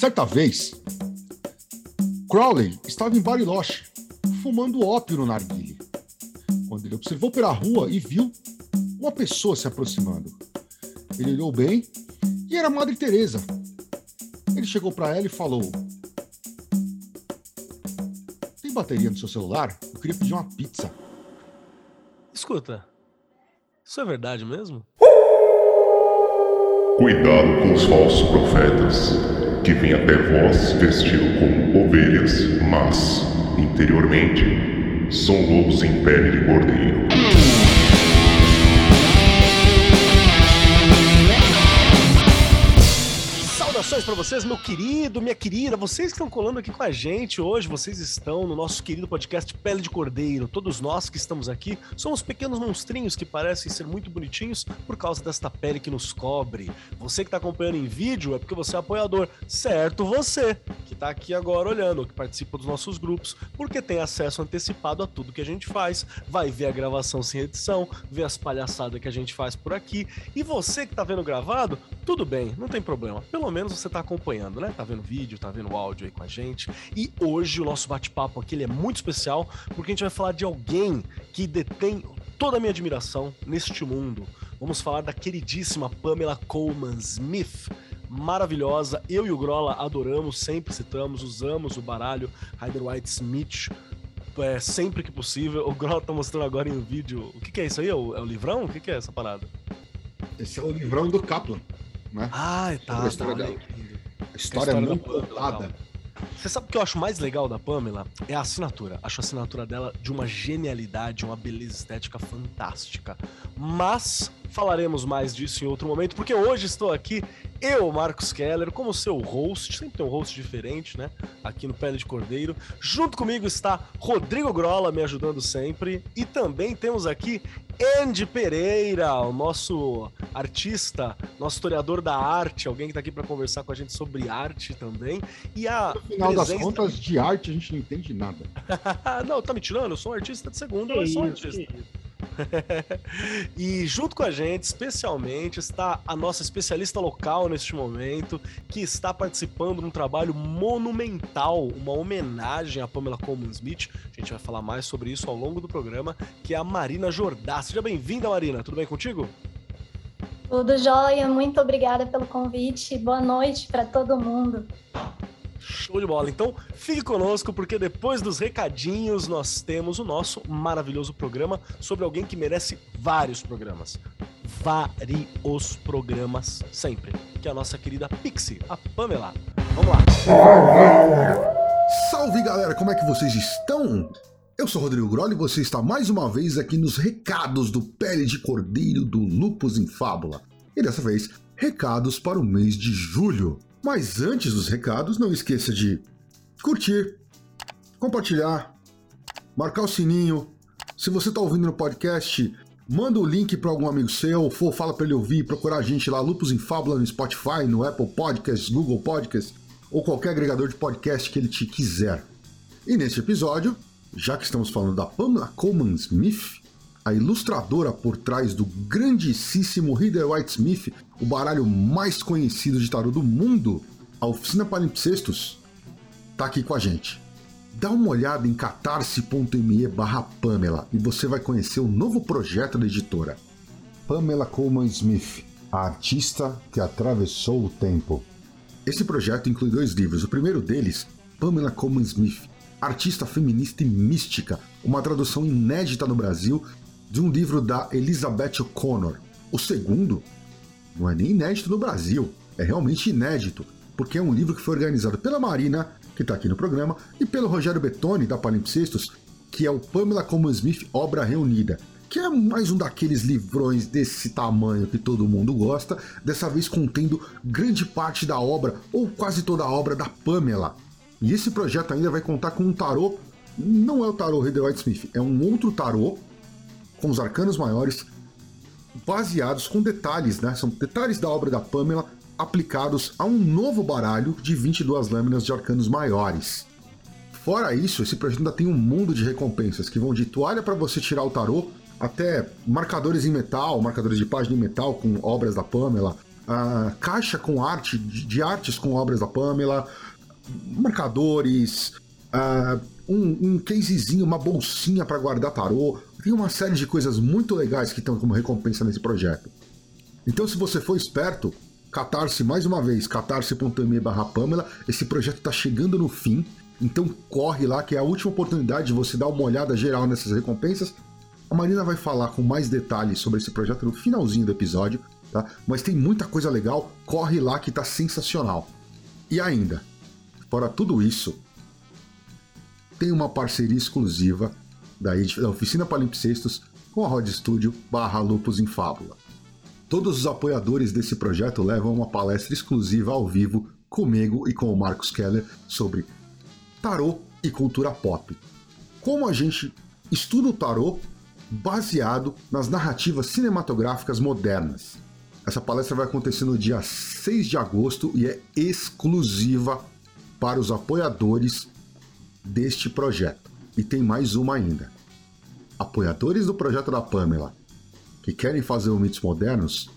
Certa vez, Crowley estava em Bariloche, fumando ópio no narguile, quando ele observou pela rua e viu uma pessoa se aproximando. Ele olhou bem e era Madre Teresa. Ele chegou para ela e falou: Tem bateria no seu celular? Eu queria pedir uma pizza. Escuta, isso é verdade mesmo? Cuidado com os falsos profetas, que vêm até vós vestido como ovelhas, mas, interiormente, são lobos em pele de cordeiro. Saudações para vocês, meu querido, minha querida, vocês que estão colando aqui com a gente hoje, vocês estão no nosso querido podcast Pele de Cordeiro. Todos nós que estamos aqui somos pequenos monstrinhos que parecem ser muito bonitinhos por causa desta pele que nos cobre. Você que está acompanhando em vídeo é porque você é apoiador, certo você que está aqui agora olhando, que participa dos nossos grupos, porque tem acesso antecipado a tudo que a gente faz, vai ver a gravação sem edição, ver as palhaçadas que a gente faz por aqui. E você que está vendo gravado, tudo bem, não tem problema. Pelo menos você tá acompanhando, né? Tá vendo vídeo, tá vendo áudio aí com a gente. E hoje o nosso bate-papo aqui é muito especial, porque a gente vai falar de alguém que detém toda a minha admiração neste mundo. Vamos falar da queridíssima Pamela Coleman Smith. Maravilhosa, eu e o Grola adoramos, sempre citamos, usamos o baralho Rider White Smith é, sempre que possível. O Grola tá mostrando agora em um vídeo. O que, que é isso aí? É o, é o livrão? O que, que é essa parada? Esse é o livrão do Kaplan. Né? Ah, tá. A história tá, dela. entendi. A história, é muito contada. Você sabe o que eu acho mais legal da Pamela? É a assinatura. Acho a assinatura dela de uma genialidade, uma beleza estética fantástica. Mas falaremos mais disso em outro momento, porque hoje estou aqui, eu, Marcos Keller, como seu host, sempre tem um host diferente, né? Aqui no Pele de Cordeiro. Junto comigo está Rodrigo Grola, me ajudando sempre. E também temos aqui Andy Pereira, o nosso artista, nosso historiador da arte, alguém que está aqui para conversar com a gente sobre arte também. E a No final das presença- contas, de arte a gente não entende nada. não, tá me tirando? Eu sou um artista de segunda, Que mas sou um artista. e junto com a gente, especialmente, está a nossa especialista local neste momento, que está participando de um trabalho monumental, uma homenagem a Pamela Coleman Smith. A gente vai falar mais sobre isso ao longo do programa, que é a Marina Jordá. Seja bem-vinda, Marina. Tudo bem contigo? Tudo jóia, muito obrigada pelo convite. Boa noite para todo mundo. Show de bola. Então, fique conosco, porque depois dos recadinhos, nós temos o nosso maravilhoso programa sobre alguém que merece vários programas. Vários programas sempre. Que é a nossa querida Pixie, a Pamela. Vamos lá. Salve galera, como é que vocês estão? Eu sou Rodrigo Grolli e você está mais uma vez aqui nos recados do Pele de Cordeiro do Lupus em Fábula. E dessa vez, recados para o mês de julho. Mas antes dos recados, não esqueça de curtir, compartilhar, marcar o sininho. Se você está ouvindo no podcast, manda o link para algum amigo seu, ou fala para ele ouvir, procurar a gente lá, Lupus em Fábula no Spotify, no Apple Podcasts, Google Podcasts ou qualquer agregador de podcast que ele te quiser. E neste episódio, já que estamos falando da Pamela Coleman Smith, a ilustradora por trás do grandíssimo Rider White Smith, o baralho mais conhecido de tarô do mundo, a oficina Palimpsestos, tá aqui com a gente. Dá uma olhada em catarse.me barra Pamela e você vai conhecer o novo projeto da editora. Pamela Coleman Smith, a artista que atravessou o tempo. Esse projeto inclui dois livros. O primeiro deles, Pamela Coleman Smith, artista feminista e mística, uma tradução inédita no Brasil de um livro da Elizabeth O'Connor. O segundo não é nem inédito no Brasil, é realmente inédito, porque é um livro que foi organizado pela Marina, que está aqui no programa, e pelo Rogério Betoni, da Palimpsestos, que é o Pamela Coleman Smith Obra Reunida, que é mais um daqueles livrões desse tamanho que todo mundo gosta, dessa vez contendo grande parte da obra, ou quase toda a obra da Pamela. E esse projeto ainda vai contar com um tarô, não é o tarô White Smith, é um outro tarô, com os arcanos maiores, baseados com detalhes, né? São detalhes da obra da Pamela aplicados a um novo baralho de 22 lâminas de arcanos maiores. Fora isso, esse projeto ainda tem um mundo de recompensas que vão de toalha para você tirar o tarô, até marcadores em metal, marcadores de página em metal com obras da Pamela, uh, caixa com arte, de, artes com obras da Pamela, marcadores, uh, um, um casezinho, uma bolsinha para guardar tarô. Tem uma série de coisas muito legais que estão como recompensa nesse projeto. Então, se você for esperto, Catarse mais uma vez, catarse.me barra Pamela. Esse projeto está chegando no fim, então corre lá que é a última oportunidade de você dar uma olhada geral nessas recompensas. A Marina vai falar com mais detalhes sobre esse projeto no finalzinho do episódio, tá? Mas tem muita coisa legal, corre lá que tá sensacional. E ainda, fora tudo isso, tem uma parceria exclusiva da, Oficina Palimpsestos com a Rod Studio barra Lupus em Fábula. Todos os apoiadores desse projeto levam uma palestra exclusiva ao vivo comigo e com o Marcos Keller sobre tarô e cultura pop. Como a gente estuda o tarô baseado nas narrativas cinematográficas modernas. Essa palestra vai acontecer no dia 6 de agosto e é exclusiva para os apoiadores deste projeto. E tem mais uma ainda. Apoiadores do projeto da Pamela que querem fazer o Mitos Modernos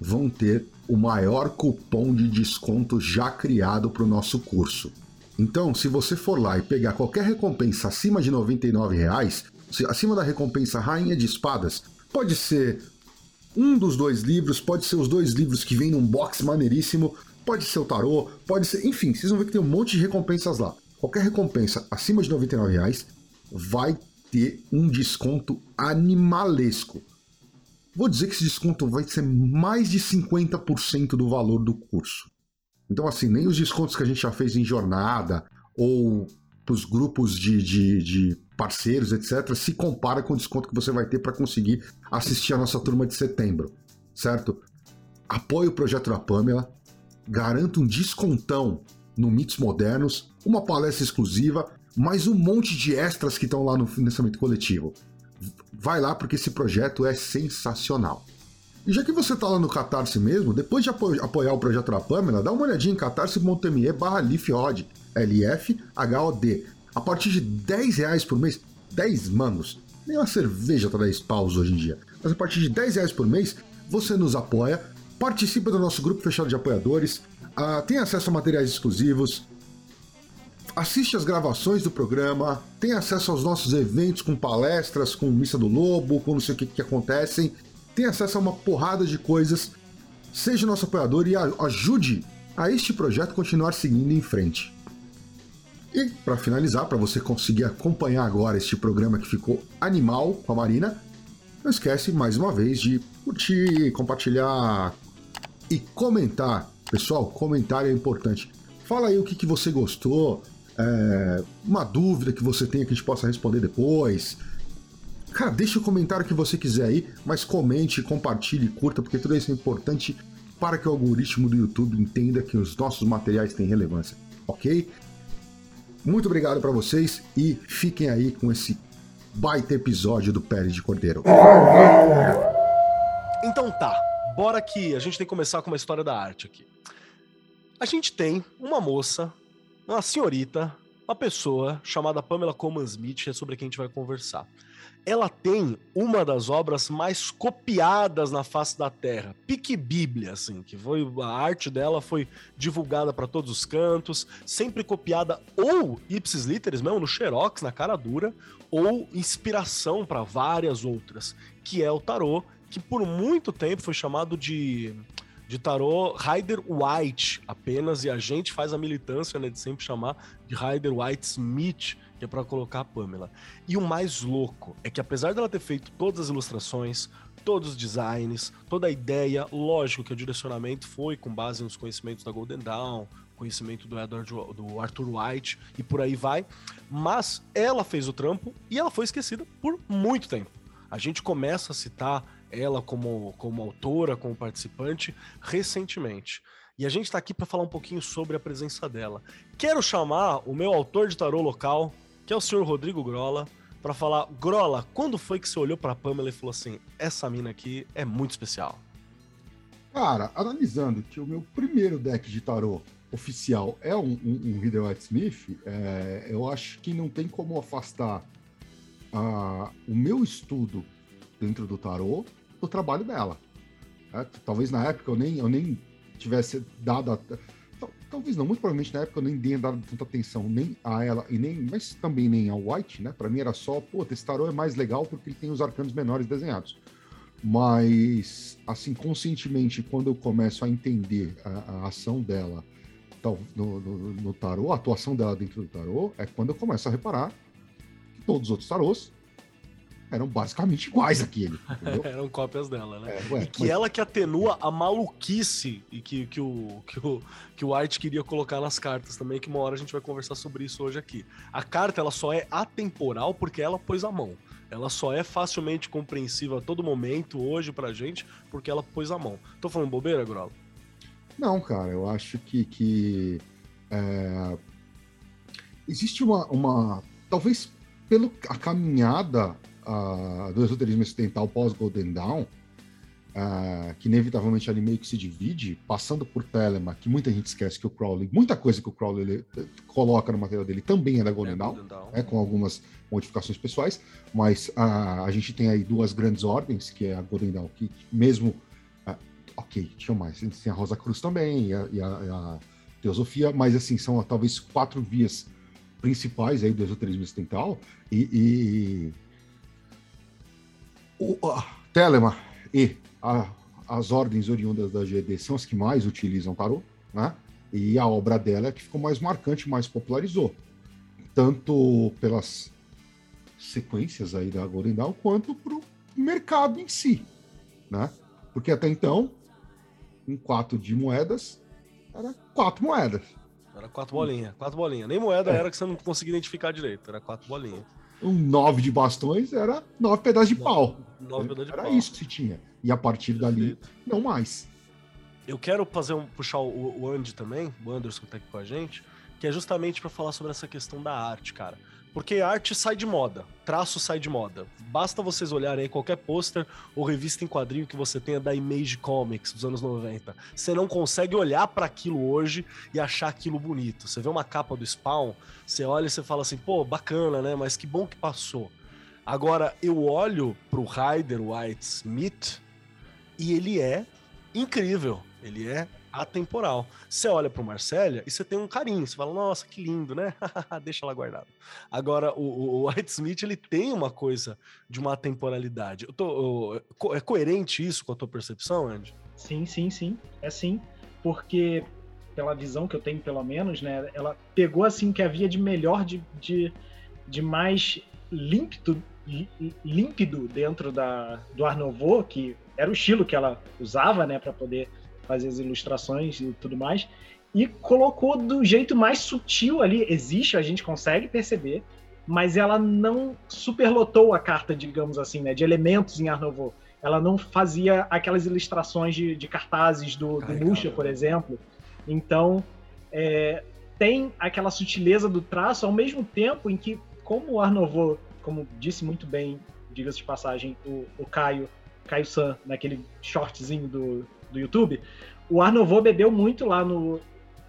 vão ter o maior cupom de desconto já criado para o nosso curso. Então, se você for lá e pegar qualquer recompensa acima de 99 reais, acima da recompensa Rainha de Espadas, pode ser um dos dois livros, pode ser os dois livros que vêm num box maneiríssimo, pode ser o tarô, pode ser. Enfim, vocês vão ver que tem um monte de recompensas lá. Qualquer recompensa acima de 99 reais vai ter um desconto animalesco. Vou dizer que esse desconto vai ser mais de 50% do valor do curso. Então, assim, nem os descontos que a gente já fez em jornada ou para os grupos de, de, de, parceiros, etc., se compara com o desconto que você vai ter para conseguir assistir a nossa turma de setembro, certo? Apoie o projeto da Pamela, garanta um descontão no Mitos Modernos, uma palestra exclusiva, mais um monte de extras que estão lá no financiamento coletivo vai lá porque esse projeto é sensacional. E já que você está lá no Catarse mesmo, depois de apoiar o projeto da Pamela, dá uma olhadinha em catarse.me barra LFHOD, L-F-H-O-D. A partir de 10 reais por mês, 10 mangos, nem uma cerveja tá 10 paus hoje em dia, mas a partir de 10 reais por mês, você nos apoia, participa do nosso grupo fechado de apoiadores, uh, tem acesso a materiais exclusivos, assiste as gravações do programa, tem acesso aos nossos eventos com palestras, com Missa do Lobo, com não sei o que, que acontecem, tem acesso a uma porrada de coisas. Seja nosso apoiador e ajude a este projeto continuar seguindo em frente. E para finalizar, para você conseguir acompanhar agora este programa que ficou animal com a Marina, não esquece mais uma vez de curtir, compartilhar e comentar. Pessoal, comentário é importante. Fala aí o que, que você gostou, é, uma dúvida que você tenha que a gente possa responder depois. Cara, deixa o comentário que você quiser aí, mas comente, compartilhe, curta, porque tudo isso é importante para que o algoritmo do YouTube entenda que os nossos materiais têm relevância, ok? Muito obrigado para vocês e fiquem aí com esse baita episódio do Pele de Cordeiro. Então tá, bora que a gente tem que começar com uma história da arte aqui. A gente tem uma moça uma senhorita, uma pessoa chamada Pamela Coleman Smith, é sobre quem a gente vai conversar. Ela tem uma das obras mais copiadas na face da Terra, Pique Bíblia, assim, que foi a arte dela foi divulgada para todos os cantos, sempre copiada ou ipsis literis mesmo no xerox, na cara dura, ou inspiração para várias outras, que é o tarô, que por muito tempo foi chamado de de tarô Rider White apenas, e a gente faz a militância né, de sempre chamar de Rider White Smith, que é para colocar a Pamela. E o mais louco é que apesar dela ter feito todas as ilustrações, todos os designs, toda a ideia, lógico que o direcionamento foi com base nos conhecimentos da Golden Dawn, conhecimento do, Edward, do Arthur White e por aí vai, mas ela fez o trampo e ela foi esquecida por muito tempo. A gente começa a citar ela como, como autora, como participante, recentemente. E a gente está aqui para falar um pouquinho sobre a presença dela. Quero chamar o meu autor de tarô local, que é o senhor Rodrigo Grola, para falar: Grola, quando foi que você olhou para a Pamela e falou assim: essa mina aqui é muito especial? Cara, analisando que o meu primeiro deck de tarô oficial é um, um, um Rider White Smith, é, eu acho que não tem como afastar uh, o meu estudo dentro do tarô do trabalho dela. É, talvez na época eu nem, eu nem tivesse dado. A, talvez não, muito provavelmente na época eu nem tinha dado tanta atenção nem a ela e nem, mas também nem ao White, né? Para mim era só, pô, esse tarô é mais legal porque ele tem os arcanos menores desenhados. Mas, assim, conscientemente, quando eu começo a entender a, a ação dela no, no, no, tarô, a atuação dela dentro do tarô, é quando eu começo a reparar que todos os outros tarôs eram basicamente iguais àquele. eram cópias dela, né? É, ué, e que mas... ela que atenua a maluquice e que, que, o, que, o, que o White queria colocar nas cartas também, que uma hora a gente vai conversar sobre isso hoje aqui. A carta ela só é atemporal porque ela pôs a mão. Ela só é facilmente compreensível a todo momento hoje pra gente porque ela pôs a mão. Tô falando bobeira, Grolo? Não, cara, eu acho que, que é... existe uma, uma. Talvez pela caminhada uh, do esoterismo ocidental pós-Golden Dawn, uh, que inevitavelmente ali meio que se divide, passando por Telema, que muita gente esquece que o Crowley, muita coisa que o Crowley coloca no material dele também é da Golden, é Dawn, Dawn. É, com algumas modificações pessoais, mas uh, a gente tem aí duas grandes ordens, que é a Golden Dawn, que mesmo. ok, tinha mais, tem a Rosa Cruz também, e a, e a, a Teosofia, mas assim, são talvez quatro vias principais aí do esoterismo ocidental, e, e o, a Telema e a, as ordens oriundas da GD são as que mais utilizam tarô, né? E a obra dela é que ficou mais marcante, mais popularizou. Tanto pelas sequências aí da Golden Dawn, quanto para o mercado em si, né? Porque até então, um quatro de moedas era quatro moedas. Era quatro bolinhas, quatro bolinhas. Nem moeda é. era que você não conseguia identificar direito, era quatro bolinhas um nove de bastões era nove pedaços de pau. Nove pedaços de era pau. isso que se tinha. E a partir dali, não mais. Eu quero fazer um, puxar o, o Andy também, o Anderson que tá aqui com a gente, que é justamente para falar sobre essa questão da arte, cara. Porque arte sai de moda, traço sai de moda. Basta vocês olharem aí qualquer pôster ou revista em quadrinho que você tenha da Image Comics dos anos 90. Você não consegue olhar para aquilo hoje e achar aquilo bonito. Você vê uma capa do Spawn, você olha e você fala assim, pô, bacana, né? Mas que bom que passou. Agora, eu olho pro Ryder White Smith e ele é incrível. Ele é atemporal. Você olha para o Marcélia e você tem um carinho, você fala, nossa, que lindo, né? Deixa lá guardado. Agora, o, o, White Smith, ele tem uma coisa de uma atemporalidade. Eu tô, eu, é coerente isso com a tua percepção, Andy? Sim, sim, sim. É sim, porque pela visão que eu tenho, pelo menos, né, ela pegou assim que havia de melhor, de, de, de mais límpido, límpido dentro da, do Art que era o estilo que ela usava, né, para poder fazer as ilustrações e tudo mais, e colocou do jeito mais sutil ali. Existe, a gente consegue perceber, mas ela não superlotou a carta, digamos assim, né, de elementos em Art Nouveau. Ela não fazia aquelas ilustrações de, de cartazes do, do por exemplo. Então, é, tem aquela sutileza do traço, ao mesmo tempo em que, como o Art Nouveau, como disse muito bem, diga-se de passagem, o, o Caio, Caio San, naquele shortzinho do, do YouTube, o Arnovo bebeu muito lá no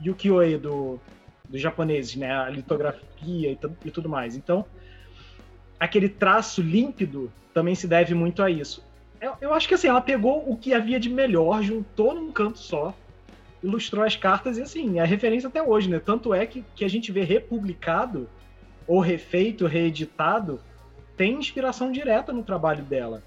Yukioi do, dos japoneses, né? A litografia e, e tudo mais. Então, aquele traço límpido também se deve muito a isso. Eu, eu, acho que assim, ela pegou o que havia de melhor, juntou num canto só, ilustrou as cartas e assim, é referência até hoje, né? Tanto é que, que a gente vê republicado, ou refeito, reeditado, tem inspiração direta no trabalho dela.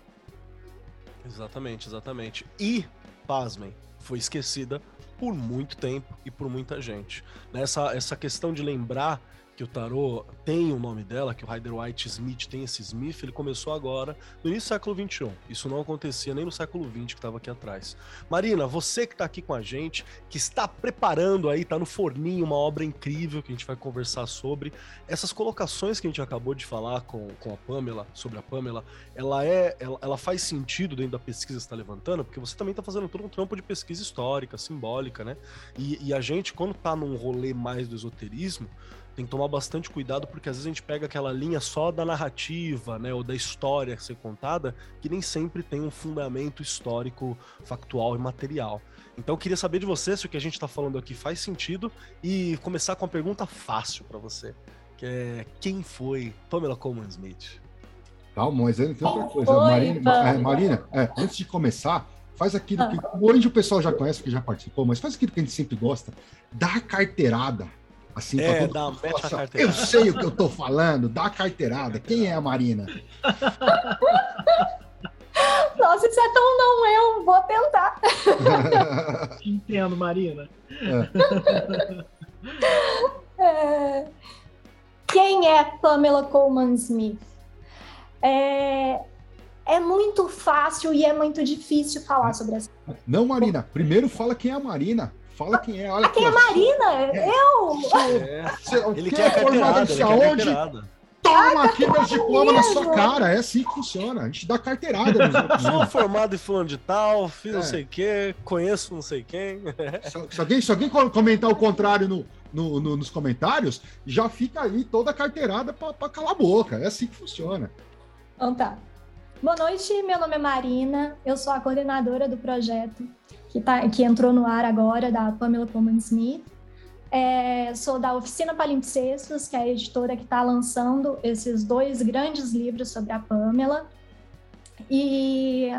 Exatamente, exatamente. E pasmem, foi esquecida por muito tempo e por muita gente. Nessa essa questão de lembrar que o tarô tem o nome dela, que o Rider White Smith tem esse Smith, ele começou agora, no início do século XXI. Isso não acontecia nem no século XX que estava aqui atrás. Marina, você que está aqui com a gente, que está preparando aí, está no forninho, uma obra incrível que a gente vai conversar sobre. Essas colocações que a gente acabou de falar com, com a Pamela, sobre a Pamela, ela é, ela, ela faz sentido dentro da pesquisa que está levantando, porque você também está fazendo todo um trampo de pesquisa histórica, simbólica, né? E, e a gente, quando está num rolê mais do esoterismo, tem que tomar bastante cuidado porque às vezes a gente pega aquela linha só da narrativa, né, ou da história a ser contada, que nem sempre tem um fundamento histórico, factual e material. Então eu queria saber de você se o que a gente está falando aqui faz sentido e começar com uma pergunta fácil para você, que é quem foi Pamela Coleman Smith? Calma, mas antes tem outra coisa. Marina, é, Marina é, antes de começar, Faz aquilo que. Hoje o pessoal já conhece, porque já participou, mas faz aquilo que a gente sempre gosta. Dá a carteirada. Assim, É, todo dá- mundo mete a falar, carteirada. Eu sei o que eu tô falando, dá a carteirada. Quem é a Marina? Nossa, isso é tão não eu, vou tentar. Entendo, Marina. É, Quem é Pamela Coleman Smith? É... é muito fácil e é muito difícil falar sobre essa. Não, Marina. Primeiro fala quem é a Marina. Fala quem é. Olha Quem é aqui. Marina? Eu? É, Você- ele quer é a carteirada, ele quer a saúde? carteirada. Toma aqui meus diplomas na sua cara. É assim que funciona. A gente dá carteirada nos outros. Sou formado em fulano de tal, fiz não É. sei o quê, conheço não sei quem. Se, se alguém, se alguém co- comentar o contrário no, no- no- nos comentários, já fica aí toda a carteirada para calar a boca. É assim que funciona. Então tá. Boa noite, meu nome é Marina, eu sou a coordenadora do projeto que, tá, que entrou no ar agora, da Pamela Coleman Smith. É, sou da Oficina Palimpsestos, que é a editora que está lançando esses dois grandes livros sobre a Pamela. E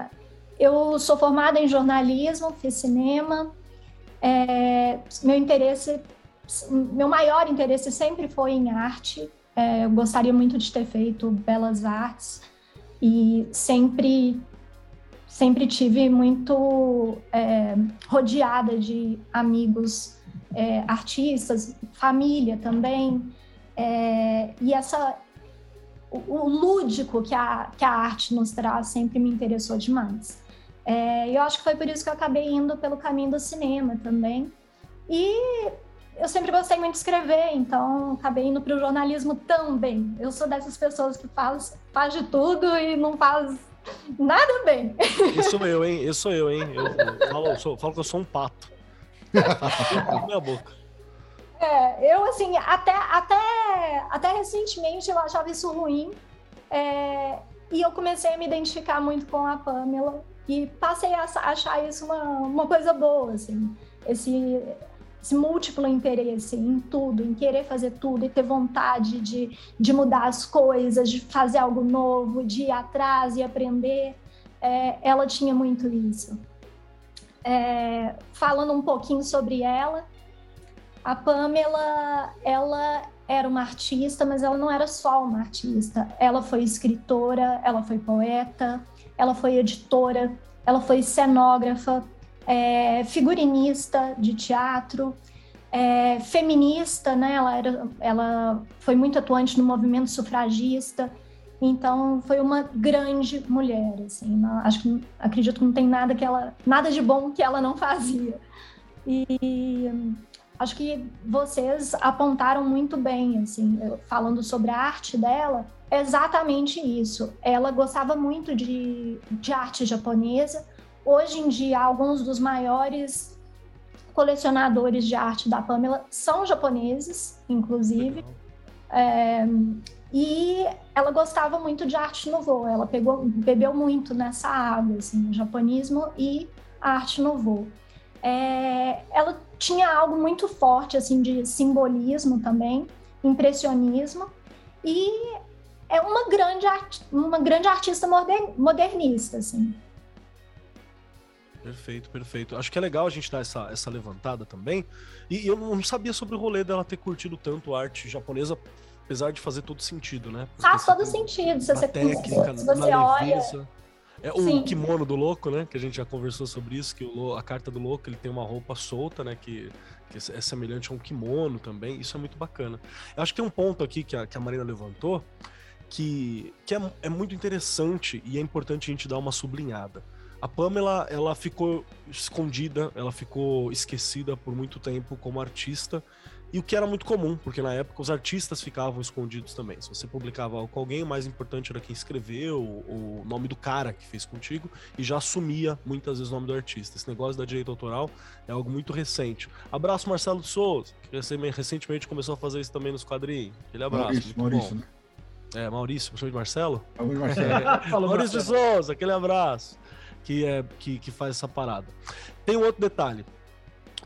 eu sou formada em jornalismo, fiz cinema. É, meu interesse, meu maior interesse sempre foi em arte. É, eu gostaria muito de ter feito belas artes e sempre sempre tive muito é, rodeada de amigos é, artistas, família também é, e essa o, o lúdico que a, que a arte nos traz sempre me interessou demais. É, eu acho que foi por isso que eu acabei indo pelo caminho do cinema também. E eu sempre gostei muito de escrever, então acabei indo para o jornalismo também. Eu sou dessas pessoas que faz, faz de tudo e não faz nada bem. Esse sou eu, hein? Esse sou eu, hein? Eu, eu falo, eu sou- falo que eu sou um pato. Pato minha boca. É, eu, assim, até, até, até recentemente eu achava isso ruim. é, e eu comecei a me identificar muito com a Pamela e passei a achar isso uma, uma coisa boa, assim. Esse, esse múltiplo interesse em tudo, em querer fazer tudo e ter vontade de, de mudar as coisas, de fazer algo novo, de ir atrás e aprender. É, ela tinha muito isso. É, falando um pouquinho sobre ela, a Pamela, ela era uma artista, mas ela não era só uma artista. Ela foi escritora, ela foi poeta, ela foi editora, ela foi cenógrafa, é, figurinista de teatro, é, feminista, né? Ela, era, ela foi muito atuante no movimento sufragista. Então foi uma grande mulher, assim. não- acho que acredito que não tem nada que ela, nada de bom que ela não fazia. E acho que vocês apontaram muito bem, assim, falando sobre a arte dela, é exatamente isso. Ela gostava muito de, de arte japonesa. Hoje em dia, alguns dos maiores colecionadores de arte da Pamela são japoneses, inclusive. É, e ela gostava muito de arte nouveau. Ela pegou, bebeu muito nessa água, assim, o japonismo e a arte nouveau. É, ela tinha algo muito forte assim de simbolismo também, impressionismo e é uma grande uma grande artista moder- modernista assim. Perfeito, perfeito. Acho que é legal a gente dar essa, essa levantada também. E eu não sabia sobre o rolê dela ter curtido tanto arte japonesa, apesar de fazer todo sentido, né? Porque Faz todo sentido se você, técnica, se você olha. leveza. É o Sim. kimono do louco, né? Que a gente já conversou sobre isso, que o, a carta do louco ele tem uma roupa solta, né? Que, que é semelhante a um kimono também. Isso é muito bacana. Eu acho que tem um ponto aqui que a, que a Marina levantou que, que é, é muito interessante e é importante a gente dar uma sublinhada. A Pamela, ela ficou escondida, ela ficou esquecida por muito tempo como artista, e o que era muito comum, porque na época os artistas ficavam escondidos também. Se você publicava algo com alguém, o mais importante era quem escreveu, o nome do cara que fez contigo, e já assumia muitas vezes o nome do artista. Esse negócio da direito autoral é algo muito recente. Abraço Marcelo Souza, que recentemente começou a fazer isso também nos quadrinhos. Aquele abraço. Maurício, Maurício, né? É, Maurício, chama de Marcelo? Vamos, Marcelo. Maurício de. Souza, aquele abraço. Que, é, que, que faz essa parada. Tem um outro detalhe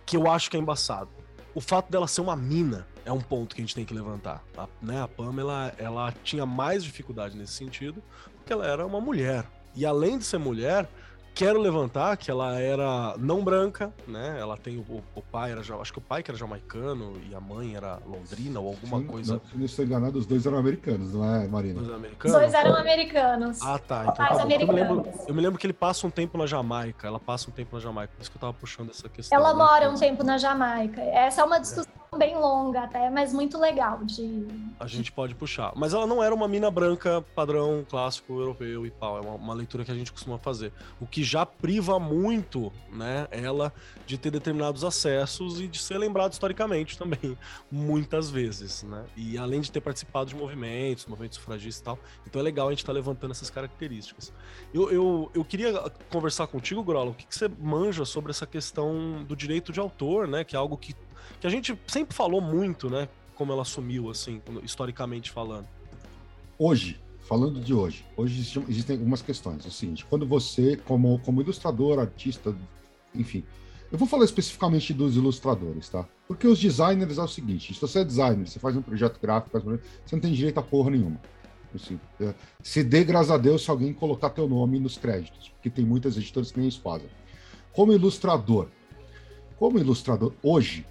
que eu acho que é embaçado. O fato dela ser uma mina é um ponto que a gente tem que levantar. A, né? a Pamela ela tinha mais dificuldade nesse sentido, porque ela era uma mulher. E além de ser mulher, quero levantar que ela era não branca, né? Ela tem o, o pai era acho que o pai que era jamaicano e a mãe era londrina ou alguma Sim, coisa. Não, se não estou enganado, os dois eram americanos, não é, Marina? Os Os americanos. dois eram americanos. Ah, tá. Então, tá eu, me lembro, eu me lembro que ele passa um tempo na Jamaica. Ela passa um tempo na Jamaica. Por isso que eu tava puxando essa questão. Ela né? mora um tempo na Jamaica. Essa é uma discussão bem longa até, mas muito legal de A gente pode puxar. Mas ela não era uma mina branca padrão clássico europeu e tal. É uma, uma leitura que a gente costuma fazer. O que já priva muito, né, ela de ter determinados acessos e de ser lembrado historicamente também, muitas vezes, né? E além de ter participado de movimentos, movimentos sufragistas e tal. Então é legal a gente estar levantando essas características. Eu, eu, eu queria conversar contigo, Grola, o que, que você manja sobre essa questão do direito de autor, né? Que é algo que, que a gente sempre falou muito, né? Como ela assumiu, assim, historicamente falando. Hoje, falando de hoje, hoje existem, algumas questões. É o seguinte, quando você, como, como ilustrador, artista, enfim, eu vou falar especificamente dos ilustradores, tá? Porque os designers é o seguinte, se você é designer, você faz um projeto gráfico, você não tem direito a porra nenhuma. Assim, é, se dê graças a Deus se alguém colocar teu nome nos créditos, porque tem muitas editoras que nem isso fazem. Como ilustrador, como ilustrador, hoje,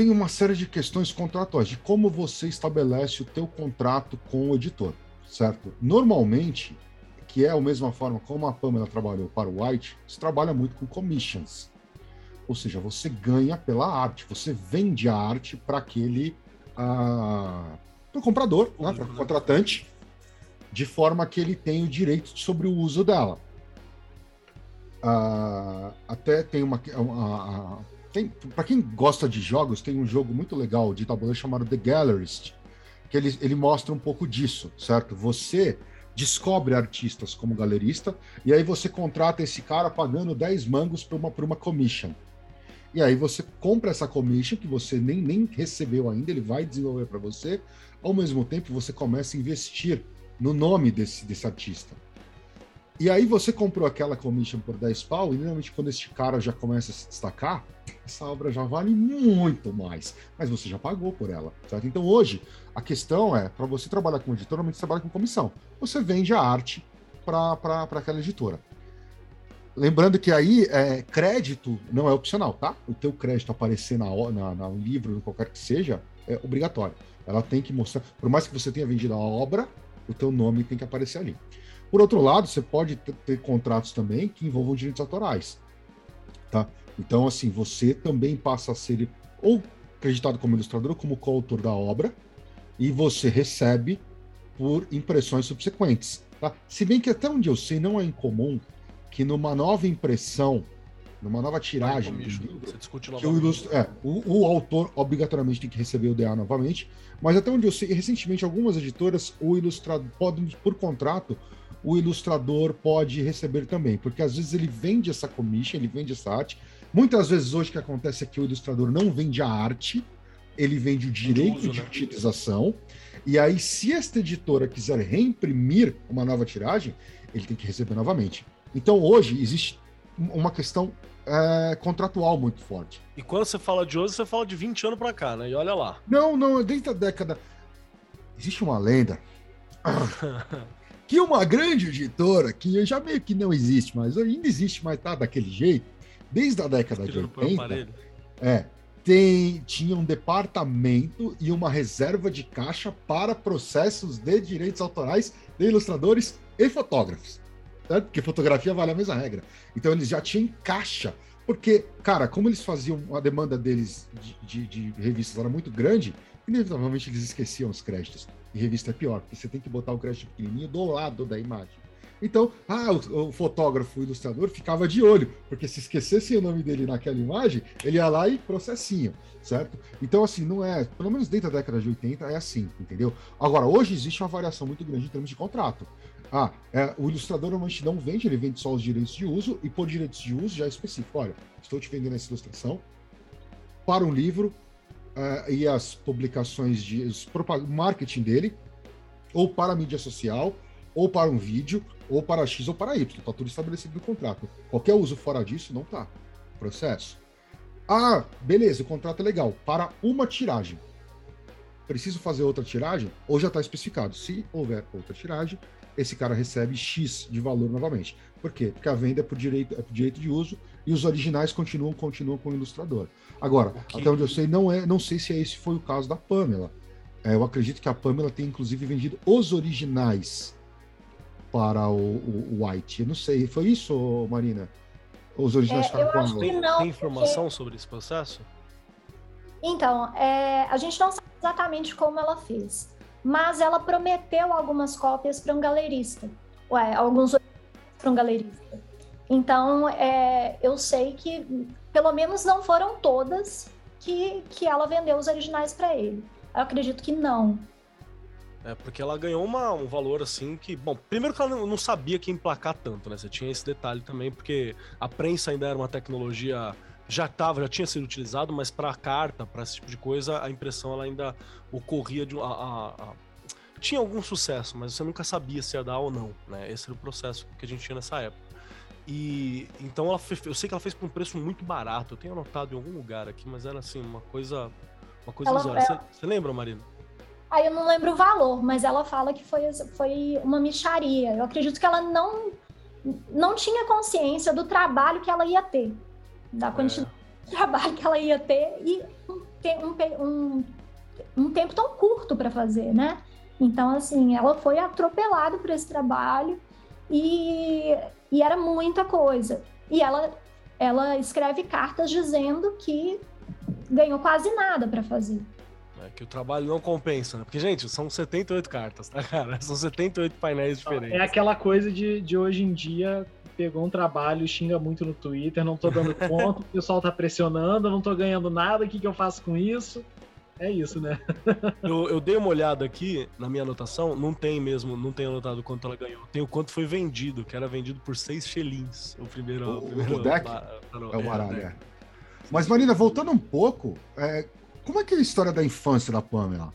tem uma série de questões contratuais, de como você estabelece o teu contrato com o editor, certo? Normalmente, que é a mesma forma como a Pamela trabalhou para o White, você trabalha muito com commissions. Ou seja, você ganha pela arte, você vende a arte para aquele ah, pro comprador, né, para o né? contratante, de forma que ele tem o direito sobre o uso dela. Ah, até tem uma. uma- tem, para quem gosta de jogos, tem um jogo muito legal de tabuleiro chamado The Gallerist, que ele, ele mostra um pouco disso, certo? Você descobre artistas como galerista, e aí você contrata esse cara pagando 10 mangos por uma, uma commission. E aí você compra essa commission, que você nem, nem recebeu ainda, ele vai desenvolver para você, ao mesmo tempo você começa a investir no nome desse, desse artista. E aí você comprou aquela commission por 10 pau, e normalmente quando esse cara já começa a se destacar, essa obra já vale muito mais, mas você já pagou por ela, certo? Então hoje, a questão é, para você trabalhar com editor, normalmente você trabalha com comissão. Você vende a arte para aquela editora. Lembrando que aí, é, crédito não é opcional, tá? O teu crédito aparecer na, na, na- no livro, em qualquer que seja, é obrigatório. Ela tem que mostrar, por mais que você tenha vendido a obra, o teu nome tem que aparecer ali. Por outro lado, você pode ter, contratos também que envolvam direitos autorais, tá? Então, assim, você também passa a ser ou acreditado como ilustrador ou como coautor da obra, e você recebe por impressões subsequentes, tá? Se bem que até onde eu sei, não é incomum que numa nova impressão, numa nova tiragem Commission. livro, que o, ilustro- é, o, o autor obrigatoriamente tem que receber o DA novamente, mas até onde eu sei, recentemente algumas editoras, o ilustrador pode, por contrato, o ilustrador pode receber também, porque às vezes ele vende essa commission, ele vende essa arte. Muitas vezes hoje o que acontece é que o ilustrador não vende a arte, ele vende o direito uso, de né? utilização. E aí, se esta editora quiser reimprimir uma nova tiragem, ele tem que receber novamente. Então, hoje, existe um- uma questão é, contratual muito forte. E quando você fala de hoje, você fala de 20 anos pra cá, né? E olha lá. Não, não, desde a década. Existe uma lenda que uma grande editora, que já meio que não existe mais, ainda existe, mas tá daquele jeito, desde a década de Tirando por 80, aparelho. é, tem, tinha um departamento e uma reserva de caixa para processos de direitos autorais de ilustradores e fotógrafos. Certo? Porque fotografia vale a mesma regra. Então eles já tinham caixa. Porque, cara, como eles faziam, a demanda deles de, de- de revistas era muito grande, inevitavelmente eles esqueciam os créditos. E revista é pior, porque você tem que botar o crédito pequenininho do lado da imagem. Então, ah, o, o fotógrafo, o ilustrador ficava de olho, porque se esquecesse o nome dele naquela imagem, ele ia lá e processinho, certo? Então, assim, não é, pelo menos dentro da década de 80 é assim, entendeu? Agora, hoje existe uma variação muito grande em termos de contrato. Ah, é, o ilustrador normalmente não vende, ele vende só os direitos de uso, e por direitos de uso já é específico. Olha, estou te vendendo essa ilustração para um livro eh, e as publicações de os marketing dele, ou para a mídia social, ou para um vídeo, ou para X ou para Y. Está tudo estabelecido no contrato. Qualquer uso fora disso não tá. Processo. Ah, beleza, o contrato é legal. Para uma tiragem. Preciso fazer outra tiragem? Ou já está especificado? Se houver outra tiragem, esse cara recebe X de valor novamente. Por quê? Porque a venda é por direito, é por direito de uso e os originais continuam, continuam com o ilustrador. Agora, que... até onde eu sei, não, é, não sei se esse foi o caso da Pamela. É, eu acredito que a Pamela tem inclusive vendido os originais para o, o, o White. Eu não sei, foi isso, Marina? Os originais é, ficaram com a tem, não, tem informação porque... sobre esse processo? Então, é, a gente não sabe exatamente como ela fez, mas ela prometeu algumas cópias para um galerista, Ué, alguns para um galerista. Então, é, eu sei que pelo menos não foram todas que, que ela vendeu os originais para ele. Eu acredito que não. É, porque ela ganhou uma, um valor assim que. Bom, primeiro que ela não, sabia que emplacar tanto, né? Você tinha esse detalhe também, porque a prensa ainda era uma tecnologia. Já tava, já tinha sido utilizado, mas para carta, para esse tipo de coisa, a impressão ela ainda ocorria de. A, a, a, tinha algum sucesso, mas você nunca sabia se ia dar ou não, né? Esse era o processo que a gente tinha nessa época. E então ela fez, eu sei que ela fez por um preço muito barato. Eu tenho anotado em algum lugar aqui, mas era assim, uma coisa. Uma coisa ela, ela... Você, você lembra, Marina? Aí eu não lembro o valor, mas ela fala que foi, foi uma micharia. Eu acredito que ela não, não tinha consciência do trabalho que ela ia ter, da é. quantidade é. de trabalho que ela ia ter e um, um, um tempo tão curto para fazer, né? Então, assim, ela foi atropelada por esse trabalho e, e era muita coisa. E ela, ela escreve cartas dizendo que ganhou quase nada para fazer. É, que o trabalho não compensa, né? Porque, gente, são 78 cartas, tá, cara? São 78 painéis diferentes. É aquela coisa de, de hoje em dia, pegou um trabalho, xinga muito no Twitter, não tô dando conta, o pessoal tá pressionando, não tô ganhando nada, o que, que eu faço com isso? É isso, né? eu, eu, dei uma olhada aqui na minha anotação, não tem mesmo, não tem anotado quanto ela ganhou. Tem o quanto foi vendido, que era vendido por seis shillings. O primeiro. O, o, primeiro, o deck? é o baralho, é. Mas, Marina, voltando um pouco, é, como é que é a história da infância da Pamela?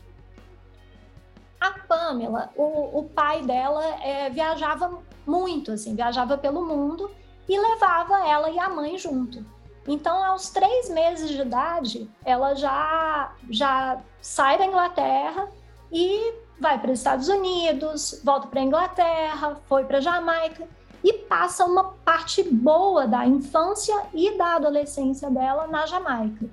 A Pamela, o, o pai dela é, viajava muito, assim, viajava pelo mundo e levava ela e a mãe junto. Então, aos três meses de idade, ela já, já sai da Inglaterra e vai para os Estados Unidos, volta para a Inglaterra, foi para Jamaica e passa uma parte boa da infância e da adolescência dela na Jamaica.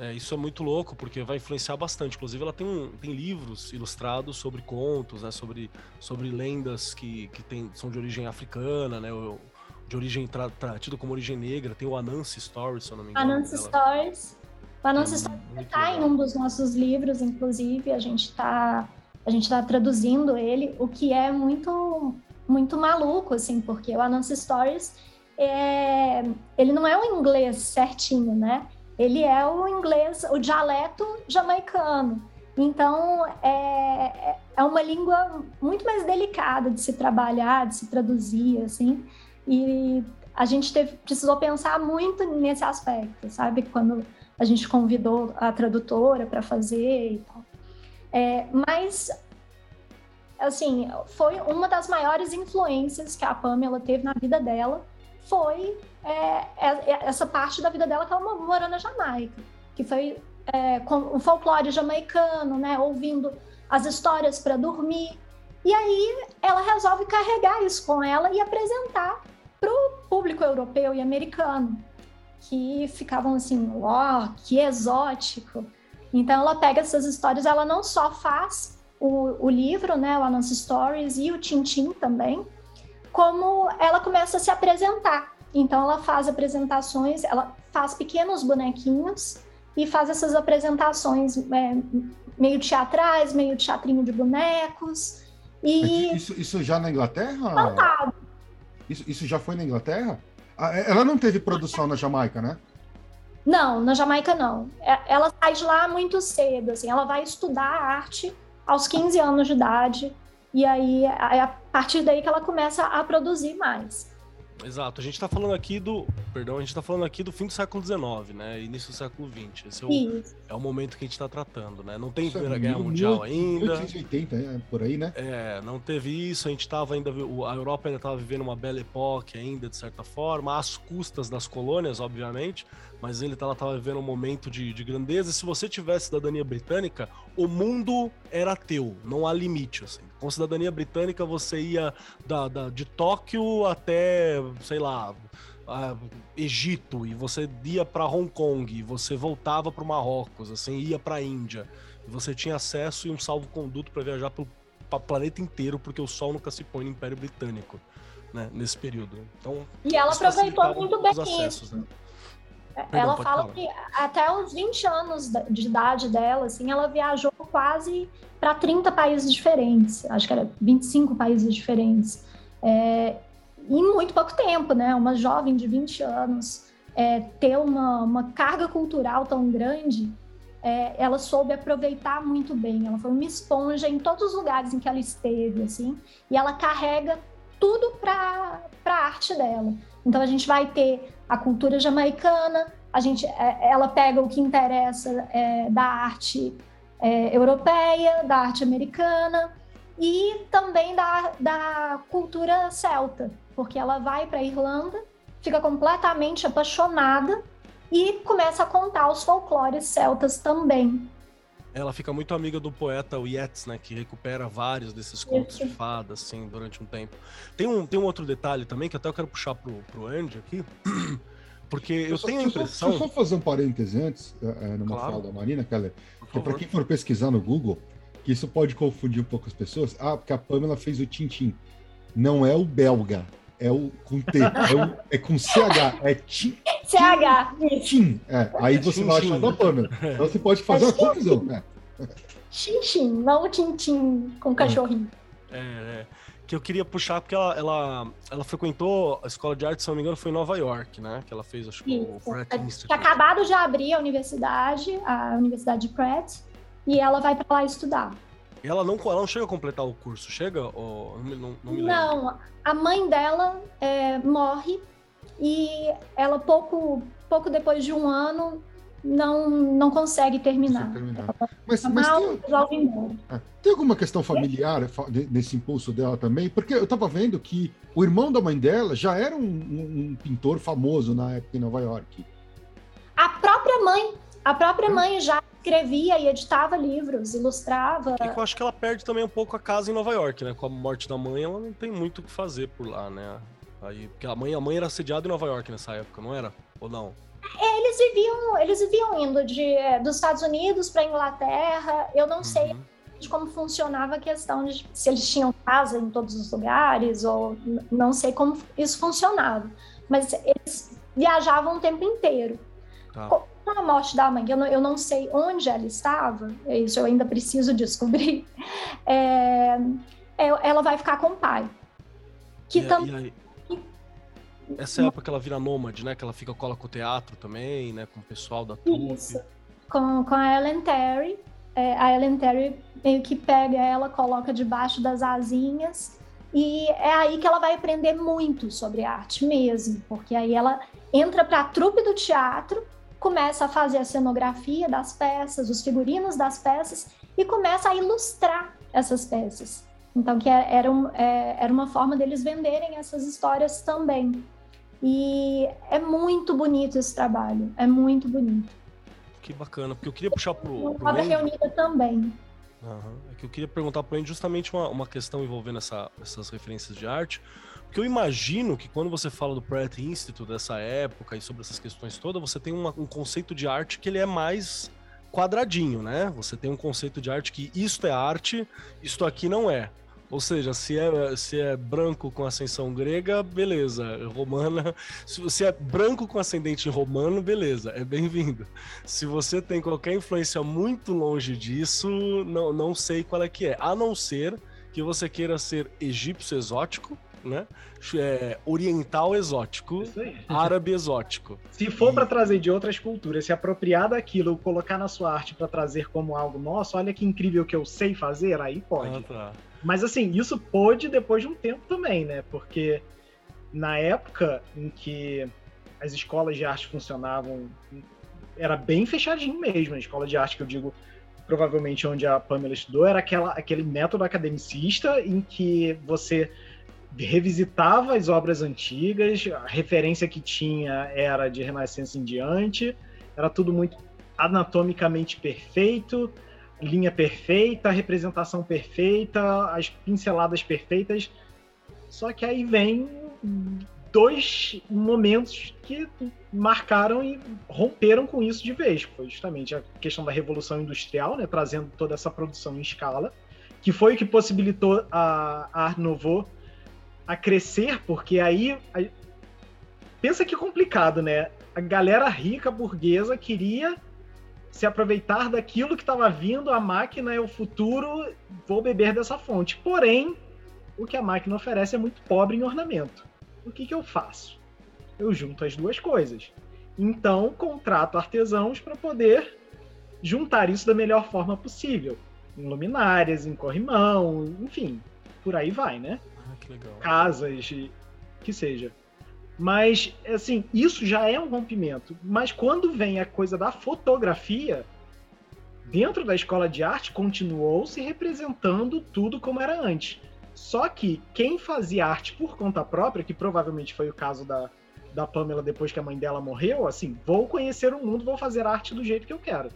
É, isso é muito louco, porque vai influenciar bastante. Inclusive, ela tem, um, tem livros ilustrados sobre contos, né? Sobre, sobre lendas que, que tem, são de origem africana, né? De origem tra, tra, tido como origem negra. Tem o Anansi Stories, se eu não me engano. Anansi Stories. O Anansi é, Stories está em um dos nossos livros, inclusive. A gente está a gente tá traduzindo ele, o que é muito muito maluco, assim, porque o Anansi Stories é, ele não é o inglês certinho, né? ele é o inglês, o dialeto jamaicano. Então, é, é uma língua muito mais delicada de se trabalhar, de se traduzir, assim. E a gente teve, precisou pensar muito nesse aspecto, sabe? Quando a gente convidou a tradutora para fazer e tal. É, mas, assim, foi uma das maiores influências que a Pamela teve na vida dela, foi é, é, é, essa parte da vida dela que ela morou na Jamaica, que foi é, com o folclore jamaicano, né, ouvindo as histórias para dormir. E aí ela resolve carregar isso com ela e apresentar para o público europeu e americano, que ficavam assim, ó, oh, que exótico. Então ela pega essas histórias, ela não só faz o, o livro, né, o Announce Stories e o Tintin também, como ela começa a se apresentar. Então ela faz apresentações, ela faz pequenos bonequinhos e faz essas apresentações é, meio teatrais, meio teatrinho de bonecos. E isso, isso já na Inglaterra? Isso, isso já foi na Inglaterra? Ah, é, ela não teve produção na Jamaica, né? Não, na Jamaica não. É, ela sai de lá muito cedo, assim. Ela vai estudar arte aos 15 anos de idade. E aí, a partir daí que ela começa a produzir mais. Exato, a gente está falando aqui do. Perdão, a gente está falando aqui do fim do século XIX, né? Início do século XX. Esse é o, é o momento que a gente está tratando, né? Não tem isso Primeira é Guerra Mundial ainda. 1880, é, por aí, né? É, não teve isso, a gente estava ainda. A Europa ainda estava vivendo uma bela época ainda, de certa forma, às custas das colônias, obviamente, mas ele estava vivendo um momento de, de grandeza. E se você tivesse cidadania britânica, o mundo era teu, não há limite. Assim. Com cidadania britânica, você ia da, da de Tóquio até, sei lá, Egito, e você ia para Hong Kong, e você voltava para o Marrocos, assim, ia para a Índia. E você tinha acesso e um salvo-conduto para viajar para o planeta inteiro, porque o Sol nunca se põe no Império Britânico. Né, nesse período. Então, e ela aproveitou muito bem acessos, isso. Né? ela fala falar. que até os 20 anos de idade dela, assim, ela viajou quase para 30 países diferentes, acho que era 25 países diferentes. É, em muito pouco tempo, né? Uma jovem de 20 anos é, ter uma, uma carga cultural tão grande, é, ela soube aproveitar muito bem. Ela foi uma esponja em todos os lugares em que ela esteve, assim, e ela carrega tudo para a arte dela. Então a gente vai ter a cultura jamaicana, a gente, é, ela pega o que interessa é, da arte é, europeia, da arte americana e também da, da cultura celta, porque ela vai para a Irlanda, fica completamente apaixonada e começa a contar os folclores celtas também. Ela fica muito amiga do poeta Yeats, né, que recupera vários desses contos de fadas, assim, durante um tempo. Tem um, tem um outro detalhe também que até eu quero puxar pro, pro Andy aqui, porque eu, eu só, tenho a impressão... Deixa eu só fazer um parêntese antes, é, numa claro. fala da Marina, Keller, que para quem for pesquisar no Google, que isso pode confundir um pouco as pessoas, ah, porque a Pamela fez o Tintim. Não é o belga, é o com T, é, o, é com CH, é Tim. CH, Tim. É, aí você vai achar da Pamela. Então você pode fazer uma confusão. Né? Xinxin, não o Tintim com cachorrinho. É, é, que eu queria puxar porque ela, ela, ela frequentou a escola de arte, se não me engano, foi em Nova York, né? Que ela fez, acho que o Pratt Institute. Tinha acabado de abrir a universidade, a Universidade de Pratt, e ela vai para lá estudar. E ela não, ela não chega a completar o curso, chega? Ou, não, não, não me lembro. Não, a mãe dela é, morre e ela pouco, pouco depois de um ano não, não consegue terminar. terminar. Mas, mas tem, é, tem, alguma questão familiar nesse impulso dela também? Porque eu estava vendo que o irmão da mãe dela já era um, um, um, pintor famoso na época em Nova York. A própria mãe, a própria mãe já escrevia e editava livros, ilustrava. É eu acho que ela perde também um pouco a casa em Nova York, né? Com a morte da mãe, ela não tem muito o que fazer por lá, né? Aí, porque a mãe, a mãe era sediada em Nova York nessa época, não era? Ou não? É, eles viviam, eles viviam indo de, é, dos Estados Unidos para Inglaterra. Eu não uhum. sei de como funcionava a questão de se eles tinham casa em todos os lugares ou não sei como isso funcionava. Mas eles viajavam o tempo inteiro. Tá com a morte da mãe, eu não, eu não sei onde ela estava, isso eu ainda preciso descobrir, é, é, ela vai ficar com o pai. Que também. Essa é a época que ela vira nômade, né? Que ela fica cola com o teatro também, né? Com o pessoal da. Isso. Com, com a Ellen Terry. É, a Ellen Terry meio que pega ela, coloca debaixo das asinhas. E é aí que ela vai aprender muito sobre arte mesmo. Porque aí ela entra para a trupe do teatro começa a fazer a cenografia das peças, os figurinos das peças e começa a ilustrar essas peças. Então, que é, era, um, é, era uma forma deles venderem essas histórias também. E é muito bonito esse trabalho, é muito bonito. Que bacana, porque eu queria puxar pro. Uma roda reunida também. Uhum. É que eu queria perguntar para o justamente uma, uma questão envolvendo essa, essas referências de arte, porque eu imagino que quando você fala do Pratt Institute dessa época e sobre essas questões todas, você tem uma, um conceito de arte que ele é mais quadradinho, né? Você tem um conceito de arte que isto é arte, isto aqui não é. Ou seja, se é, se é branco com ascensão grega, beleza. Romana. Se você é branco com ascendente romano, beleza, é bem-vindo. Se você tem qualquer influência muito longe disso, não, não sei qual é que é. A não ser que você queira ser egípcio exótico, né? É, oriental exótico, árabe exótico. Se for e... para trazer de outras culturas, se apropriar daquilo, colocar na sua arte para trazer como algo nosso, olha que incrível que eu sei fazer, aí pode. Ah, tá. Mas assim, isso pode depois de um tempo também, né? Porque na época em que as escolas de arte funcionavam, era bem fechadinho mesmo. A escola de arte que eu digo, provavelmente onde a Pamela estudou, era aquela, aquele método academicista em que você revisitava as obras antigas, a referência que tinha era de Renascença em diante, era tudo muito anatomicamente perfeito, linha perfeita, representação perfeita, as pinceladas perfeitas. Só que aí vem dois momentos que marcaram e romperam com isso de vez. Foi justamente a questão da revolução industrial, né, trazendo toda essa produção em escala, que foi o que possibilitou a, Art Nouveau a crescer, porque aí a, pensa que complicado, né? A galera rica burguesa queria se aproveitar daquilo que estava vindo, a máquina é o futuro, vou beber dessa fonte. Porém, o que a máquina oferece é muito pobre em ornamento. O que, que eu faço? Eu junto as duas coisas. Então, contrato artesãos para poder juntar isso da melhor forma possível. Em luminárias, em corrimão, enfim, por aí vai, né? Casas, que seja. Mas, assim, isso já é um rompimento. Mas quando vem a coisa da fotografia, dentro da escola de arte continuou se representando tudo como era antes. Só que quem fazia arte por conta própria, que provavelmente foi o caso da, da Pamela depois que a mãe dela morreu, assim, vou conhecer o mundo, vou fazer arte do jeito que eu quero.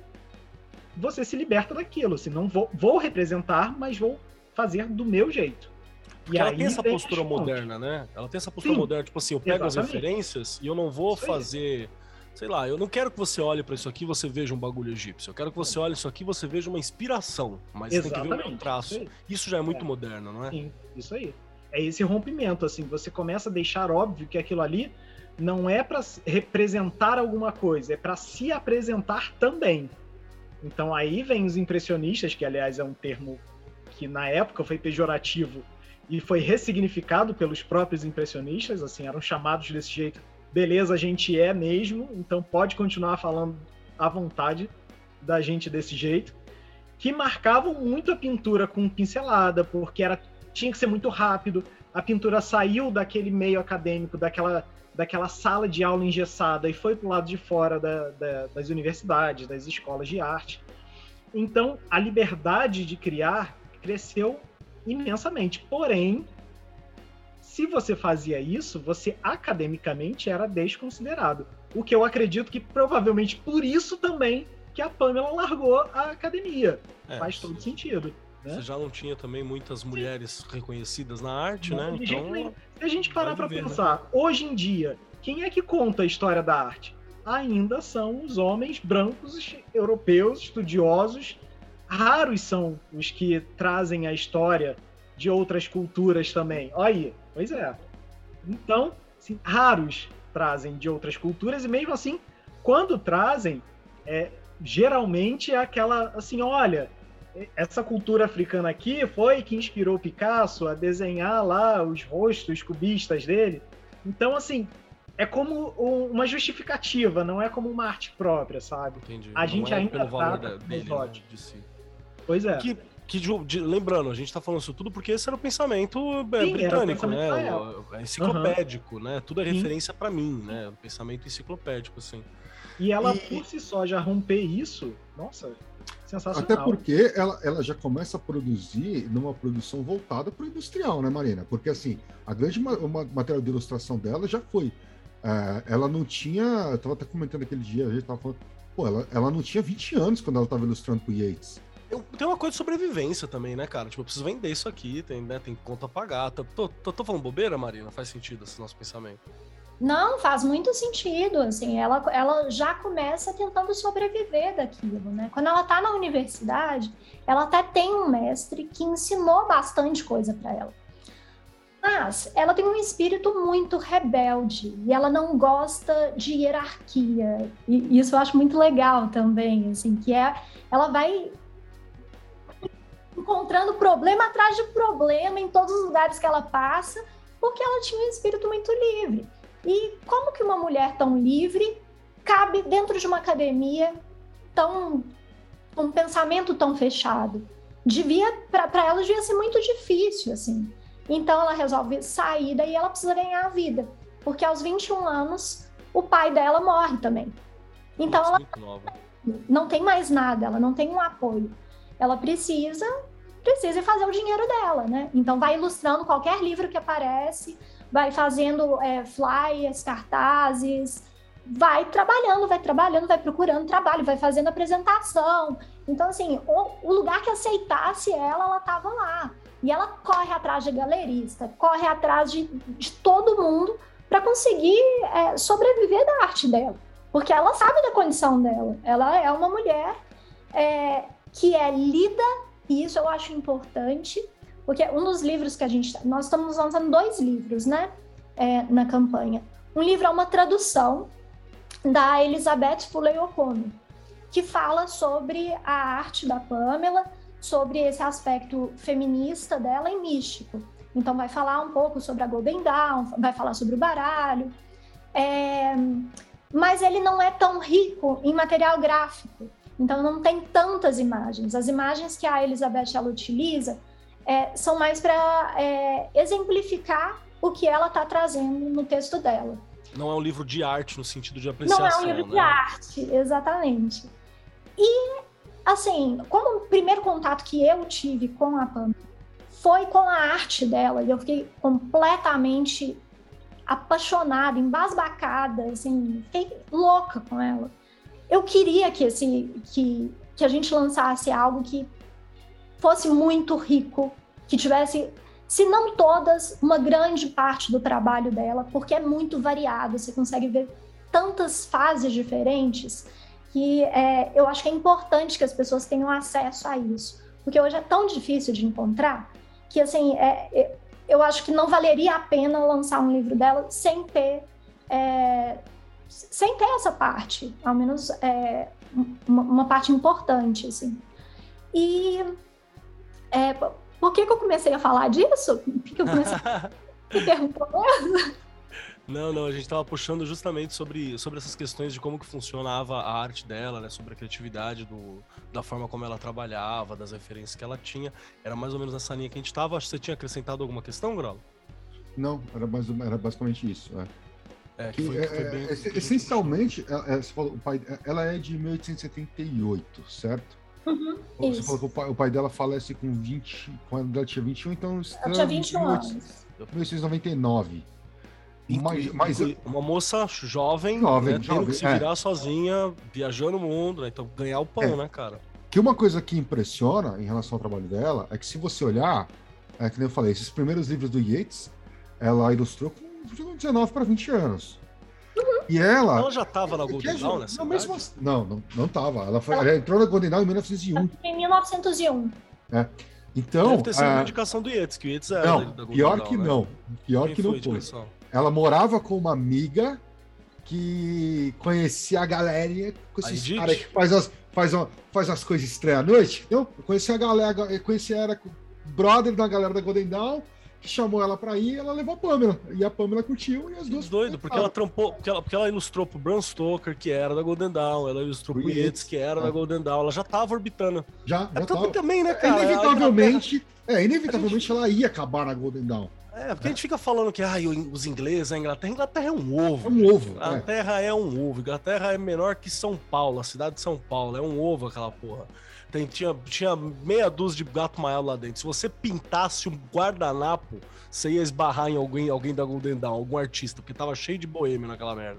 Você se liberta daquilo, assim, não vou, vou representar, mas vou fazer do meu jeito. Porque ela tem essa postura moderna, né? Ela tem essa postura Sim, moderna, tipo assim, eu pego exatamente. as referências e eu não vou isso fazer. Aí. Sei lá, eu não quero que você olhe para isso aqui e você veja um bagulho egípcio. Eu quero que você olhe isso aqui e você veja uma inspiração. Mas exatamente, tem que ver um traço. Isso, isso, já é muito é. moderno, não é? Sim, isso aí. É esse rompimento, assim, você começa a deixar óbvio que aquilo ali não é para representar alguma coisa, é para se apresentar também. Então aí vem os impressionistas, que aliás é um termo que na época foi pejorativo e foi ressignificado pelos próprios impressionistas, assim, eram chamados desse jeito. Beleza, a gente é mesmo, então pode continuar falando à vontade da gente desse jeito, que marcavam muito a pintura com pincelada, porque era tinha que ser muito rápido. A pintura saiu daquele meio acadêmico, daquela, daquela sala de aula engessada e foi para o lado de fora da, da, das universidades, das escolas de arte. Então, a liberdade de criar cresceu imensamente. Porém, se você fazia isso, você academicamente era desconsiderado. O que eu acredito que provavelmente por isso também que a Pamela largou a academia. É, Faz todo sentido. Né? Você já não tinha também muitas mulheres Sim. reconhecidas na arte, não, né? Então, se a gente parar para pensar, né? hoje em dia, quem é que conta a história da arte? Ainda são os homens brancos europeus, estudiosos, raros são os que trazem a história de outras culturas também. Olha aí, pois é. Então, assim, raros trazem de outras culturas e mesmo assim, quando trazem, é, geralmente é aquela assim, olha, essa cultura africana aqui foi que inspirou Picasso a desenhar lá os rostos cubistas dele. Então, assim, é como uma justificativa, não é como uma arte própria, sabe? Entendi. A não gente é ainda trata dele, né, de si. Pois é. Que, que de, lembrando, a gente tá falando isso tudo porque esse era o pensamento é, Sim, britânico, o pensamento né? O, é enciclopédico, uhum. né? Tudo é referência para mim, né? O pensamento enciclopédico, assim. E ela, e... por si só, já romper isso, nossa, sensacional. Até porque ela, ela já começa a produzir numa produção voltada para o industrial, né, Marina? Porque, assim, a grande ma material de ilustração dela já foi. É, ela não tinha. Eu tava até comentando aquele dia, a gente tava falando. Pô, ela, ela não tinha 20 anos quando ela tava ilustrando pro Yates. Tem uma coisa de sobrevivência também, né, cara? Tipo, eu preciso vender isso aqui, tem, né, tem conta a pagar. Tô, tô, tô falando bobeira, Marina? Faz sentido esse nosso pensamento? Não, faz muito sentido, assim, ela, ela já começa tentando sobreviver daquilo, né? Quando ela tá na universidade, ela até tem um mestre que ensinou bastante coisa para ela. Mas ela tem um espírito muito rebelde e ela não gosta de hierarquia. E isso eu acho muito legal também, assim, que é ela vai encontrando problema atrás de problema em todos os lugares que ela passa, porque ela tinha um espírito muito livre. E como que uma mulher tão livre cabe dentro de uma academia tão um pensamento tão fechado? Devia para ela devia ser muito difícil, assim. Então ela resolve sair daí ela precisa ganhar a vida. Porque aos 21 anos o pai dela morre também. Então ela não tem mais nada, ela não tem um apoio. Ela precisa precisa fazer o dinheiro dela, né? Então vai ilustrando qualquer livro que aparece, vai fazendo é, flyers, cartazes, vai trabalhando, vai trabalhando, vai procurando trabalho, vai fazendo apresentação. Então, assim, o, o lugar que aceitasse ela, ela estava lá. E ela corre atrás de galerista, corre atrás de, de todo mundo para conseguir é, sobreviver da arte dela. Porque ela sabe da condição dela. Ela é uma mulher é, que é lida e isso eu acho importante, porque um dos livros que a gente. Nós estamos lançando dois livros, né? É, na campanha. Um livro é uma tradução da Elizabeth Fuller O'Connor, que fala sobre a arte da Pamela, sobre esse aspecto feminista dela e místico. Então, vai falar um pouco sobre a Golden Dawn, vai falar sobre o baralho. É... Mas ele não é tão rico em material gráfico. Então não tem tantas imagens. As imagens que a Elizabeth ela utiliza é, são mais para é, exemplificar o que ela está trazendo no texto dela. Não é um livro de arte no sentido de apreciação. Não é um livro né? de arte, exatamente. E assim, como o primeiro contato que eu tive com a Pam foi com a arte dela, e eu fiquei completamente apaixonada, embasbacada, assim, fiquei louca com ela eu queria que, esse, que, que a gente lançasse algo que fosse muito rico, que tivesse, se não todas, uma grande parte do trabalho dela, porque é muito variado, você consegue ver tantas fases diferentes que é, eu acho que é importante que as pessoas tenham acesso a isso, porque hoje é tão difícil de encontrar que assim é, é eu acho que não valeria a pena lançar um livro dela sem ter é, sem ter essa parte, ao menos é, uma, uma, parte importante, assim. E é, por que, que eu comecei a falar disso? Por que, que eu comecei a... Me perguntou mesmo? Não, não, a gente estava puxando justamente sobre, sobre essas questões de como que funcionava a arte dela, né? Sobre a criatividade, do, da forma como ela trabalhava, das referências que ela tinha. Era mais ou menos nessa linha que a gente estava. Acho que você tinha acrescentado alguma questão, Grolo? Não, era, mais, era basicamente isso. É. É, que foi, foi bem, é, essencialmente, ela, falou, o pai, ela é de 1878, certo? Uhum, Você isso. falou que o pai, o pai, dela falece com 20, quando ela tinha 21, então ela tinha 21 anos. 1899. Mas, mas, uma moça jovem, jovem, né, jovem que se virar é. sozinha, viajando o mundo, né, então ganhar o pão, é. né, cara? Que uma coisa que impressiona em relação ao trabalho dela é que se você olhar, é que nem eu falei, esses primeiros livros do Yates, ela ilustrou com 19 para 20 anos. Uhum. E ela. Ela já estava na Golden Dawn nessa não, mesmo assim, não, não, não tava. Ela, foi, ela... entrou na Golden Dawn em 1901. Em 1901. É. Então. Deve ter sido uma indicação do Yates, que o Yates era não, da Golden pior Dawn, que né? não. Pior Quem que não foi. Ela morava com uma amiga que conhecia a galera com esses caras que faz as, faz, uma, faz as coisas estranhas à noite. Eu conhecia a galera, conhecia era brother da galera da Golden Dawn chamou ela pra ir, ela levou a Pamela. E a Pamela curtiu e as duas. Doido, porque ela trampou, porque ela, porque ela ilustrou pro Bram Stoker, que era da Golden Dawn, ela ilustrou pro Yates, que era é. da Golden Dawn, ela já tava orbitando. Já, é já tava. também, né, cara? Inevitavelmente, é, inevitavelmente gente... ela ia acabar na Golden Dawn. É, porque é. a gente fica falando que ah, os ingleses, a Inglaterra, a Inglaterra é um ovo. É um ovo. A Inglaterra é. é um ovo. A Inglaterra é menor que São Paulo, a cidade de São Paulo. É um ovo aquela porra. Tem, tinha, tinha meia dúzia de gato maior lá dentro. Se você pintasse um guardanapo, você ia esbarrar em alguém, alguém da Golden Dawn, algum artista, porque tava cheio de boêmio naquela merda.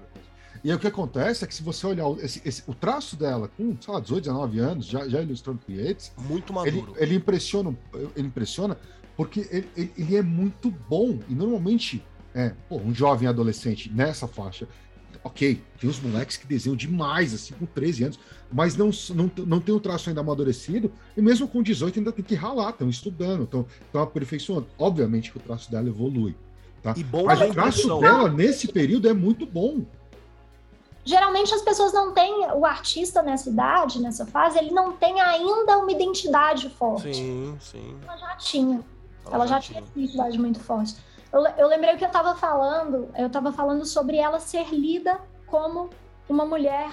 E aí, o que acontece é que se você olhar esse, esse, o traço dela com, sei lá, 18, 19 anos, já, já ilustrando clientes, muito maduro. Ele, ele, impressiona, ele impressiona porque ele, ele, é muito bom. E normalmente, é, pô, um jovem adolescente nessa faixa, ok, tem uns moleques que desenham demais, assim, com 13 anos, mas não, não, não tem o traço ainda amadurecido, e mesmo com 18 ainda tem que ralar, estão estudando, estão aperfeiçoando. Obviamente que o traço dela evolui. Tá? mas o traço dela, nesse período, é muito bom. Geralmente as pessoas não têm, o artista nessa idade, nessa fase, ele não tem ainda uma identidade forte. Sim, sim. Ela já tinha. Ela, ela já, já tinha uma identidade muito forte. Eu, eu lembrei que eu estava falando, eu estava falando sobre ela ser lida como uma mulher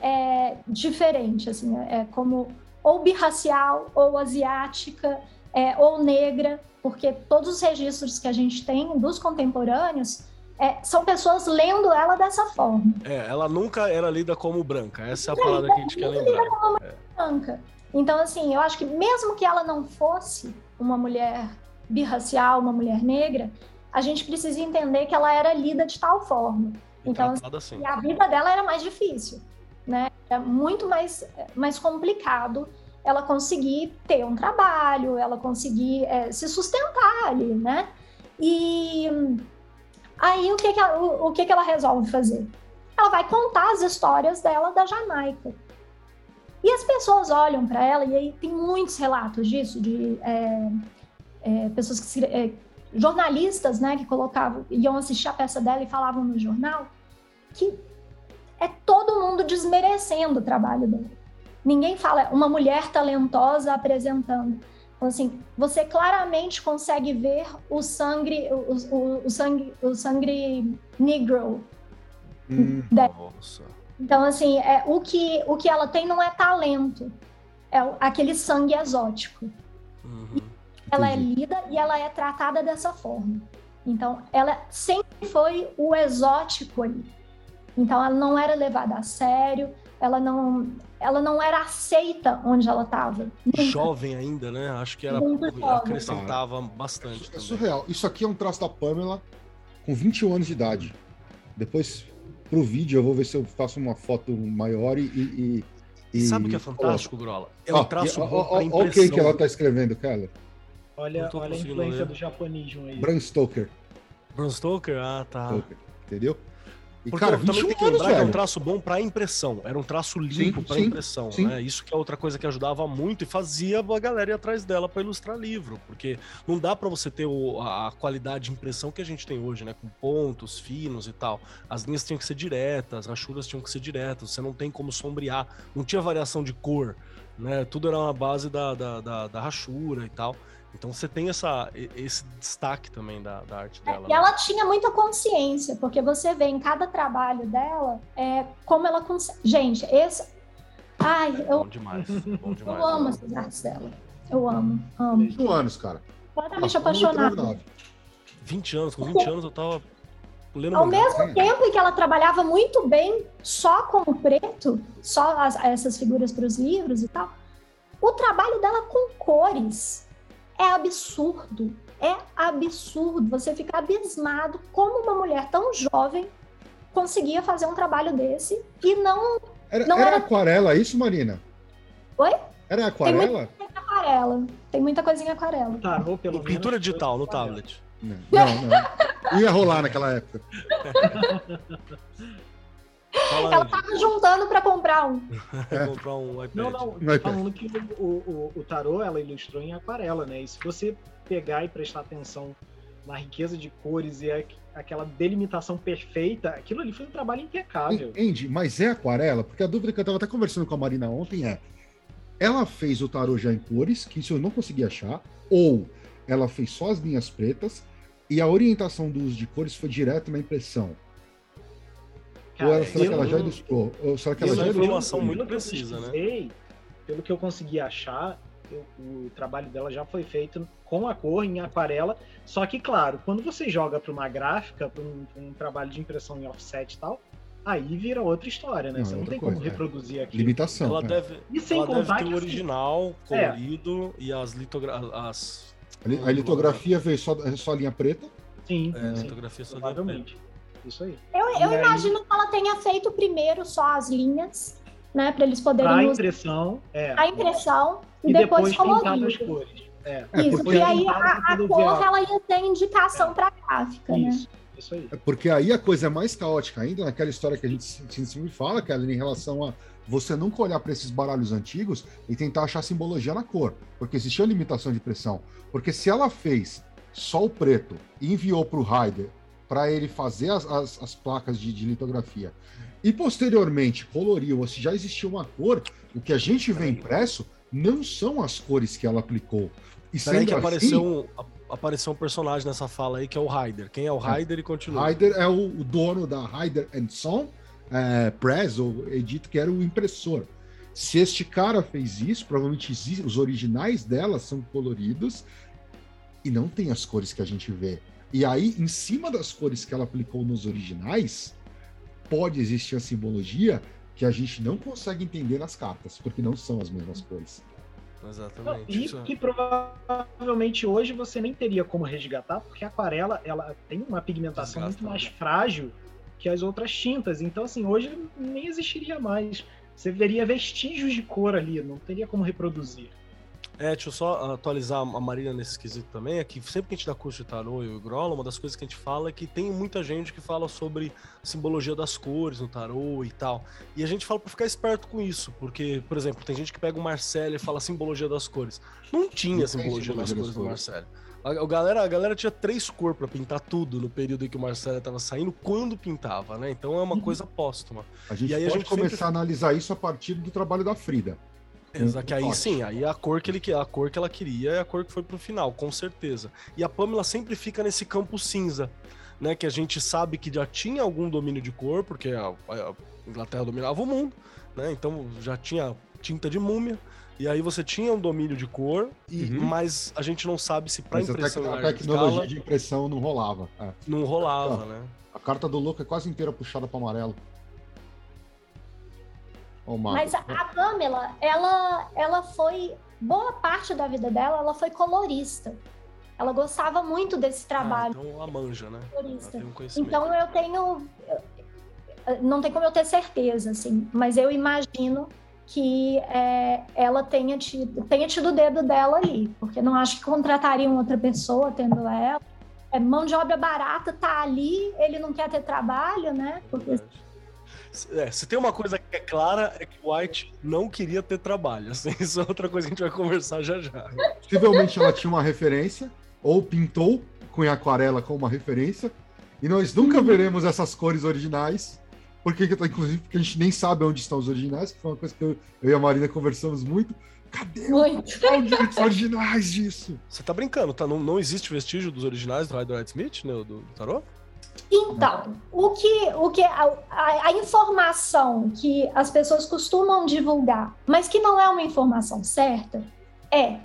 é, diferente, assim, é, como ou birracial ou asiática. é, ou negra, porque todos os registros que a gente tem dos contemporâneos é, são pessoas lendo ela dessa forma. É, ela nunca era lida como branca, essa é a palavra que a gente quer lembrar. Como é. branca. Então, assim, eu acho que mesmo que ela não fosse uma mulher birracial, uma mulher negra, a gente precisa entender que ela era lida de tal forma. Então, assim. a vida dela era mais difícil, né? Era muito mais, mais complicado ela conseguir ter um trabalho, ela conseguir é, se sustentar ali, né? E aí o que que ela, o, o que que ela resolve fazer? Ela vai contar as histórias dela da Jamaica. E as pessoas olham para ela, e aí tem muitos relatos disso, de é, é, pessoas que é, jornalistas, né, que colocavam, iam assistir a peça dela e falavam no jornal, que é todo mundo desmerecendo o trabalho dela. Ninguém fala uma mulher talentosa apresentando. Então, assim, você claramente consegue ver o sangue, o, o, o sangue, o sangue negro. Hum, nossa. Então, assim, é, o, que, o que ela tem não é talento, é aquele sangue exótico. Uhum. Ela é lida e ela é tratada dessa forma. Então, ela sempre foi o exótico ali. Então, ela não era levada a sério, ela não, ela não era aceita onde ela estava. Jovem ainda, né? Acho que era acrescentava bastante. É surreal. Isso aqui é um traço da Pamela com 21 anos de idade. Depois, pro vídeo, eu vou ver se eu faço uma foto maior e. e, e... Sabe o que é fantástico, Grola? É um traço ó, bom Olha o que, que ela tá escrevendo, Keller. Olha, olha a influência ler. do japonismo aí. Bram Stoker. Bram Stoker? Ah, tá. Stoker, entendeu? E, Porque cara, também tem que lembrar anos, que é um traço bom para impressão. Era um traço limpo para impressão. Sim. Né? Isso que é outra coisa que ajudava muito e fazia a galera ir atrás dela para ilustrar livro. Porque não dá para você ter o, a qualidade de impressão que a gente tem hoje, né? Com pontos finos e tal. As linhas tinham que ser diretas, as rachuras tinham que ser diretas. Você não tem como sombrear. Não tinha variação de cor. Né? Tudo era uma base da, da, da, da rachura e tal. Então você tem essa, esse destaque também da, da arte é, dela. É, e ela tinha muita consciência, porque você vê em cada trabalho dela é, como ela consegue. Gente, esse. Ai, é, eu. Bom demais, bom demais. Eu amo essas artes dela. Eu amo, amo. 20 anos, cara. Completamente apaixonada. 20 anos, com 20 anos eu tava lendo Ao mesmo tempo em que ela trabalhava muito bem só com o preto, só as, essas figuras para os livros e tal, o trabalho dela com cores é absurdo. É absurdo. Você fica abismado como uma mulher tão jovem conseguia fazer um trabalho desse e não. Era, não era, era... aquarela, isso, Marina? Oi? Era aquarela? Tem muita coisa aquarela. Tem muita coisa em aquarela. Tá, pelo menos. Pintura digital no tablet. Não, não, não. Ia rolar naquela época. Fala, ela tava juntando para comprar um. É. comprar um iPad. Não, não, falando que o, o, o tarô ela ilustrou em aquarela, né? E se você pegar e prestar atenção na riqueza de cores e a, aquela delimitação perfeita, aquilo ali foi um trabalho impecável. Andy, mas é aquarela? Porque a dúvida que eu tava até conversando com a Marina ontem é: ela fez o tarô já em cores, que isso eu não consegui achar, ou ela fez só as linhas pretas e a orientação do uso de cores foi direto na impressão? Cara, Ou ela, será que ela já ilustrou? Ou será que ela já informação muito precisa, né? Pelo que eu consegui achar, eu, o trabalho dela já foi feito com a cor em aquarela. Só que, claro, quando você joga para uma gráfica, para um, um, trabalho de impressão em offset e tal, aí vira outra história, né? Não, você não tem coisa, como é. reproduzir aqui. Limitação. Ela é. deve, e sem ela contar deve ter o original é. colorido é. e as litografias. A, litografia veio só, só linha preta? Sim, é, sim. litografia só linha preta. Isso aí. Eu, eu imagino aí... que ela tenha feito primeiro só as linhas, né? Para eles poderem. A impressão, é. A impressão e, e depois, depois colorido. as cores. É. é Isso, porque aí a, a cor ela ia ter indicação é. para gráfica, né? Isso. né? Isso aí. É porque aí a coisa é mais caótica ainda, naquela história que a gente sempre fala, que em relação a você nunca olhar para esses baralhos antigos e tentar achar simbologia na cor, porque existia limitação de pressão. Porque se ela fez só o preto e enviou para o Raider para ele fazer as, as, as placas de, de, litografia e posteriormente coloriu, ou se já existia uma cor, o que a gente vê impresso não são as cores que ela aplicou. E sendo que assim, apareceu, um, apareceu um personagem nessa fala aí que é o Ryder. Quem é o Ryder é, e continua? Ryder é o, o, dono da Ryder Son é, Press, ou edito, que era o impressor. Se este cara fez isso, provavelmente os originais dela são coloridos e não tem as cores que a gente vê. E aí, em cima das cores que ela aplicou nos originais, pode existir a simbologia que a gente não consegue entender nas cartas, porque não são as mesmas cores. Exatamente. E Isso- que provavelmente hoje você nem teria como resgatar, porque a aquarela ela tem uma pigmentação Desgasta, muito mais né? frágil que as outras tintas. Então, assim, hoje nem existiria mais. Você veria vestígios de cor ali, não teria como reproduzir. É, deixa eu só atualizar a Marina nesse quesito também, é que sempre que a gente dá curso de tarô e o Grola, uma das coisas que a gente fala é que tem muita gente que fala sobre simbologia das cores no tarô e tal. E a gente fala pra ficar esperto com isso, porque, por exemplo, tem gente que pega o Marcelo e fala simbologia das cores. Não tinha Não simbologia das cores do. Marcelo. A, a galera, a galera tinha três cores pra pintar tudo no período em que o Marcelo tava saindo, quando pintava, né? Então é uma coisa póstuma. A gente E aí a pode gente começar sempre- a analisar isso a partir do trabalho da Frida. Exa- que aí Ótimo. sim, aí a cor que ele a cor que ela queria é a cor que foi pro final, com certeza. E a Pamela sempre fica nesse campo cinza, né? Que a gente sabe que já tinha algum domínio de cor, porque a, a Inglaterra dominava o mundo, né? Então já tinha tinta de múmia. E aí você tinha um domínio de cor, e, Uhum. mas a gente não sabe se para Mas a, tec- impressão a tecnologia escala de impressão não rolava. É. não rolava, Ah. né? A carta do louco é quase inteira puxada para amarelo. Mas a, a Pamela, ela, ela foi. Boa parte da vida dela, ela foi colorista. Ela gostava muito desse Ah, trabalho então ela manja, né? Ela um conhecimento. Então eu tenho. Não tem como eu ter certeza, assim, mas eu imagino que é, ela tenha tido, tenha tido o dedo dela ali, porque não acho que contratariam outra pessoa tendo ela. É, mão de obra barata tá ali, ele não quer ter trabalho, né? Porque. É, se tem uma coisa que é clara, é que o White não queria ter trabalho. Assim, isso é outra coisa que a gente vai conversar já já. Possivelmente ela tinha uma referência, ou pintou com aquarela como uma referência, e nós nunca veremos essas cores originais, porque inclusive porque a gente nem sabe onde estão os originais, que foi uma coisa que eu, eu e a Marina conversamos muito. Cadê Muito. os originais disso? Você tá brincando, tá? Não, não existe vestígio dos originais do Rider White Smith, né? Do, do tarô? Então, o que, o que a, a- a informação que as pessoas costumam divulgar, mas que não é uma informação certa, é,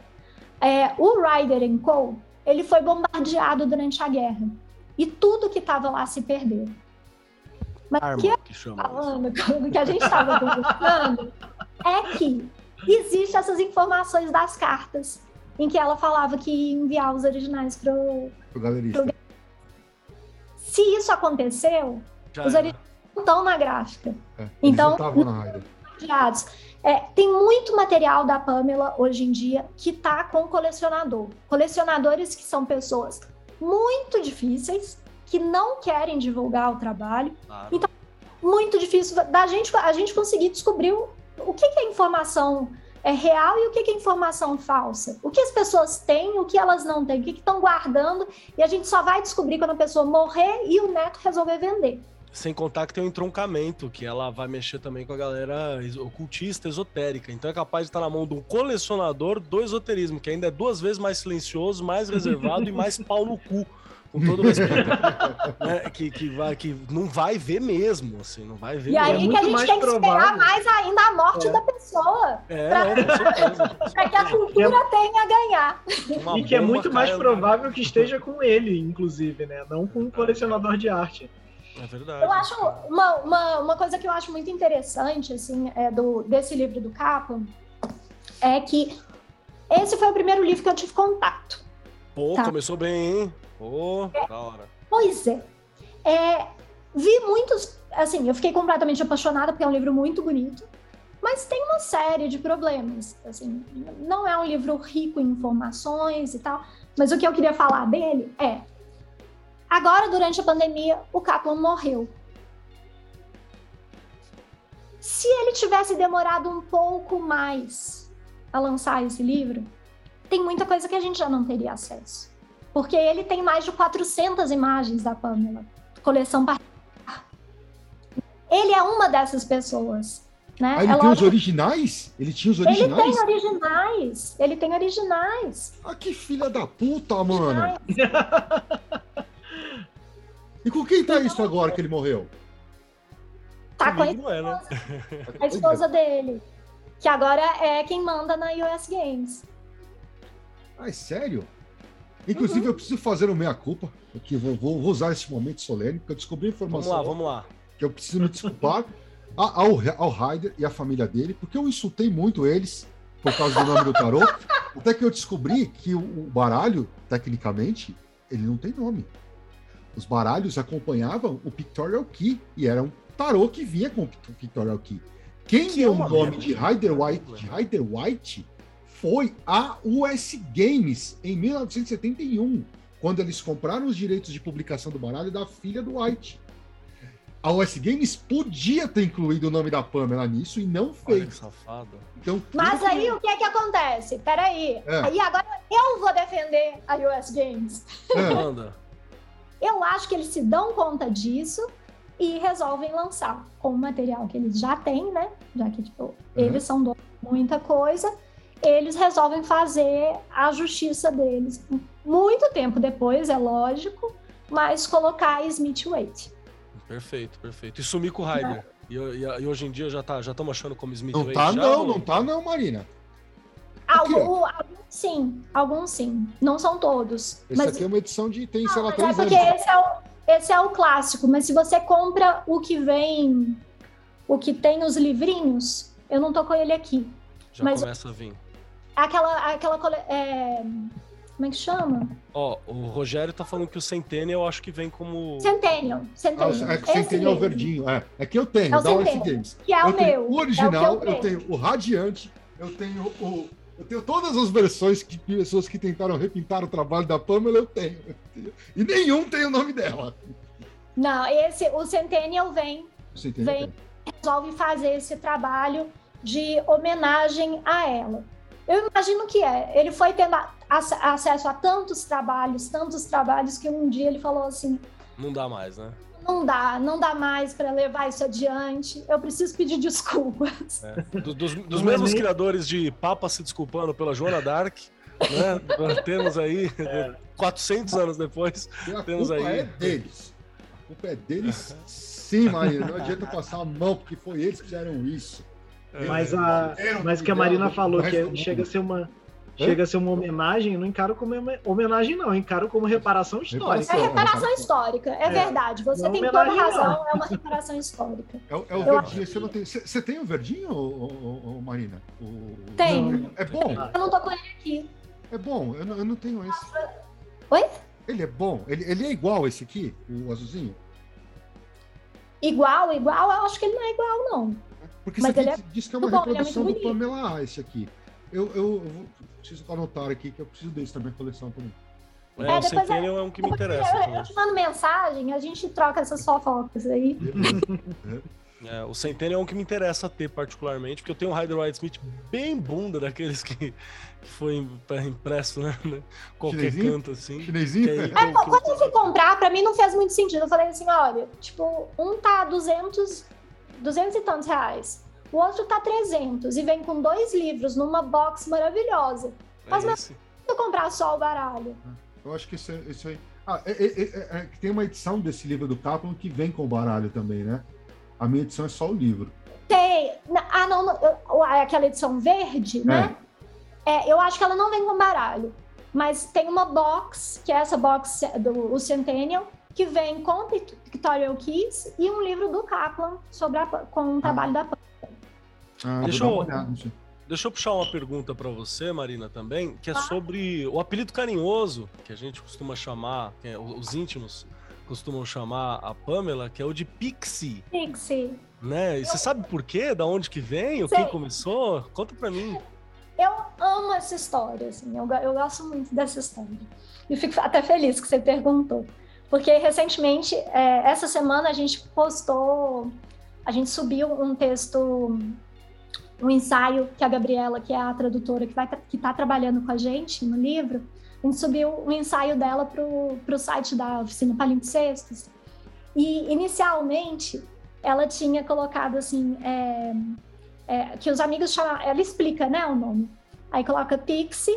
é, o Ryder Co. Ele foi bombardeado durante a guerra e tudo que estava lá se perdeu. Mas o Arma, que que chama. falando, o que a gente estava conversando, é que existem essas informações das cartas em que ela falava que ia enviar os originais para O galerista. Se isso aconteceu, Já os originais não estão na gráfica. É, Então-. Compartilhados. É, tem muito material da Pamela hoje em dia que tá com colecionador. Colecionadores que são pessoas muito difíceis, que não querem divulgar o trabalho. Claro. Então, Muito difícil da gente, a gente conseguir descobrir o, o que, que é informação é real e o que, é informação falsa. O que as pessoas têm, o que elas não têm, o que estão guardando. E a gente só vai descobrir quando a pessoa morrer e o neto resolver vender. Sem contar que tem um entroncamento, que ela vai mexer também com a galera ocultista, esotérica. Então é capaz de estar na mão de um colecionador do esoterismo, que ainda é duas vezes mais silencioso, mais reservado e mais pau no cu. Com todo respeito. Né? que, que, vai, que não vai ver mesmo, assim, não vai ver E aí mesmo. que a muito gente tem que esperar provável. mais ainda a morte É. da pessoa. É, Para que a cultura tenha a ganhar. Uma e que é muito mais provável que esteja com ele, inclusive, né? Não com um colecionador de arte. É verdade. Eu acho uma, uma, uma coisa que eu acho muito interessante, assim, é do, desse livro do Capa, é que esse foi o primeiro livro que eu tive contato. Pô, Tá. começou bem, hein? Pô, da hora. Pois é. É, Vi muitos. Assim, eu fiquei completamente apaixonada porque é um livro muito bonito. Mas tem uma série de problemas. Assim, não é um livro rico em informações e tal. Mas o que eu queria falar dele é. Agora, durante a pandemia, o Kaplan morreu. Se ele tivesse demorado um pouco mais a lançar esse livro, tem muita coisa que a gente já não teria acesso. Porque ele tem mais de 400 imagens da Pamela, coleção particular. Ele é uma dessas pessoas. Né? Ah, ele É tem os originais? Ele tinha os ele originais? tem originais. Ele tem originais. Ah, que filha da puta, mano. E com quem tá isso agora que ele morreu? Tá com a é, né? a esposa dele. que agora é quem manda na US Games. Ah, é sério? Inclusive, uhum. eu preciso fazer o meia-culpa, porque vou, vou, usar esse momento solene, porque eu descobri informação. Vamos lá, vamos lá. Que eu preciso me desculpar ao, ao Ryder e à família dele, porque eu insultei muito eles por causa do nome do tarô. Até que eu descobri que o, o baralho, tecnicamente, ele não tem nome. Os baralhos acompanhavam o Pictorial Key e era um tarô que vinha com o Pictorial Key. Quem que deu o nome de Rider White, de White foi a US Games em 1971, quando eles compraram os direitos de publicação do baralho da filha do White. A US Games podia ter incluído o nome da Pamela nisso e não fez. Olha que safado. Então, Mas aí o que é que acontece? Peraí. É. Aí agora eu vou defender a US Games. É. eu acho que eles se dão conta disso e resolvem lançar com o material que eles já têm, né? Já que tipo, uhum. eles são donos de muita coisa, eles resolvem fazer a justiça deles. Muito tempo depois, é lógico, mas colocar Smith Waite. Perfeito, perfeito. E sumir com o Ryder. E, e, e, hoje em dia já tá, já estamos achando como Smith não Waite. Tá, já, não, ou... não tá não, Marina. Algum, alguns sim, alguns sim. Não são todos. Esse mas... aqui é uma edição de tem, sei lá, é três é porque anos. Esse é, o, esse é o clássico, mas se você compra o que vem, o que tem os livrinhos, eu não tô com ele aqui. Já mas começa a vir. Aquela, aquela é, como é que chama? Ó, oh, o Rogério tá falando que o Centennial eu acho que vem como. Centennial. Centennial. Ah, é que o Centennial é o verdinho. É, é que eu tenho, é o da OS Games. Que é eu o meu. O original, é o eu tenho o Radiante, eu tenho o eu tenho todas as versões que pessoas que tentaram repintar o trabalho da Pamela, eu tenho. E nenhum tem o nome dela. Não, esse, o Centennial vem, o Centennial vem resolve fazer esse trabalho de homenagem a ela. Eu imagino que é. Ele foi tendo acesso a tantos trabalhos, tantos trabalhos, que um dia ele falou assim: Não dá mais, né? não dá, não dá mais para levar isso adiante. Eu preciso pedir desculpas. É. Do, dos, dos mesmos nem... criadores de Papa se desculpando pela Joana Dark, né? temos aí, é. 400 anos depois, a temos culpa aí. é deles. A culpa é deles, sim, Maria. Não adianta passar a mão, porque foi eles que fizeram isso. É. Mas, a, mas que a Marina falou, que chega a ser uma chega a ser uma homenagem, eu não encaro como homenagem, não, eu encaro como reparação histórica. É reparação histórica, é, é. verdade. Você não tem toda razão, não. é uma reparação histórica. É, é o verdinho, você não tem. Você tem o verdinho, ô, Marina? O... Tem. É bom. Eu não tô com ele aqui. É bom, eu não, eu não tenho esse. Oi? Ele é bom? Ele, ele é igual esse aqui, o azulzinho? Igual, igual, eu acho que ele não é igual, não. Porque Mas ele é diz que é uma bom, é reprodução é do Pamela A, esse aqui. Eu, eu, eu, preciso anotar aqui que eu preciso desse também, coleção também. É, é, o Centennial é um que me interessa. Eu, eu, te mando mensagem, a gente troca essas fofocas aí. É, o Centennial é um que me interessa ter particularmente, porque eu tenho um Rider White Smith bem bunda daqueles que, que foi impresso, né? Qualquer Chinesinho? canto, assim. Chinesinho? Aí, é, quando eu fui comprar, pra mim não fez muito sentido. Eu falei assim, olha, tipo, um tá 200, 200 e tantos reais. O outro tá 300 e vem com dois livros numa box maravilhosa. É Mas é eu comprar só o baralho. Eu acho que isso, isso aí. Ah, é, é, é, é tem uma edição desse livro do Kaplan que vem com o baralho também, né? A minha edição é só o livro. Tem. Ah, não, não aquela edição verde, né? É, eu acho que ela não vem com baralho. Mas tem uma box, que é essa box do o Centennial, que vem com Pictorial Keys e um livro do Kaplan sobre a, com o trabalho ah. da ah, deixa, eu, deixa eu puxar uma pergunta para você, Marina, também, que é sobre o apelido carinhoso que a gente costuma chamar, é, os íntimos costumam chamar a Pamela, que é o de Pixie. Pixie. Né? E você sabe por quê? Da onde que vem? O que começou? Conta pra mim. Eu amo essa história, assim, eu, eu gosto muito dessa história. E fico até feliz que você perguntou. Porque recentemente, é, essa semana, a gente postou, a gente subiu um texto um ensaio que a Gabriela, que é a tradutora que vai que está trabalhando com a gente no livro, a gente subiu um ensaio dela para o site da oficina Palimpsestos. E inicialmente ela tinha colocado assim é, é, que os amigos chamam, ela explica, né, o nome. Aí coloca Pixie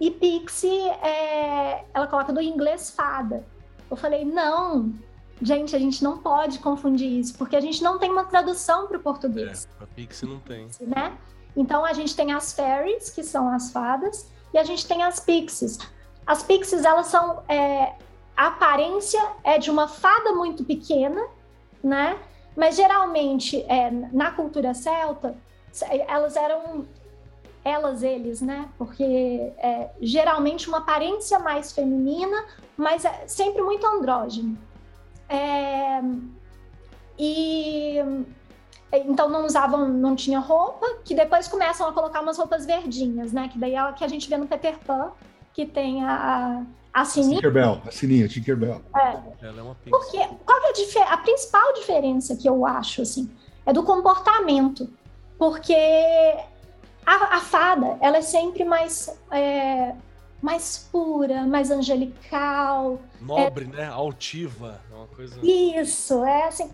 e Pixie é, ela coloca do inglês fada. Eu falei não, Gente, a gente não pode confundir isso, porque a gente não tem uma tradução para o português. É, a Pixie não tem. Né? Então a gente tem as fairies, que são as fadas, e a gente tem as pixies. As pixies, elas são. É, a aparência é de uma fada muito pequena, né? Mas geralmente, é, na cultura celta, elas eram. Elas, eles, né? Porque é, geralmente uma aparência mais feminina, mas é sempre muito andrógeno. É, e então não usavam, não tinha roupa, que depois começam a colocar umas roupas verdinhas, né? Que daí é o que a gente vê no Peter Pan, que tem a, a sininha. Tinkerbell, a sininha, Tinkerbell. É. Ela é uma pizza. Porque qual é a, a principal diferença que eu acho, assim, é do comportamento. Porque a, a fada, ela é sempre mais, é, mais pura, mais angelical. Nobre, é... né? Altiva. É uma coisa... Isso, é assim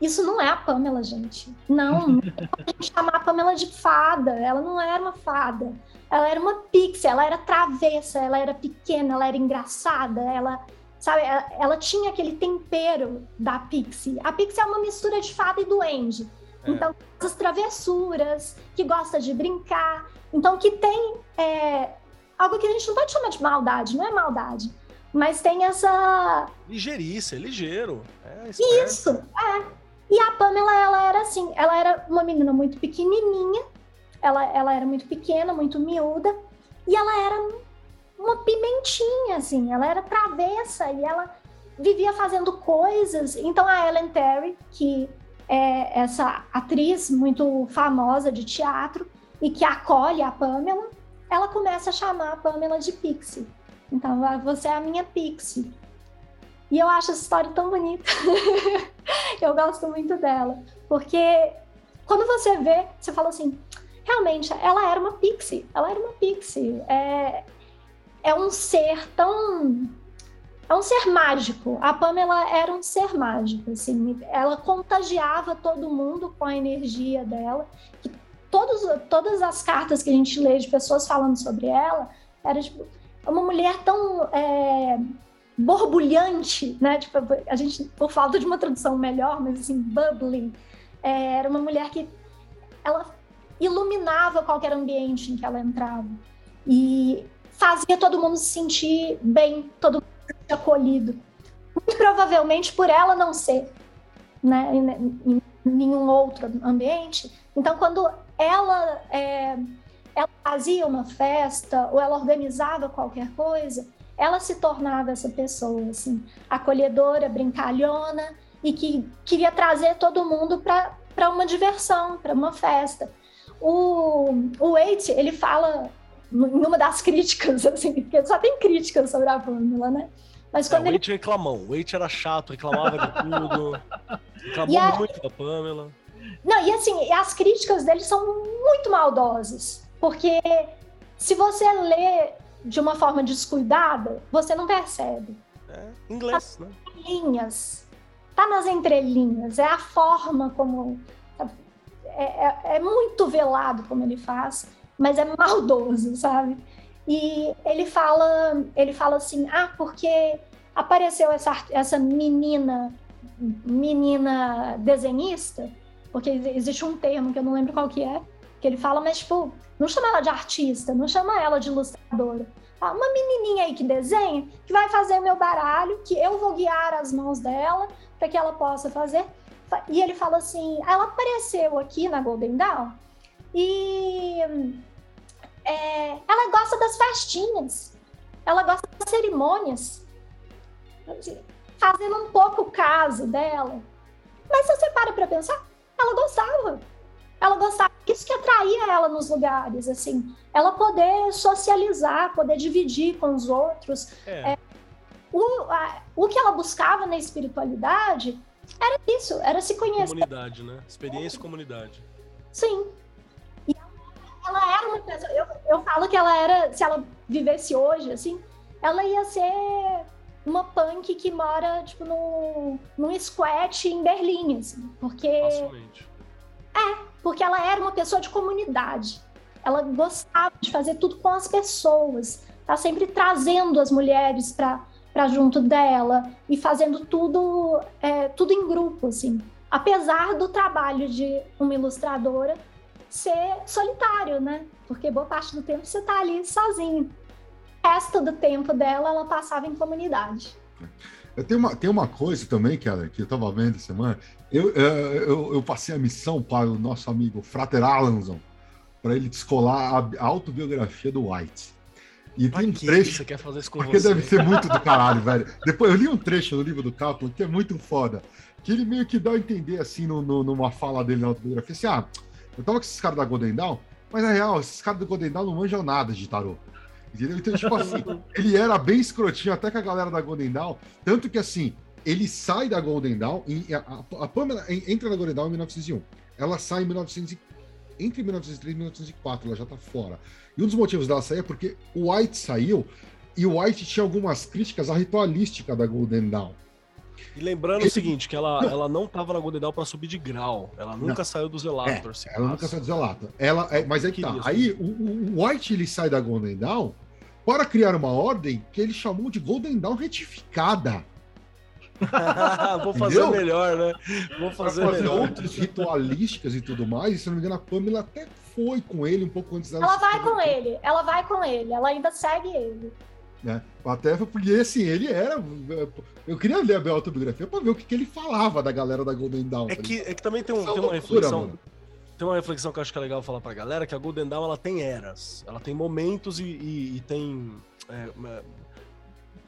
isso não é a Pamela, gente. Não, não a gente chamar a Pamela de fada. Ela não era uma fada. Ela era uma pixie, ela era travessa, ela era pequena, ela era engraçada, ela, sabe, ela, ela tinha aquele tempero da pixie. A pixie é uma mistura de fada e duende. É. Então, as travessuras, que gosta de brincar. Então, que tem é, algo que a gente não pode chamar de maldade, não é maldade. Mas tem essa. Ligeirice, é ligeiro. É Isso, é. E a Pamela, ela era assim, ela era uma menina muito pequenininha, ela, ela era muito pequena, muito miúda, e ela era uma pimentinha, assim, ela era travessa e ela vivia fazendo coisas. Então a Ellen Terry, que é essa atriz muito famosa de teatro e que acolhe a Pamela, ela começa a chamar a Pamela de Pixie. Então, você é a minha Pixie. E eu acho essa história tão bonita. eu gosto muito dela. Porque quando você vê, você fala assim: realmente, ela era uma pixie. Ela era uma pixie. É, é um ser tão. É um ser mágico. A Pamela era um ser mágico. Assim, ela contagiava todo mundo com a energia dela. Que todos, todas as cartas que a gente lê de pessoas falando sobre ela, era tipo, uma mulher tão. É, borbulhante, né? Tipo, a gente, por falta de uma tradução melhor, mas assim, bubbly. É, era uma mulher que ela iluminava qualquer ambiente em que ela entrava. E fazia todo mundo se sentir bem, todo mundo acolhido. Muito provavelmente por ela não ser, né? Em, nenhum outro ambiente. Então, quando ela, é, ela fazia uma festa ou ela organizava qualquer coisa, ela se tornava essa pessoa, assim, acolhedora, brincalhona e que queria trazer todo mundo para uma diversão, para uma festa. O, o Waite, ele fala em uma das críticas, assim, porque só tem críticas sobre a Pamela, né? Mas quando é, o Waite ele... reclamou, o Waite era chato, reclamava de tudo, reclamou a... muito da Pamela. Não, e assim, as críticas dele são muito maldosas, porque se você lê de uma forma descuidada, você não percebe. É, inglês, tá né? Linhas. Tá nas entrelinhas. É a forma como. É, é, é, muito velado como ele faz, mas é maldoso, sabe? E ele fala, ele fala assim, ah, porque apareceu essa, essa menina, menina desenhista, porque existe um termo que eu não lembro qual que é, que ele fala, mas tipo, não chama ela de artista, não chama ela de ilustradora. Ah, uma menininha aí que desenha, que vai fazer o meu baralho, que eu vou guiar as mãos dela para que ela possa fazer. E ele fala assim: ela apareceu aqui na Golden Dawn e é, ela gosta das festinhas, ela gosta das cerimônias, fazendo um pouco o caso dela. Mas se você para para pensar, ela gostava ela gostava, isso que atraía ela nos lugares, assim, ela poder socializar, poder dividir com os outros. É. É, o, a, o que ela buscava na espiritualidade era isso, era se conhecer. Comunidade, né? Experiência e comunidade. Sim. Ela era uma pessoa, eu, eu falo que ela era, se ela vivesse hoje, assim, ela ia ser uma punk que mora, tipo, no, num squat em Berlim, assim, porque... Facilmente. É, porque ela era uma pessoa de comunidade. Ela gostava de fazer tudo com as pessoas, tá sempre trazendo as mulheres para junto dela e fazendo tudo é, tudo em grupo, assim. Apesar do trabalho de uma ilustradora, ser solitário, né? Porque boa parte do tempo você tá ali sozinho. O resto do tempo dela, ela passava em comunidade. Eu tenho uma, tem uma coisa também, cara, que eu tava vendo semana. Eu, eu, eu, passei a missão para o nosso amigo Frater Alanson, para ele descolar a autobiografia do White. E tem um trecho. Você quer fazer isso com porque você? deve ser muito do caralho, velho. Depois eu li um trecho no livro do Kaplan que é muito foda. Que ele meio que dá a entender, assim, no, no, numa fala dele na autobiografia, assim, ah, eu tava com esses caras da Golden Dawn, mas na real, esses caras do Golden Dawn não manjam nada de tarô. Entendeu? Então, tipo assim, ele era bem escrotinho até com a galera da Golden Dawn, tanto que assim, ele sai da Golden Dawn, e a, a, a Pamela entra na Golden Dawn em 1901. Ela sai em 1900, entre 1903 e 1904, ela já tá fora. E um dos motivos dela sair é porque o White saiu e o White tinha algumas críticas à ritualística da Golden Dawn. E lembrando o seguinte, que ela não, ela não tava na Golden Dawn para subir de grau. Ela nunca não. saiu do Zelator. É, ela nunca saiu do Zelator. Ela, é, mas aí que tá. Aí o, o, White ele sai da Golden Dawn para criar uma ordem que ele chamou de Golden Dawn retificada. Vou fazer Entendeu? melhor, né? Vou fazer, fazer melhor. outros ritualísticas e tudo mais. E, se não me engano, a Pamela até foi com ele um pouco antes dela. Ela vai com ele, ela vai com ele, ela ainda segue ele. Né? Até porque, assim, ele era. Eu queria ler a autobiografia para ver o que, que, ele falava da galera da Golden Dawn. É, tá que, é que também tem, um, tem uma reflexão. Tem uma reflexão que eu acho que é legal falar pra galera, que a Golden Dawn ela tem eras, ela tem momentos e, e, e tem é,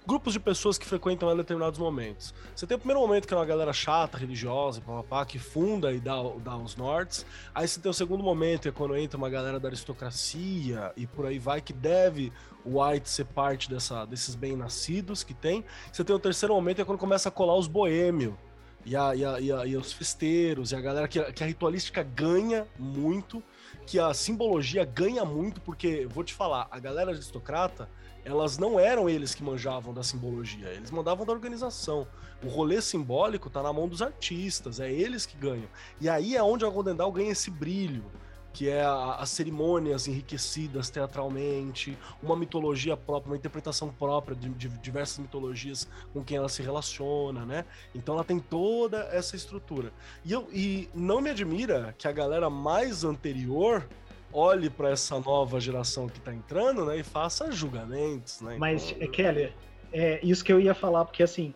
grupos de pessoas que frequentam ela em determinados momentos. Você tem o primeiro momento, que é uma galera chata, religiosa, papapá, que funda e dá, dá os nortes. Aí você tem o segundo momento, que é quando entra uma galera da aristocracia e por aí vai, que deve o White ser parte dessa, desses bem-nascidos que tem. Você tem o terceiro momento, que é quando começa a colar os boêmios. E, a, e, a, e, a, e os festeiros, e a galera que, que a ritualística ganha muito, que a simbologia ganha muito, porque, vou te falar, a galera aristocrata, elas não eram eles que manjavam da simbologia, eles mandavam da organização. O rolê simbólico tá na mão dos artistas, é eles que ganham. E aí é onde a Golden Dawn ganha esse brilho, que é as cerimônias enriquecidas teatralmente, uma mitologia própria, uma interpretação própria de, de, diversas mitologias com quem ela se relaciona, né? Então ela tem toda essa estrutura. E, eu, e não me admira que a galera mais anterior olhe para essa nova geração que está entrando, né, e faça julgamentos, né? Mas, então... Kelly, é isso que eu ia falar, porque assim,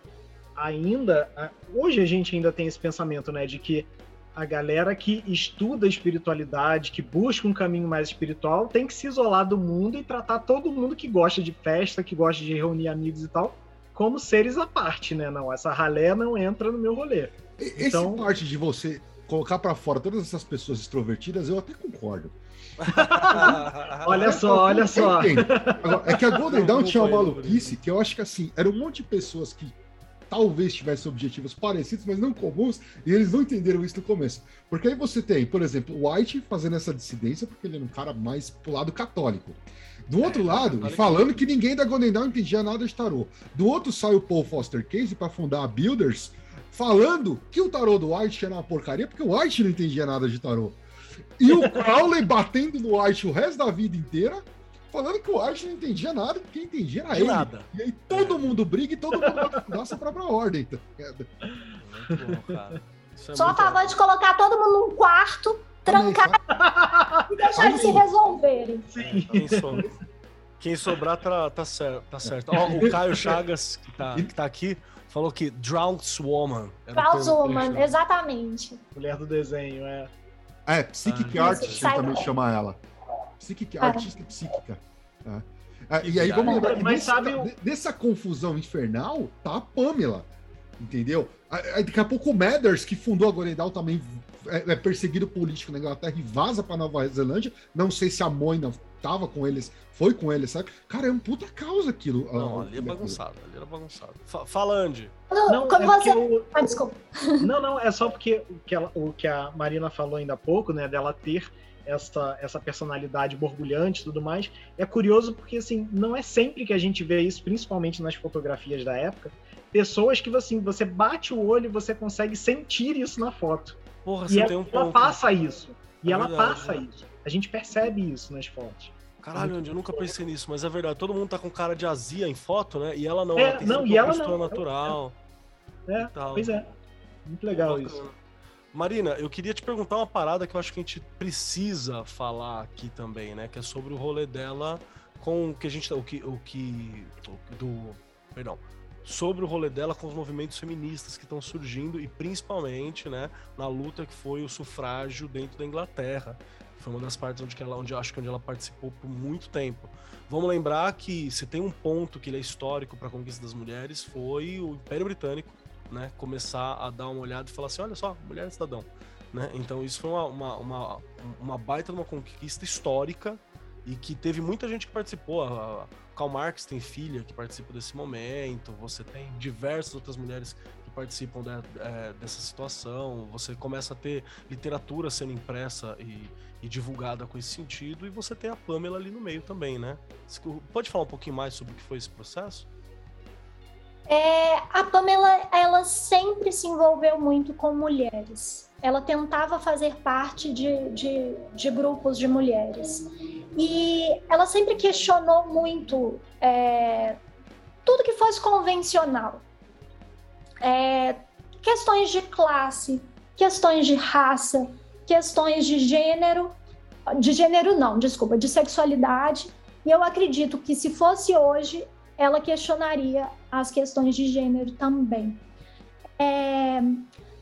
ainda, hoje a gente ainda tem esse pensamento, né, de que a galera que estuda espiritualidade, que busca um caminho mais espiritual, tem que se isolar do mundo e tratar todo mundo que gosta de festa, que gosta de reunir amigos e tal, como seres à parte, né? Não, essa ralé não entra no meu rolê. Esse então... parte de você colocar para fora todas essas pessoas extrovertidas, eu até concordo. olha só, olha só. Agora, é que a Golden Dawn tinha uma maluquice que eu acho que assim, era um monte de pessoas que talvez tivessem objetivos parecidos, mas não comuns, e eles não entenderam isso no começo. Porque aí você tem, por exemplo, White fazendo essa dissidência, porque ele era um cara mais pro lado católico. Do outro é, lado, falando que ninguém da Golden Dawn entendia nada de tarô. Do outro sai o Paul Foster Case para fundar a Builders, falando que o tarô do White era uma porcaria, porque o White não entendia nada de tarô. E o Crowley batendo no White o resto da vida inteira, falando que o White não entendia nada, que quem entendia era ele. Nada. E aí todo é. mundo briga e todo mundo dá sua própria ordem. Tá muito bom, cara. É Só a favor de colocar todo mundo num quarto, trancar e deixar eles se resolverem. Sim. Quem, quem sobrar tá, tá certo. Tá certo. Ó, o Caio Chagas, que tá, que tá aqui, falou que Drowned Woman. Drowned Woman, exatamente. Mulher do desenho, é. É, Psychic ah, Artist também chama ela. Psychic ah. Artista psíquica. É. É, e aí vamos lembrar que nessa, sabe... nessa confusão infernal tá a Pamela. Entendeu? Aí, daqui a pouco o Mathers, que fundou a Gorendal, também é, é, perseguido político na Inglaterra e vaza pra Nova Zelândia. Não sei se a Moina tava com eles, foi com eles, sabe? Cara, é um puta causa aquilo. Não, ali é bagunçado, ali era bagunçado. Fala, Andy. Não, não quando é você... Eu... Ah, desculpa. Não, não, é só porque o que, ela, o que a Marina falou ainda há pouco, né, dela ter essa, essa personalidade borbulhante e tudo mais, é curioso porque, assim, não é sempre que a gente vê isso, principalmente nas fotografias da época, pessoas que, assim, você bate o olho e você consegue sentir isso na foto. Porra, e ela, tem um ela passa isso. E é ela verdade, passa né? isso. A gente percebe isso nas fotos. Caralho, Andy, eu nunca pensei nisso, mas é verdade. Todo mundo tá com cara de azia em foto, né? E ela não. É, ela não, e ela não. natural. É, é pois é. Muito legal isso. Marina, eu queria te perguntar uma parada que eu acho que a gente precisa falar aqui também, né? Que é sobre o rolê dela com o que a gente. O que. O que do. Perdão. Sobre o rolê dela com os movimentos feministas que estão surgindo e principalmente, né, na luta que foi o sufrágio dentro da Inglaterra. Foi uma das partes onde, ela, onde eu acho que onde ela participou por muito tempo. Vamos lembrar que se tem um ponto que é histórico para a conquista das mulheres foi o Império Britânico, né, começar a dar uma olhada e falar assim, olha só, mulher é cidadão. Né? Então isso foi uma, uma, uma, uma baita uma conquista histórica e que teve muita gente que participou. A Karl Marx tem filha que participa desse momento, você tem diversas outras mulheres que participam de, é, dessa situação, você começa a ter literatura sendo impressa e, e, divulgada com esse sentido, e você tem a Pamela ali no meio também, né? Pode falar um pouquinho mais sobre o que foi esse processo? É, a Pamela, ela sempre se envolveu muito com mulheres. Ela tentava fazer parte de, de, de grupos de mulheres. E ela sempre questionou muito é, tudo que fosse convencional. É, questões de classe, questões de raça, questões de gênero, de gênero não, desculpa, de sexualidade. E eu acredito que se fosse hoje, ela questionaria as questões de gênero também. É,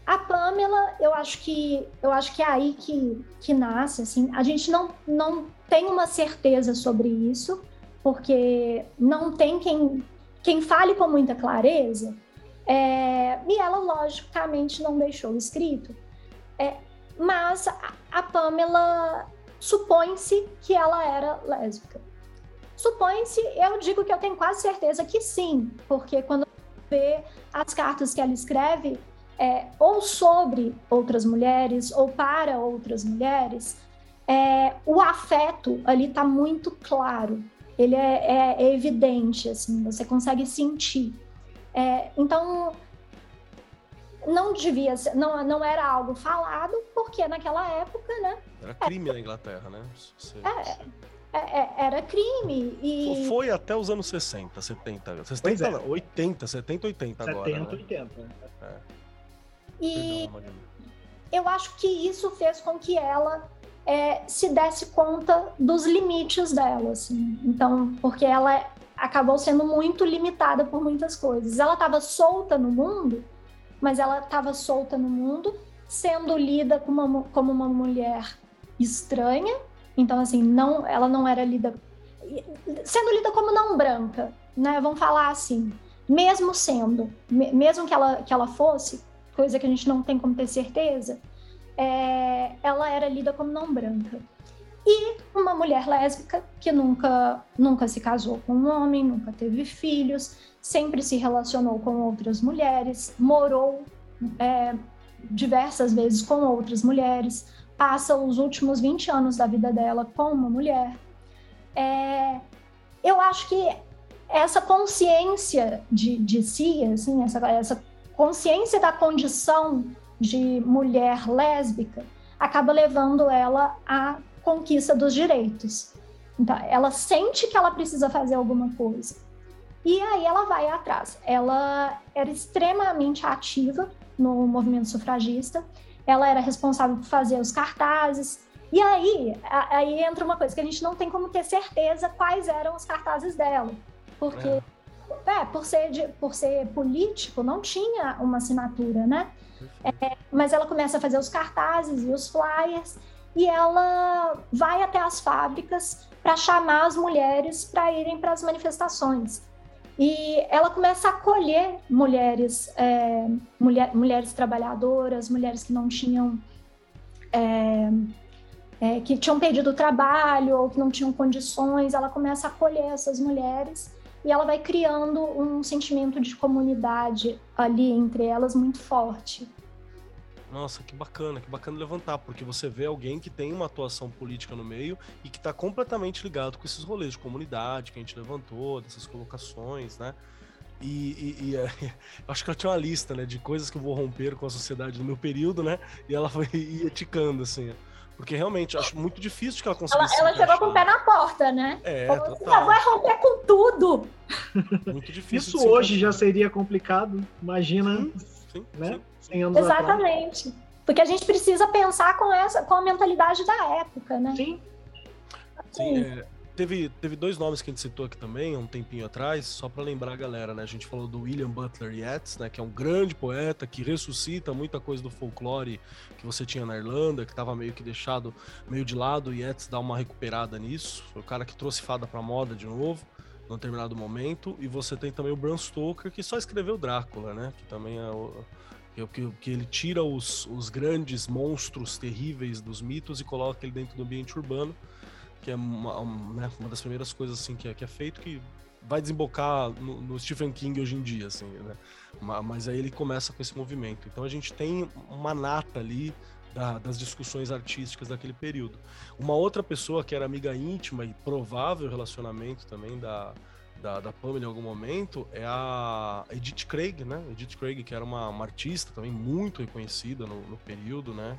a Pamela, eu acho que eu acho que é aí que, que nasce, assim. A gente não, não tem uma certeza sobre isso, porque não tem quem, quem fale com muita clareza. É, e ela, logicamente, não deixou escrito. É, mas a, Pamela supõe-se que ela era lésbica. Supõe-se, eu digo que eu tenho quase certeza que sim, porque quando vê as cartas que ela escreve, é, ou sobre outras mulheres, ou para outras mulheres, é, o afeto ali está muito claro, ele é, é, é, evidente, assim, você consegue sentir. É, então, não devia ser, não, não era algo falado, porque naquela época, né? Era crime na Inglaterra, né? Você, é, é, é, era crime. E... Foi até os anos 60, 70. 70 é. 80, 70, 80 agora. 70, né? 80. É. E Perdão, eu acho que isso fez com que ela é, se desse conta dos limites dela, assim. Então, porque ela acabou sendo muito limitada por muitas coisas. Ela estava solta no mundo, mas ela estava solta no mundo, sendo lida como uma, como uma mulher estranha, então, assim, não, ela não era lida. Sendo lida como não branca, né? Vamos falar assim. Mesmo sendo, mesmo que ela, que ela fosse, coisa que a gente não tem como ter certeza, é, ela era lida como não branca. E uma mulher lésbica que nunca, nunca se casou com um homem, nunca teve filhos, sempre se relacionou com outras mulheres, morou é, diversas vezes com outras mulheres, passa os últimos 20 anos da vida dela com uma mulher. É, eu acho que essa consciência de, de si, assim, essa, essa consciência da condição de mulher lésbica acaba levando ela à conquista dos direitos. Então, ela sente que ela precisa fazer alguma coisa. E aí ela vai atrás. Ela era extremamente ativa no movimento sufragista ela era responsável por fazer os cartazes. E aí, aí entra uma coisa que a gente não tem como ter certeza quais eram os cartazes dela. Porque, é. É, por, ser de, por ser político, não tinha uma assinatura, né? É, mas ela começa a fazer os cartazes e os flyers, e ela vai até as fábricas para chamar as mulheres para irem para as manifestações. E ela começa a acolher mulheres, é, mulher, mulheres trabalhadoras, mulheres que não tinham. É, é, que tinham perdido o trabalho ou que não tinham condições, ela começa a acolher essas mulheres e ela vai criando um sentimento de comunidade ali entre elas muito forte. Nossa, que bacana, que bacana levantar, porque você vê alguém que tem uma atuação política no meio e que está completamente ligado com esses rolês de comunidade que a gente levantou, dessas colocações, né? E, e, e é, acho que ela tinha uma lista, né, de coisas que eu vou romper com a sociedade no meu período, né? E ela foi eticando, assim. Porque realmente acho muito difícil que ela conseguisse. Ela, ela chegou com o pé na porta, né? É, Como total. vai romper com tudo. Muito difícil. Isso hoje já seria complicado. Imagina, sim, sim, né? Sim. 100 anos Exatamente. Atrás. Porque a gente precisa pensar com essa, com a mentalidade da época, né? Sim. Sim, é, teve, teve dois nomes que a gente citou aqui também, um tempinho atrás, só para lembrar a galera, né? A gente falou do William Butler Yeats, né? Que é um grande poeta que ressuscita muita coisa do folclore que você tinha na Irlanda, que estava meio que deixado meio de lado. E Yeats dá uma recuperada nisso. Foi o cara que trouxe fada para moda de novo num determinado momento. E você tem também o Bram Stoker, que só escreveu Drácula, né? Que também é o. Que, que ele tira os, os grandes monstros terríveis dos mitos e coloca ele dentro do ambiente urbano que é uma, né, uma das primeiras coisas assim que é, que é feito que vai desembocar no, no, Stephen King hoje em dia, assim, né? Mas aí ele começa com esse movimento. Então a gente tem uma nata ali da, das discussões artísticas daquele período. Uma outra pessoa que era amiga íntima e provável relacionamento também da, da, da Pamela em algum momento é a Edith Craig, né? Edith Craig, que era uma, uma artista também muito reconhecida no, no período, né?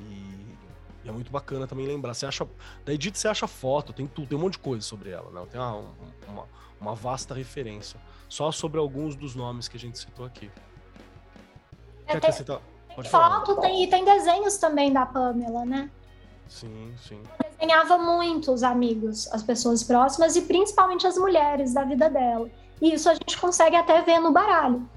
E, e é muito bacana também lembrar. Você acha. Da Edith você acha foto, tem tudo, tem um monte de coisa sobre ela, né? Tem uma, uma, uma vasta referência. Só sobre alguns dos nomes que a gente citou aqui. É, Quer citar? Pode foto tem, e tem desenhos também da Pamela, né? Sim, sim. Ela desenhava muito os amigos, as pessoas próximas e principalmente as mulheres da vida dela. E isso a gente consegue até ver no baralho.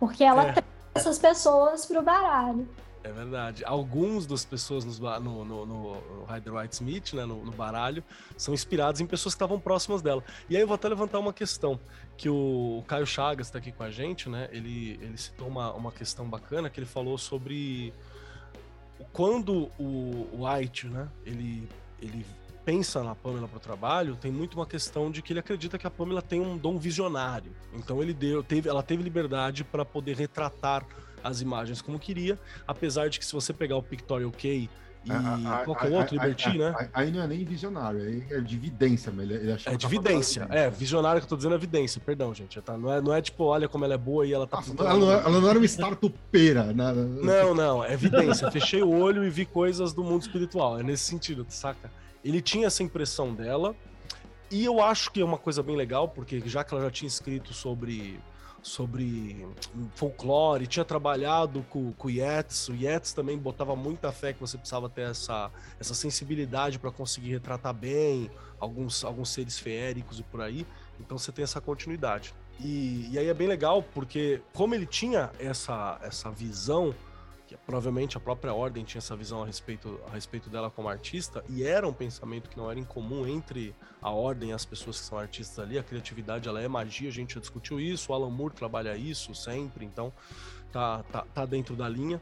Porque ela é. traz essas pessoas pro baralho. É verdade. Alguns das pessoas no, no, no, no Rider White Smith, né, no, no, baralho, são inspirados em pessoas que estavam próximas dela. E aí eu vou até levantar uma questão, que o, o Caio Chagas está aqui com a gente, né? Ele, ele citou uma, uma questão bacana, que ele falou sobre quando o White, né, ele, ele pensa na Pamela para o trabalho, tem muito uma questão de que ele acredita que a Pamela tem um dom visionário. Então ele deu, teve, ela teve liberdade para poder retratar as imagens como queria, apesar de que se você pegar o Pictorial Key e a, a, qualquer a, outro, Liberty, né? Aí não é nem visionário, aí é de vidência, mas ele, ele É de vidência, é, visionário que eu tô dizendo é vidência, perdão, gente. Tá, não, é, não é tipo, olha como ela é boa e ela tá. Nossa, ela, não, é, ela não era uma startupeira, né? Não, não, é vidência. Fechei o olho e vi coisas do mundo espiritual. É nesse sentido, saca? Ele tinha essa impressão dela, e eu acho que é uma coisa bem legal, porque já que ela já tinha escrito sobre sobre folclore, tinha trabalhado com, com o Yeats. O Yeats também botava muita fé que você precisava ter essa, essa sensibilidade para conseguir retratar bem alguns, alguns seres feéricos e por aí. Então você tem essa continuidade. E, e aí é bem legal, porque como ele tinha essa, essa visão provavelmente a própria ordem tinha essa visão a respeito, a respeito dela como artista, e era um pensamento que não era incomum entre a ordem e as pessoas que são artistas ali. A criatividade ela é magia, a gente já discutiu isso, o Alan Moore trabalha isso sempre, então tá, tá, tá dentro da linha.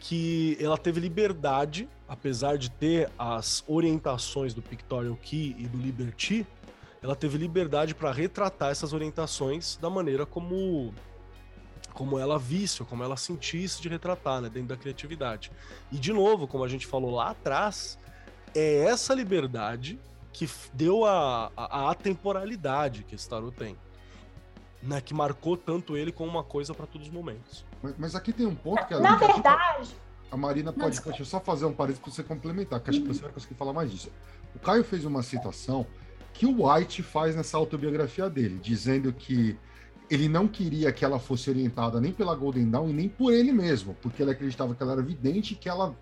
Que ela teve liberdade, apesar de ter as orientações do Pictorial Key e do Liberty, ela teve liberdade para retratar essas orientações da maneira como como ela visse, como ela sentisse de retratar, né, dentro da criatividade. E de novo, como a gente falou lá atrás, é essa liberdade que deu a, a, a atemporalidade que esse tarot tem. Né, que marcou tanto ele como uma coisa para todos os momentos. Mas, mas, aqui tem um ponto que a Na verdade. A Marina pode, deixa eu só fazer um parênteses para você complementar, que acho que você vai conseguir falar mais disso. O Caio fez uma citação que o White faz nessa autobiografia dele, dizendo que ele não queria que ela fosse orientada nem pela Golden Dawn e nem por ele mesmo, porque ele acreditava que ela era vidente e que ela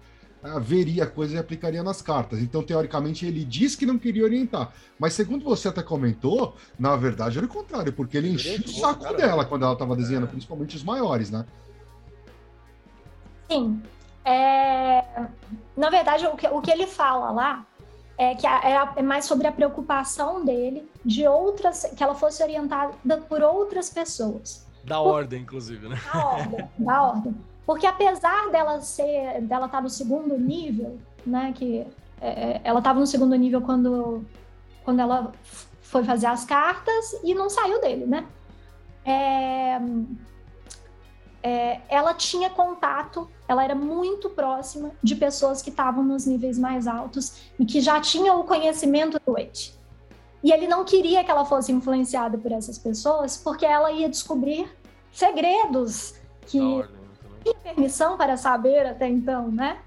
uh, veria a coisa e aplicaria nas cartas. Então, teoricamente, ele diz que não queria orientar. Mas, segundo você até comentou, na verdade era o contrário, porque ele enchia o saco cara, dela quando ela estava desenhando, é. principalmente os maiores, né? Sim. É... Na verdade, o que, o que ele fala lá é, que é, é mais sobre a preocupação dele de outras, que ela fosse orientada por outras pessoas. Da por, ordem, inclusive, né? Da ordem, da ordem. Porque apesar dela ser, dela estar tá no segundo nível, né, que é, é ela estava no segundo nível quando, quando ela foi fazer as cartas e não saiu dele, né? É, é, ela tinha contato, ela era muito próxima de pessoas que estavam nos níveis mais altos e que já tinham o conhecimento do Wade. E ele não queria que ela fosse influenciada por essas pessoas, porque ela ia descobrir segredos que tinha permissão para saber até então, né?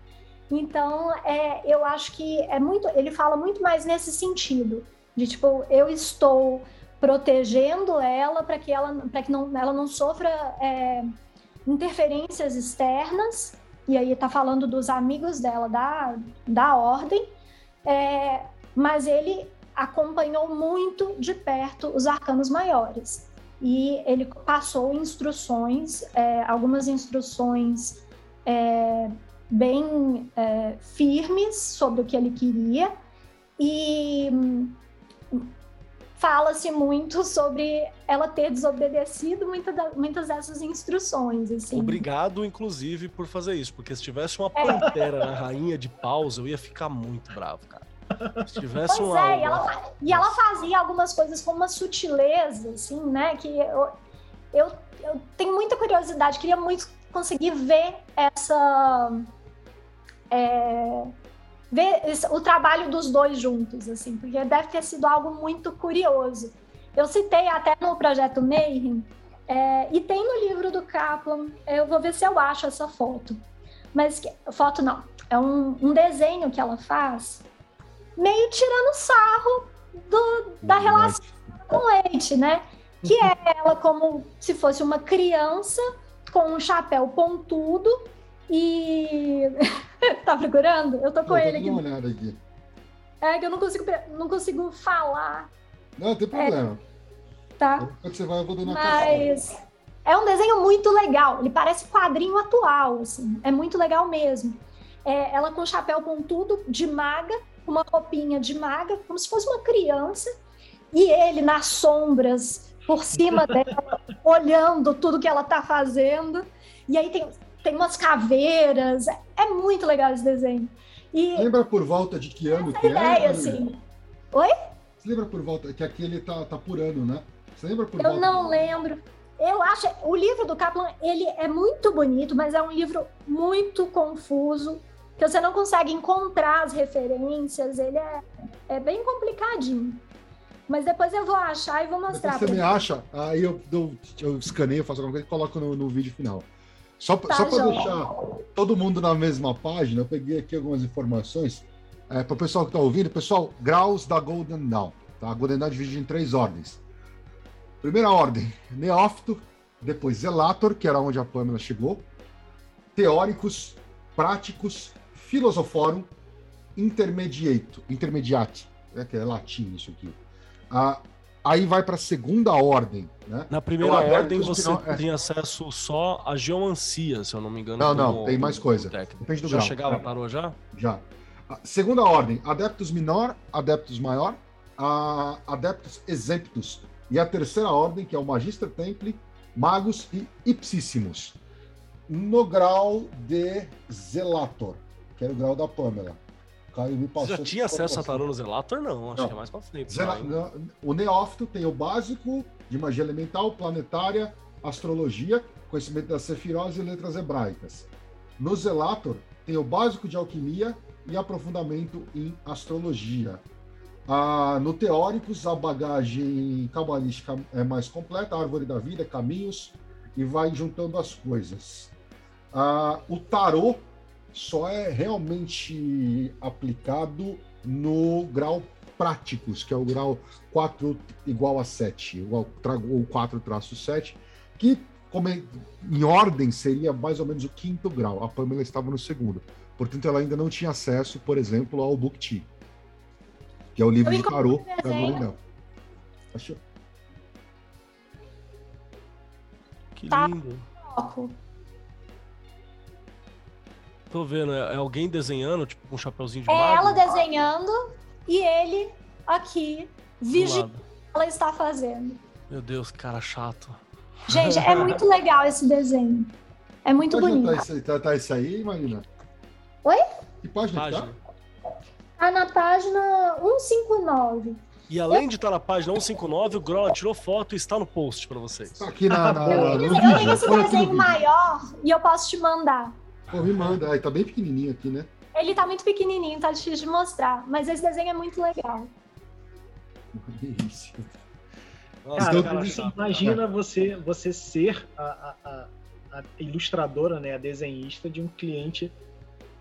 Então, é, eu acho que é muito. Ele fala muito mais nesse sentido de tipo, eu estou protegendo ela para que ela, para que não, ela não sofra é, interferências externas e aí tá falando dos amigos dela da, da ordem, é, mas ele acompanhou muito de perto os arcanos maiores. E ele passou instruções, é, algumas instruções é, bem é, firmes sobre o que ele queria, e fala-se muito sobre ela ter desobedecido muita da, muitas dessas instruções. Assim. Obrigado, inclusive, por fazer isso, porque se tivesse uma é. pantera na rainha de pausa, eu ia ficar muito bravo, cara. Se tivesse pois uma. É, e, ela, e ela fazia algumas coisas com uma sutileza, assim, né? Que eu, eu, eu tenho muita curiosidade, queria muito conseguir ver essa. É, ver o trabalho dos dois juntos, assim, porque deve ter sido algo muito curioso. Eu citei até no projeto Mayhem, é, e tem no livro do Kaplan, eu vou ver se eu acho essa foto. Mas foto não, é um, um desenho que ela faz, meio tirando sarro do, da relação com o leite, né? Que é ela como se fosse uma criança com um chapéu pontudo e tá procurando? Eu tô com eu ele aqui. Uma olhada aqui. É que eu não consigo, não consigo falar. Não, tem problema. É, tá. Quando você vai, eu vou dando Mas é um desenho muito legal. Ele parece quadrinho atual, assim. É muito legal mesmo. É, ela com chapéu pontudo, de maga, uma roupinha de maga, como se fosse uma criança. E ele nas sombras, por cima dela, olhando tudo que ela tá fazendo. E aí tem tem umas caveiras. É muito legal esse desenho. E lembra por volta de que ano que é? ideia, assim. Oi? Você lembra por volta que aqui ele tá, tá por ano, né? Você lembra por Eu volta não lembro. Eu acho o livro do Kaplan ele é muito bonito, mas é um livro muito confuso que você não consegue encontrar as referências. Ele é, é bem complicadinho. Mas depois eu vou achar e vou mostrar. Depois você me acha, aí eu, eu, eu escaneio, faço alguma coisa e coloco no, no vídeo final. Só, tá, só para deixar todo mundo na mesma página, eu peguei aqui algumas informações é, para o pessoal que está ouvindo. Pessoal, graus da Golden Dawn. Tá? A Golden Dawn é dividida em três ordens. Primeira ordem, Neófito, depois Zelator, que era onde a Pamela chegou, Teóricos, Práticos, Filosoforum, Intermediato, Intermediate, é que é latim isso aqui. Ah, aí vai para a segunda ordem. Né? Na primeira então, ordem você é... tem acesso só à geomancia, se eu não me engano. Não, não, tem mais coisa. Depende do já grau. chegava, é. parou já? Já. segunda ordem, adeptos menor, adeptos maior, adeptos exemptos. E a terceira ordem, que é o Magister Templi, magos e ipsíssimos. No grau de Zelator, que é o grau da Caio me passou. Você já tinha acesso a tarô no Zelator? Não, acho não. que é mais pra frente. Zela... O Neófito tem o básico de magia elemental, planetária, astrologia, conhecimento das sefirós e letras hebraicas. No Zelator tem o básico de alquimia e aprofundamento em astrologia. Ah, no Teóricos, a bagagem cabalística é mais completa, árvore da vida, caminhos, e vai juntando as coisas. Ah, o tarô só é realmente aplicado no grau práticos, que é o grau 4 igual a 7, ou 4 traço 7, que como é, em ordem seria mais ou menos o quinto grau. A Pamela estava no segundo. Portanto, ela ainda não tinha acesso, por exemplo, ao Book Tea, que é o livro de tarô da. Achou? Que tá. Tô vendo, é, é alguém desenhando, tipo, com um chapeuzinho de É mago? ela desenhando e ele aqui vigiando o que ela está fazendo. Meu Deus, cara chato. Gente, é muito legal esse desenho. É muito que bonito. Tá isso, tá, tá isso aí, Marina? Oi? Que página, página. tá? Tá na página 159. E além de estar na página 159, o Grola tirou foto e está no post para vocês. Tá aqui na, na, eu, no eu vídeo. tenho esse desenho maior e eu posso te mandar. Pô, me manda. Ai, tá bem pequenininho aqui, né? Ele tá muito pequenininho, tá difícil de mostrar. Mas esse desenho é muito legal. Isso. Cara, cara, imagina você, você ser a, a, a, ilustradora, né, a desenhista de um cliente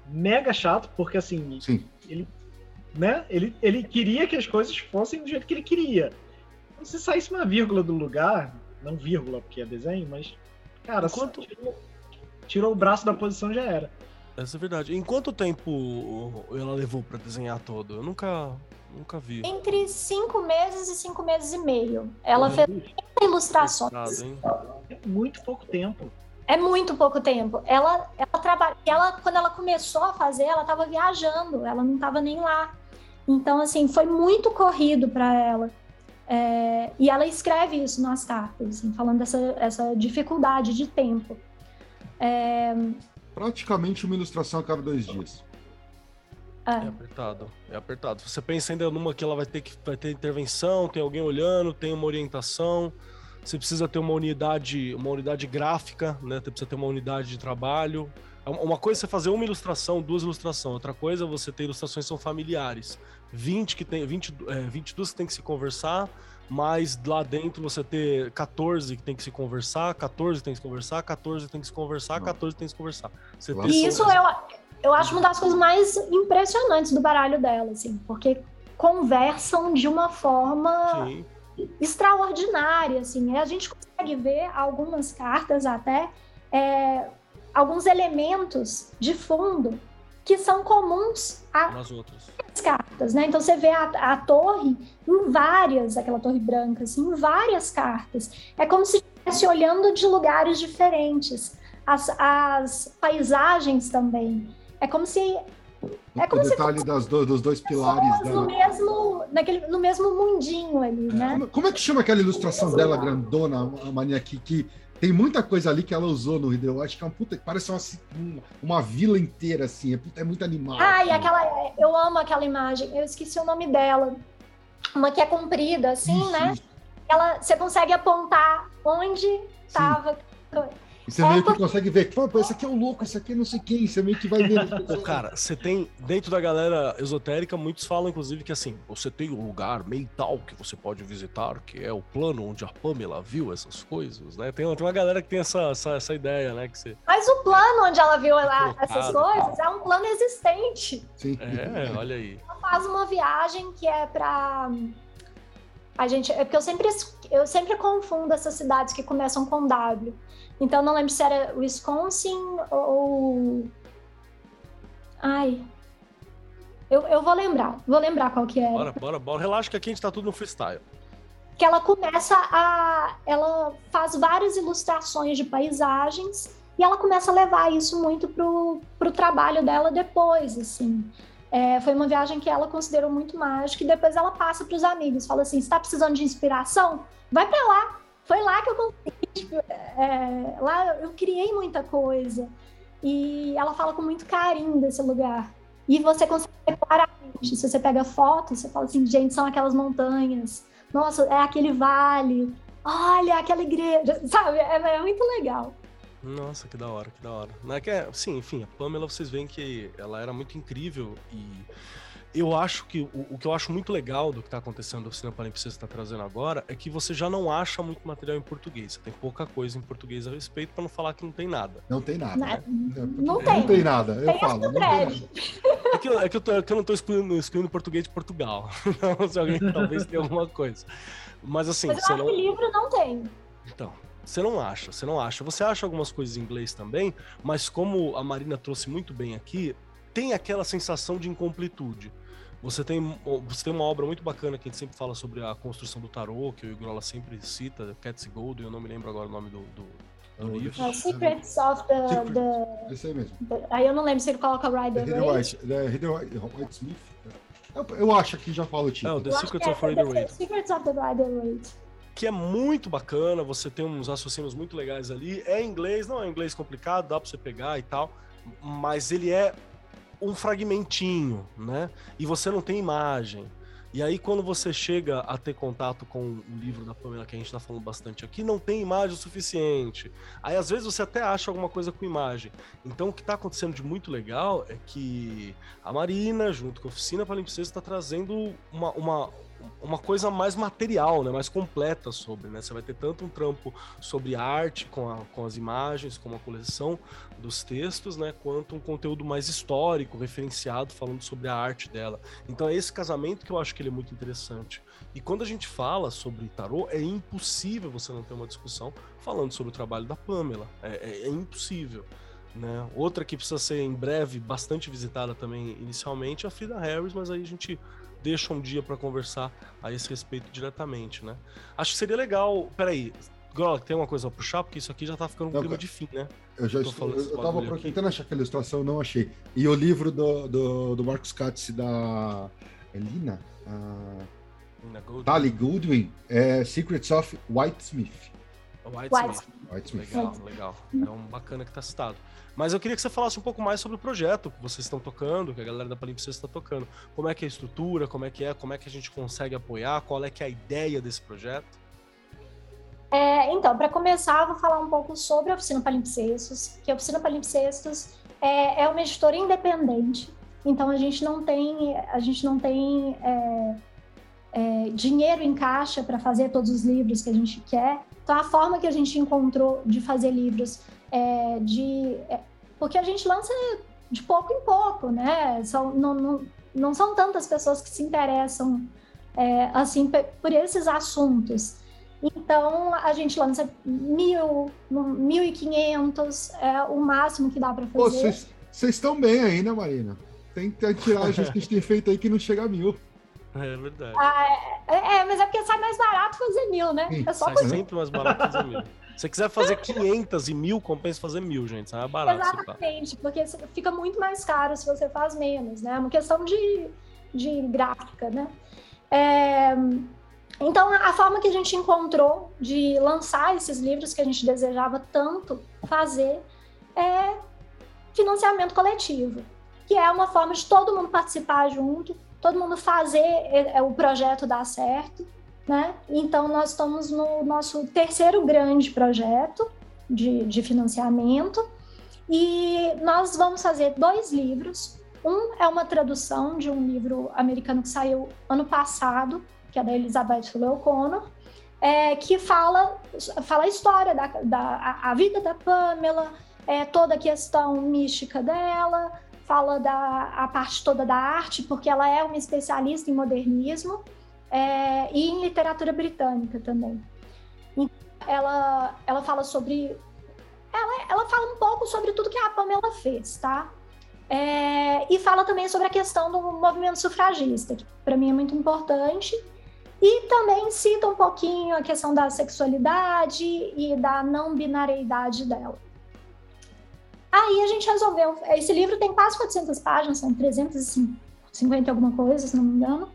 mega chato, porque assim, Sim. ele, né, ele, ele queria que as coisas fossem do jeito que ele queria. Se saísse uma vírgula do lugar, não vírgula porque é desenho, mas cara, tirou, tirou o braço da posição já era. Essa é verdade. Em quanto tempo ela levou para desenhar todo? Eu nunca, nunca vi. Entre cinco meses e cinco meses e meio. Ela fez ilustrações. É muito pouco tempo. É muito pouco tempo. Ela, ela trabalha. Ela, quando ela começou a fazer, ela estava viajando. Ela não estava nem lá. Então, assim, foi muito corrido para ela. É, e ela escreve isso nas cartas, assim, falando dessa essa dificuldade de tempo. É, praticamente uma ilustração a cada dois dias. É. é. apertado, é apertado. Você pensa ainda numa que ela vai ter que vai ter intervenção, tem alguém olhando, tem uma orientação. Você precisa ter uma unidade, uma unidade gráfica, né? Você precisa ter uma unidade de trabalho. É uma coisa é você fazer uma ilustração, duas ilustrações. Outra coisa é você ter ilustrações que são familiares. 20 que tem, 20, é, 22 que tem que se conversar, mas lá dentro você ter 14 que tem que se conversar, 14 tem que se conversar, 14 tem que se conversar, 14 tem que se conversar. Você e isso eu, eu acho uma das coisas mais impressionantes do baralho dela, assim, porque conversam de uma forma Sim. extraordinária, assim. A gente consegue ver algumas cartas até, é, alguns elementos de fundo que são comuns a outras cartas, né? Então você vê a, a, torre em várias, aquela torre branca, assim, em várias cartas. É como se estivesse olhando de lugares diferentes. As, as paisagens também. É como se é como o detalhe se das do, dos dois pilares no mesmo naquele no mesmo mundinho ali, né? Como, como, é que chama aquela ilustração dela grandona, a mania que, que tem muita coisa ali que ela usou no Hideo. Acho que é uma puta. Parece uma, uma vila inteira, assim. É, é muito animal. Ah, e aquela. Eu amo aquela imagem. Eu esqueci o nome dela. Uma que é comprida, assim, isso, né? Isso. Ela, você consegue apontar onde estava. E você é meio que consegue ver, pô, esse aqui é o louco, esse aqui é não sei quem, você meio que vai ver. Pô, cara, você tem, dentro da galera esotérica, muitos falam, inclusive, que assim, você tem um lugar mental que você pode visitar, que é o plano onde a Pamela viu essas coisas, né? Tem, tem uma galera que tem essa, essa, essa ideia, né? Que você... Mas o plano onde ela viu ela, essas coisas é um plano existente. Sim. É, olha aí. Ela faz uma viagem que é pra. A gente, é porque eu sempre, eu sempre confundo essas cidades que começam com W. Então não lembro se era Wisconsin ou. Ai. Eu, eu vou lembrar, vou lembrar qual que era. Bora, bora, bora. Relaxa que aqui a gente tá tudo no freestyle. Que ela começa a. Ela faz várias ilustrações de paisagens e ela começa a levar isso muito pro, pro trabalho dela depois, assim. É, foi uma viagem que ela considerou muito mágica e depois ela passa para os amigos, fala assim, está precisando de inspiração? Vai para lá, foi lá que eu consegui, tipo, é, lá eu criei muita coisa. E ela fala com muito carinho desse lugar. E você consegue ver claramente. Se você pega foto, você fala assim, gente, são aquelas montanhas. Nossa, é aquele vale. Olha, aquela igreja. Sabe? É, é muito legal. Nossa, que da hora, que da hora. É, sim, enfim, a Pamela vocês veem que ela era muito incrível e eu acho que o, o, que eu acho muito legal do que está acontecendo no Oficina Palimpsesta está trazendo agora é que você já não acha muito material em português. Você tem pouca coisa em português a respeito para não falar que não tem nada. Não tem nada. Né? Não, não, tem. Não tem nada. Eu tem falo. Não tem nada. É que, eu, é, que eu tô, é que eu não estou excluindo, excluindo português de Portugal. Então, se alguém talvez tenha alguma coisa. Mas assim. Mas eu acho não... que livro não tem. Então. Você não acha, você não acha. Você acha algumas coisas em inglês também, mas como a Marina trouxe muito bem aqui, tem aquela sensação de incompletude. Você tem, você tem uma obra muito bacana que a gente sempre fala sobre a construção do tarô, que o Igrola sempre cita, Cats Gold, eu não me lembro agora o nome do, do, do é livro. É, Secrets of the, Secret. the... Esse aí mesmo. The, aí eu não lembro se ele coloca Rider the White. The White Smith. Eu, eu, acho que já fala o título. É, The Secrets of é, Rider Waite. Secrets of the Rider Waite que é muito bacana, você tem uns raciocínios muito legais ali. É inglês, não é inglês complicado, dá para você pegar e tal, mas ele é um fragmentinho, né? E você não tem imagem. E aí, quando você chega a ter contato com o livro da Pamela, que a gente está falando bastante aqui, não tem imagem o suficiente. Aí, às vezes, você até acha alguma coisa com imagem. Então, o que está acontecendo de muito legal é que a Marina, junto com a Oficina Palimpsesta, está trazendo uma, uma, uma coisa mais material, né, mais completa sobre, né? Você vai ter tanto um trampo sobre arte com, a, com as imagens, com a coleção dos textos, né, quanto um conteúdo mais histórico, referenciado, falando sobre a arte dela. Então é esse casamento que eu acho que ele é muito interessante. E quando a gente fala sobre tarô, é impossível você não ter uma discussão falando sobre o trabalho da Pamela. É, é, é impossível. Né? Outra que precisa ser em breve bastante visitada também inicialmente é a Frida Harris, mas aí a gente deixa um dia para conversar a esse respeito diretamente, né? Acho que seria legal. Peraí, Grola, tem uma coisa a puxar? Porque isso aqui já tá ficando um Não, clima de fim, né? Eu já estou, eu, eu tava tentando achar aquela ilustração, não achei. E o livro do, do, do Marcos Katz da Elina, a... Goodwin. Tali Goodwin, é Secrets of Whitesmith. Whitesmith. Whitesmith. Legal, legal. É um bacana que tá citado. Mas eu queria que você falasse um pouco mais sobre o projeto que vocês estão tocando, que a galera da Palimpsest está tocando. Como é que é a estrutura, como é que é, como é que a gente consegue apoiar, qual é que é a ideia desse projeto? É, então, para começar, vou falar um pouco sobre a Oficina Palimpsestos, que a Oficina Palimpsestos é, é uma editora independente, então a gente não tem, a gente não tem é, é, dinheiro em caixa para fazer todos os livros que a gente quer. Então, a forma que a gente encontrou de fazer livros é de. Porque a gente lança de pouco em pouco, né? São, não, não, não são tantas pessoas que se interessam é, assim por esses assuntos. Então, a gente lança mil, mil e quinhentos, é o máximo que dá para fazer. Vocês estão bem aí, né, Marina? Tem, tem tiragens que a gente tem feito aí que não chega a mil. É verdade. Ah, é, é, mas é porque sai mais barato fazer mil, né? Sim, é só sai sempre mais barato fazer mil. Se você quiser fazer 500 e mil, compensa fazer mil, gente. Sai mais barato. Exatamente, porque fica muito mais caro se você faz menos, né? É uma questão de, de gráfica, né? É, então, a forma que a gente encontrou de lançar esses livros que a gente desejava tanto fazer é financiamento coletivo, que é uma forma de todo mundo participar junto, todo mundo fazer é, é, o projeto dar certo, né? Então, nós estamos no nosso terceiro grande projeto de, de financiamento e nós vamos fazer dois livros. Um é uma tradução de um livro americano que saiu ano passado, que é da Elizabeth O'Connor, é, que fala, fala a história da, da a, vida da Pamela, é, toda a questão mística dela, fala da a parte toda da arte, porque ela é uma especialista em modernismo é, e em literatura britânica também. Ela, ela fala sobre. Ela, ela fala um pouco sobre tudo que a Pamela fez, tá? É, e fala também sobre a questão do movimento sufragista, que para mim é muito importante. E também cita um pouquinho a questão da sexualidade e da não binariedade dela. Aí a gente resolveu. Esse livro tem quase 400 páginas, são 350 e alguma coisa, se não me engano.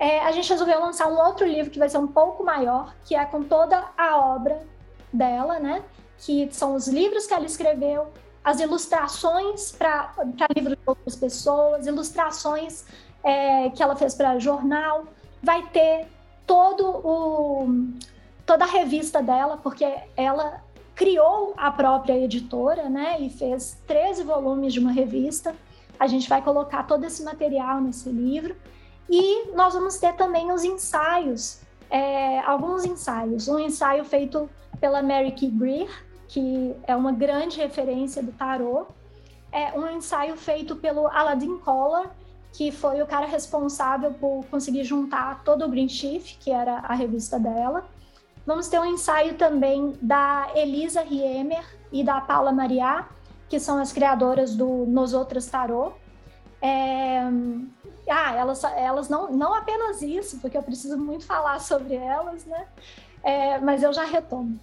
É, a gente resolveu lançar um outro livro que vai ser um pouco maior, que é com toda a obra dela, né? Que são os livros que ela escreveu, as ilustrações para livros de outras pessoas, ilustrações é, que ela fez para jornal vai ter todo o toda a revista dela, porque ela criou a própria editora, né, e fez 13 volumes de uma revista. A gente vai colocar todo esse material nesse livro e nós vamos ter também os ensaios, é, alguns ensaios. Um ensaio feito pela Mary Kay Greer, que é uma grande referência do tarot. É um ensaio feito pelo Aladdin Collar, que foi o cara responsável por conseguir juntar todo o Green Chief, que era a revista dela. Vamos ter um ensaio também da Elisa Riemer e da Paula Maria, que são as criadoras do Nos Outras Tarot. É... Ah, elas, elas não, não apenas isso, porque eu preciso muito falar sobre elas, né? É, mas eu já retomo.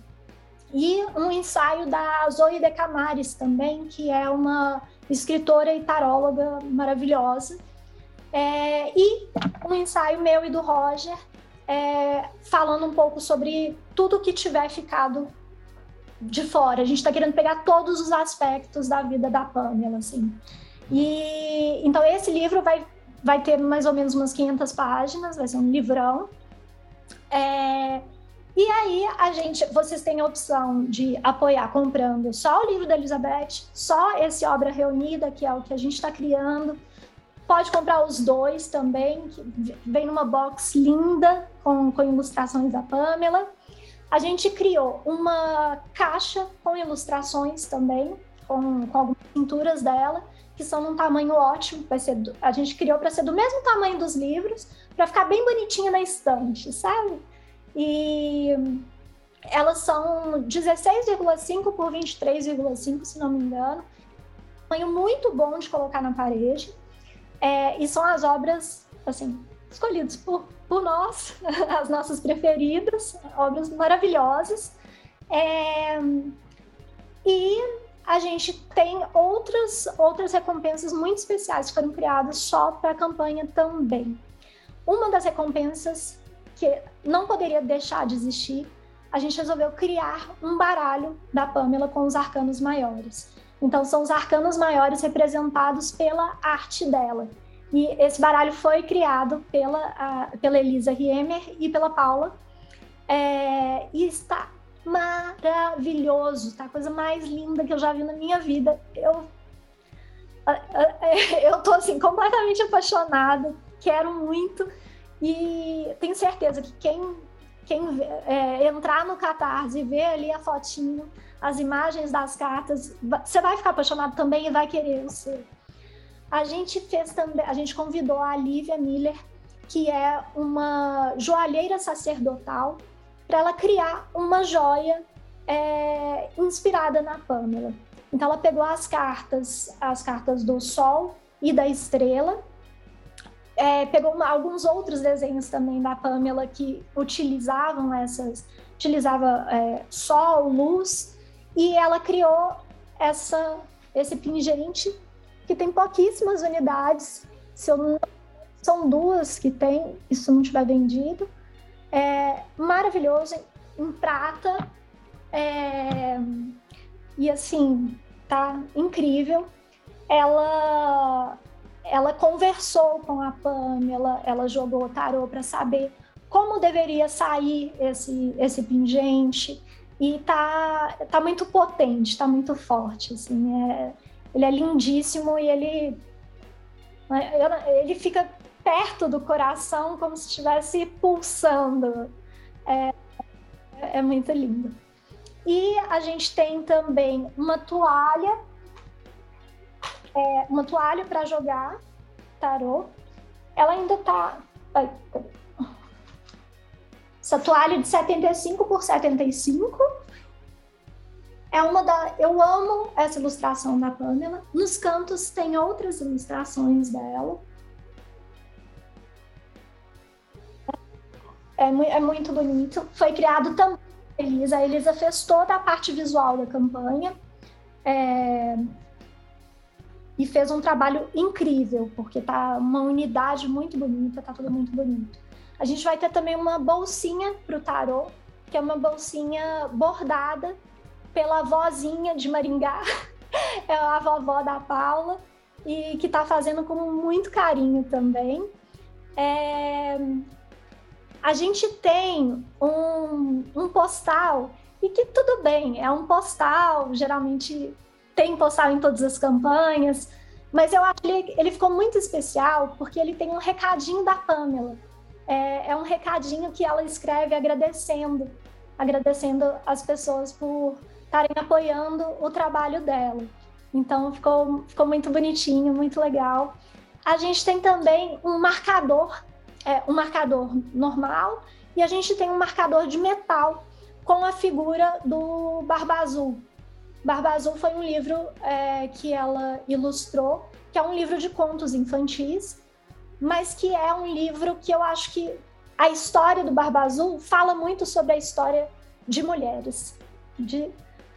E um ensaio da Zoe de Camares também, que é uma escritora e taróloga maravilhosa, é, e um ensaio meu e do Roger, é, falando um pouco sobre tudo que tiver ficado de fora. A gente está querendo pegar todos os aspectos da vida da Pamela, assim. E então esse livro vai, vai ter mais ou menos umas 500 páginas, vai ser um livrão. É, e aí a gente, vocês têm a opção de apoiar comprando só o livro da Elizabeth, só esse obra reunida, que é o que a gente está criando. Pode comprar os dois também, que vem numa box linda com, com ilustrações da Pamela. A gente criou uma caixa com ilustrações também, com, com algumas pinturas dela, que são num tamanho ótimo. Vai ser, a gente criou para ser do mesmo tamanho dos livros, para ficar bem bonitinha na estante, sabe? E elas são 16,5 por 23,5, se não me engano. tamanho muito bom de colocar na parede. É, e são as obras, assim, escolhidas por, por nós, as nossas preferidas, obras maravilhosas. É, e a gente tem outras, outras recompensas muito especiais que foram criadas só para a campanha também. Uma das recompensas que não poderia deixar de existir, a gente resolveu criar um baralho da Pamela com os arcanos maiores. Então, são os arcanos maiores representados pela arte dela. E esse baralho foi criado pela, a, pela Elisa Riemer e pela Paula. É, e está maravilhoso, tá? A coisa mais linda que eu já vi na minha vida. Eu, eu tô assim completamente apaixonada, quero muito e tenho certeza que quem quem é, entrar no Catarse e ver ali a fotinho, as imagens das cartas, você vai ficar apaixonado também e vai querer o seu. A gente fez também, a gente convidou a Lívia Miller, que é uma joalheira sacerdotal, para ela criar uma joia é, inspirada na Pamela. Então ela pegou as cartas, as cartas do Sol e da Estrela, é, pegou uma, alguns outros desenhos também da Pamela que utilizavam essas, utilizava é, sol, luz, e ela criou essa, esse pingente que tem pouquíssimas unidades, se eu não, são duas que tem, isso não tiver vendido, é maravilhoso, em, prata, é, e assim, tá incrível. Ela ela conversou com a Pamela, ela jogou tarô para saber como deveria sair esse, esse pingente e tá, tá muito potente, tá muito forte, assim, é, ele é lindíssimo e ele né, ele fica perto do coração como se estivesse pulsando, é, é muito lindo. E a gente tem também uma toalha é, uma toalha para jogar tarô. Ela ainda tá. Essa toalha de 75 por 75 é uma da. Eu amo essa ilustração da Pamela. Nos cantos tem outras ilustrações dela. É, é muito bonito. Foi criado também a Elisa. A Elisa fez toda a parte visual da campanha. É, e fez um trabalho incrível, porque tá uma unidade muito bonita, tá tudo muito bonito. A gente vai ter também uma bolsinha para o tarô, que é uma bolsinha bordada pela vozinha de Maringá, é a vovó da Paula, e que está fazendo com muito carinho também. É... A gente tem um, um postal, e que tudo bem, é um postal, geralmente tem postal em todas as campanhas, mas eu acho que ele, ficou muito especial porque ele tem um recadinho da Pamela. É, é um recadinho que ela escreve agradecendo, agradecendo as pessoas por estarem apoiando o trabalho dela. Então ficou, ficou muito bonitinho, muito legal. A gente tem também um marcador, é, um marcador normal, e a gente tem um marcador de metal com a figura do Barba Azul, Barba Azul foi um livro é, que ela ilustrou, que é um livro de contos infantis, mas que é um livro que eu acho que a história do Barba Azul fala muito sobre a história de mulheres, de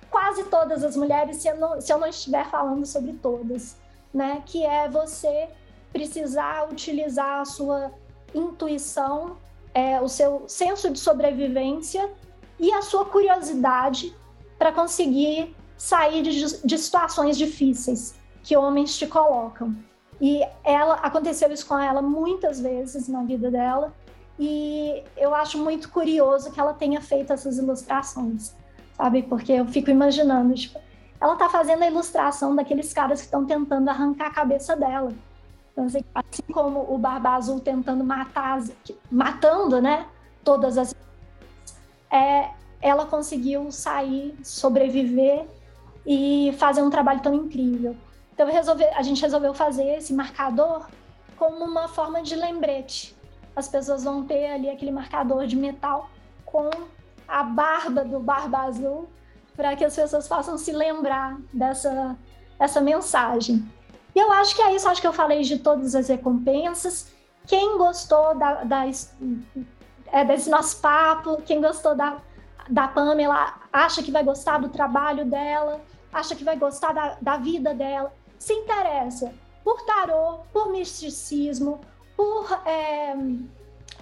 quase todas as mulheres, se eu não, se eu não estiver falando sobre todas, né? Que é você precisar utilizar a sua intuição, é, o seu senso de sobrevivência e a sua curiosidade para conseguir sair de, de situações difíceis que homens te colocam. E ela aconteceu isso com ela muitas vezes na vida dela, e eu acho muito curioso que ela tenha feito essas ilustrações, sabe? Porque eu fico imaginando, tipo, ela tá fazendo a ilustração daqueles caras que estão tentando arrancar a cabeça dela. Então, assim, assim como o Barba Azul tentando matar, matando, né? Todas as. É, ela conseguiu sair, sobreviver e fazer um trabalho tão incrível. Então a gente resolveu fazer esse marcador como uma forma de lembrete. As pessoas vão ter ali aquele marcador de metal com a barba do Barba Azul para que as pessoas possam se lembrar dessa essa mensagem. E eu acho que é isso, acho que eu falei de todas as recompensas. Quem gostou da, da é, desse nosso papo, quem gostou da, da Pamela, acha que vai gostar do trabalho dela, acha que vai gostar da, da vida dela, se interessa por tarô, por misticismo, por é,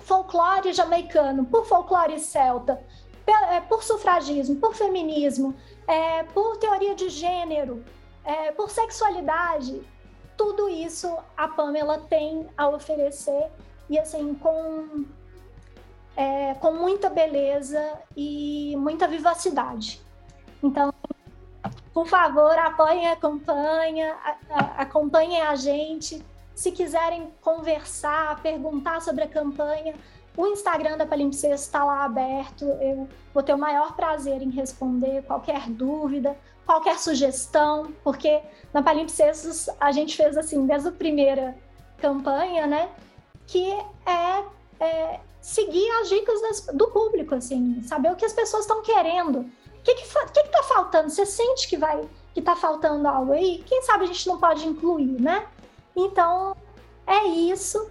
folclore jamaicano, por folclore celta, é, por sufragismo, por feminismo, é, por teoria de gênero, é, por sexualidade, tudo isso a Pamela tem a oferecer e assim com é, com muita beleza e muita vivacidade. Então, por favor, apoiem a campanha, acompanhem a gente. Se quiserem conversar, perguntar sobre a campanha, o Instagram da Palimpsestos está lá aberto. Eu vou ter o maior prazer em responder qualquer dúvida, qualquer sugestão, porque na Palimpsestos a gente fez assim, desde a primeira campanha, né? Que é, é seguir as dicas das, do público, assim, saber o que as pessoas estão querendo. O que, que, que, tá faltando? Você sente que vai que tá faltando algo aí? Quem sabe a gente não pode incluir, né? Então, é isso.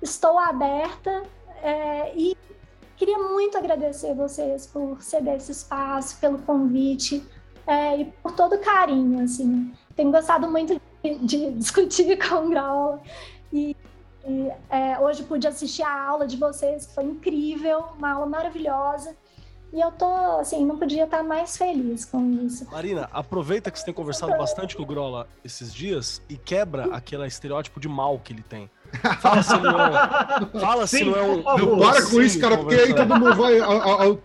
Estou aberta é, e queria muito agradecer vocês por ceder esse espaço, pelo convite é, e por todo carinho, assim. Tenho gostado muito de, de discutir com o Grau e, e é, hoje pude assistir a aula de vocês, que foi incrível, uma aula maravilhosa. E eu tô, assim, não podia estar mais feliz com isso. Marina, aproveita que você tem conversado bastante com o Grola esses dias e quebra aquele estereótipo de mal que ele tem. Fala se não é, fala Sim, se não é um. Não, para com isso, cara, porque aí todo mundo vai.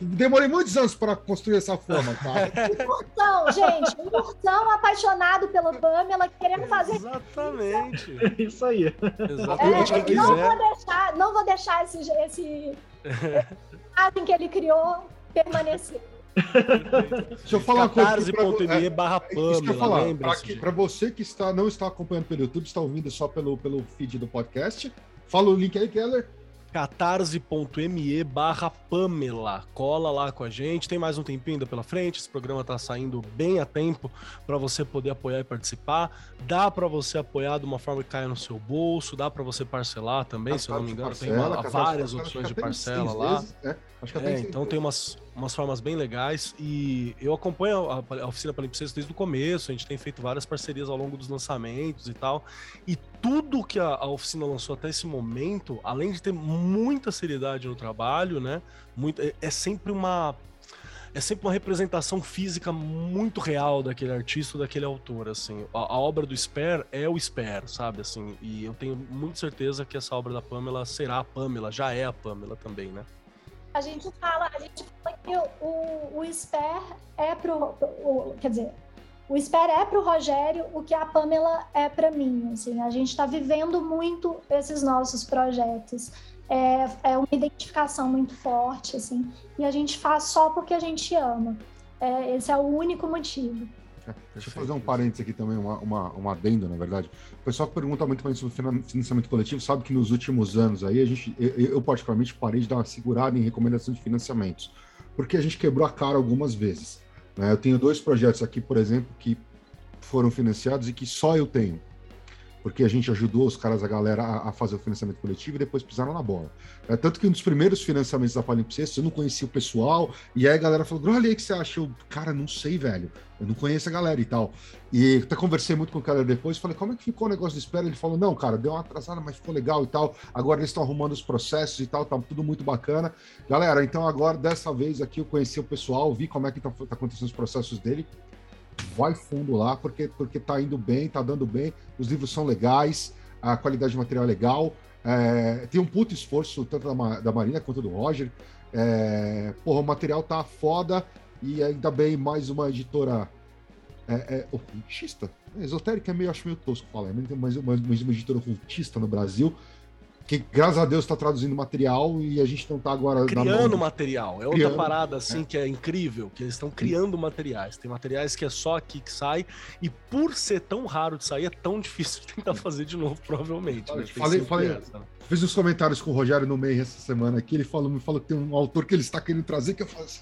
demorei muitos anos para construir essa forma, cara. Então, gente, um urtão apaixonado pela Pamela, querendo fazer. Exatamente. Isso aí. Exatamente. É, não, vou deixar, não vou deixar esse. esse, esse que ele criou permanecer. Deixa eu falar uma coisa. Catarse.me barra Pamela, Para você que está, não está acompanhando pelo YouTube, está ouvindo só pelo, pelo feed do podcast, fala o link aí, Keller catarse.me barra Pamela. Cola lá com a gente. Tem mais um tempinho ainda pela frente. Esse programa tá saindo bem a tempo para você poder apoiar e participar. Dá para você apoiar de uma forma que caia no seu bolso, dá para você parcelar também, se eu não me engano, parcela, tem uma, várias opções de parcela lá. Vezes, é. É, então tem umas, umas formas bem legais e eu acompanho a, a oficina Palimpsestos desde o começo, a gente tem feito várias parcerias ao longo dos lançamentos e tal, e tudo que a, a oficina lançou até esse momento, além de ter muita seriedade no trabalho, né, muito, é, é sempre uma é sempre uma representação física muito real daquele artista, daquele autor, assim. A, a, obra do Sper é o Sper, sabe, assim. E eu tenho muita certeza que essa obra da Pamela será a Pamela, já é a Pamela também, né? A gente fala, a gente fala que o, o, Sper é pro. O, quer dizer, o Sper é pro Rogério o que a Pamela é para mim. Assim, a gente está vivendo muito esses nossos projetos. É, é uma identificação muito forte, assim, e a gente faz só porque a gente ama. É, esse é o único motivo. Deixa eu fazer um parênteses aqui também, uma, uma, uma adenda, na verdade. O pessoal que pergunta muito mais sobre financiamento coletivo sabe que nos últimos anos aí, a gente, eu, eu particularmente parei de dar uma segurada em recomendação de financiamentos, porque a gente quebrou a cara algumas vezes. Né? Eu tenho dois projetos aqui, por exemplo, que foram financiados e que só eu tenho porque a gente ajudou os caras, a galera, a, a fazer o financiamento coletivo e depois pisaram na bola. É, tanto que um dos primeiros financiamentos da Palimpsestos, eu não conhecia o pessoal, e aí a galera falou, olha aí o que você acha? Eu, cara, não sei, velho, eu não conheço a galera e tal. E até conversei muito com o cara depois, falei, como é que ficou o negócio de espera? Ele falou, não, cara, deu uma atrasada, mas ficou legal e tal, agora eles estão arrumando os processos e tal, tá tudo muito bacana. Galera, então agora, dessa vez aqui, eu conheci o pessoal, vi como é que tá, tá acontecendo os processos dele, vai fundo lá, porque, porque tá indo bem, tá dando bem, os livros são legais, a qualidade de material é legal, é, tem um puto esforço tanto da, da Marina quanto do Roger. É, porra, o material tá foda e ainda bem mais uma editora é, é, ocultista. Esotérica é meio, acho meio tosco falar, mas, mas, mas uma editora ocultista no Brasil que graças a Deus está traduzindo material e a gente não está agora criando material. É outra criando, parada assim é. que é incrível, que eles estão criando materiais. Tem materiais que é só aqui que sai e por ser tão raro de sair é tão difícil de tentar fazer de novo, provavelmente. Né? Falei, falei, essa, fiz uns comentários com o Rogério no meio essa semana aqui, ele falou, me falou que tem um autor que ele está querendo trazer que eu falo assim.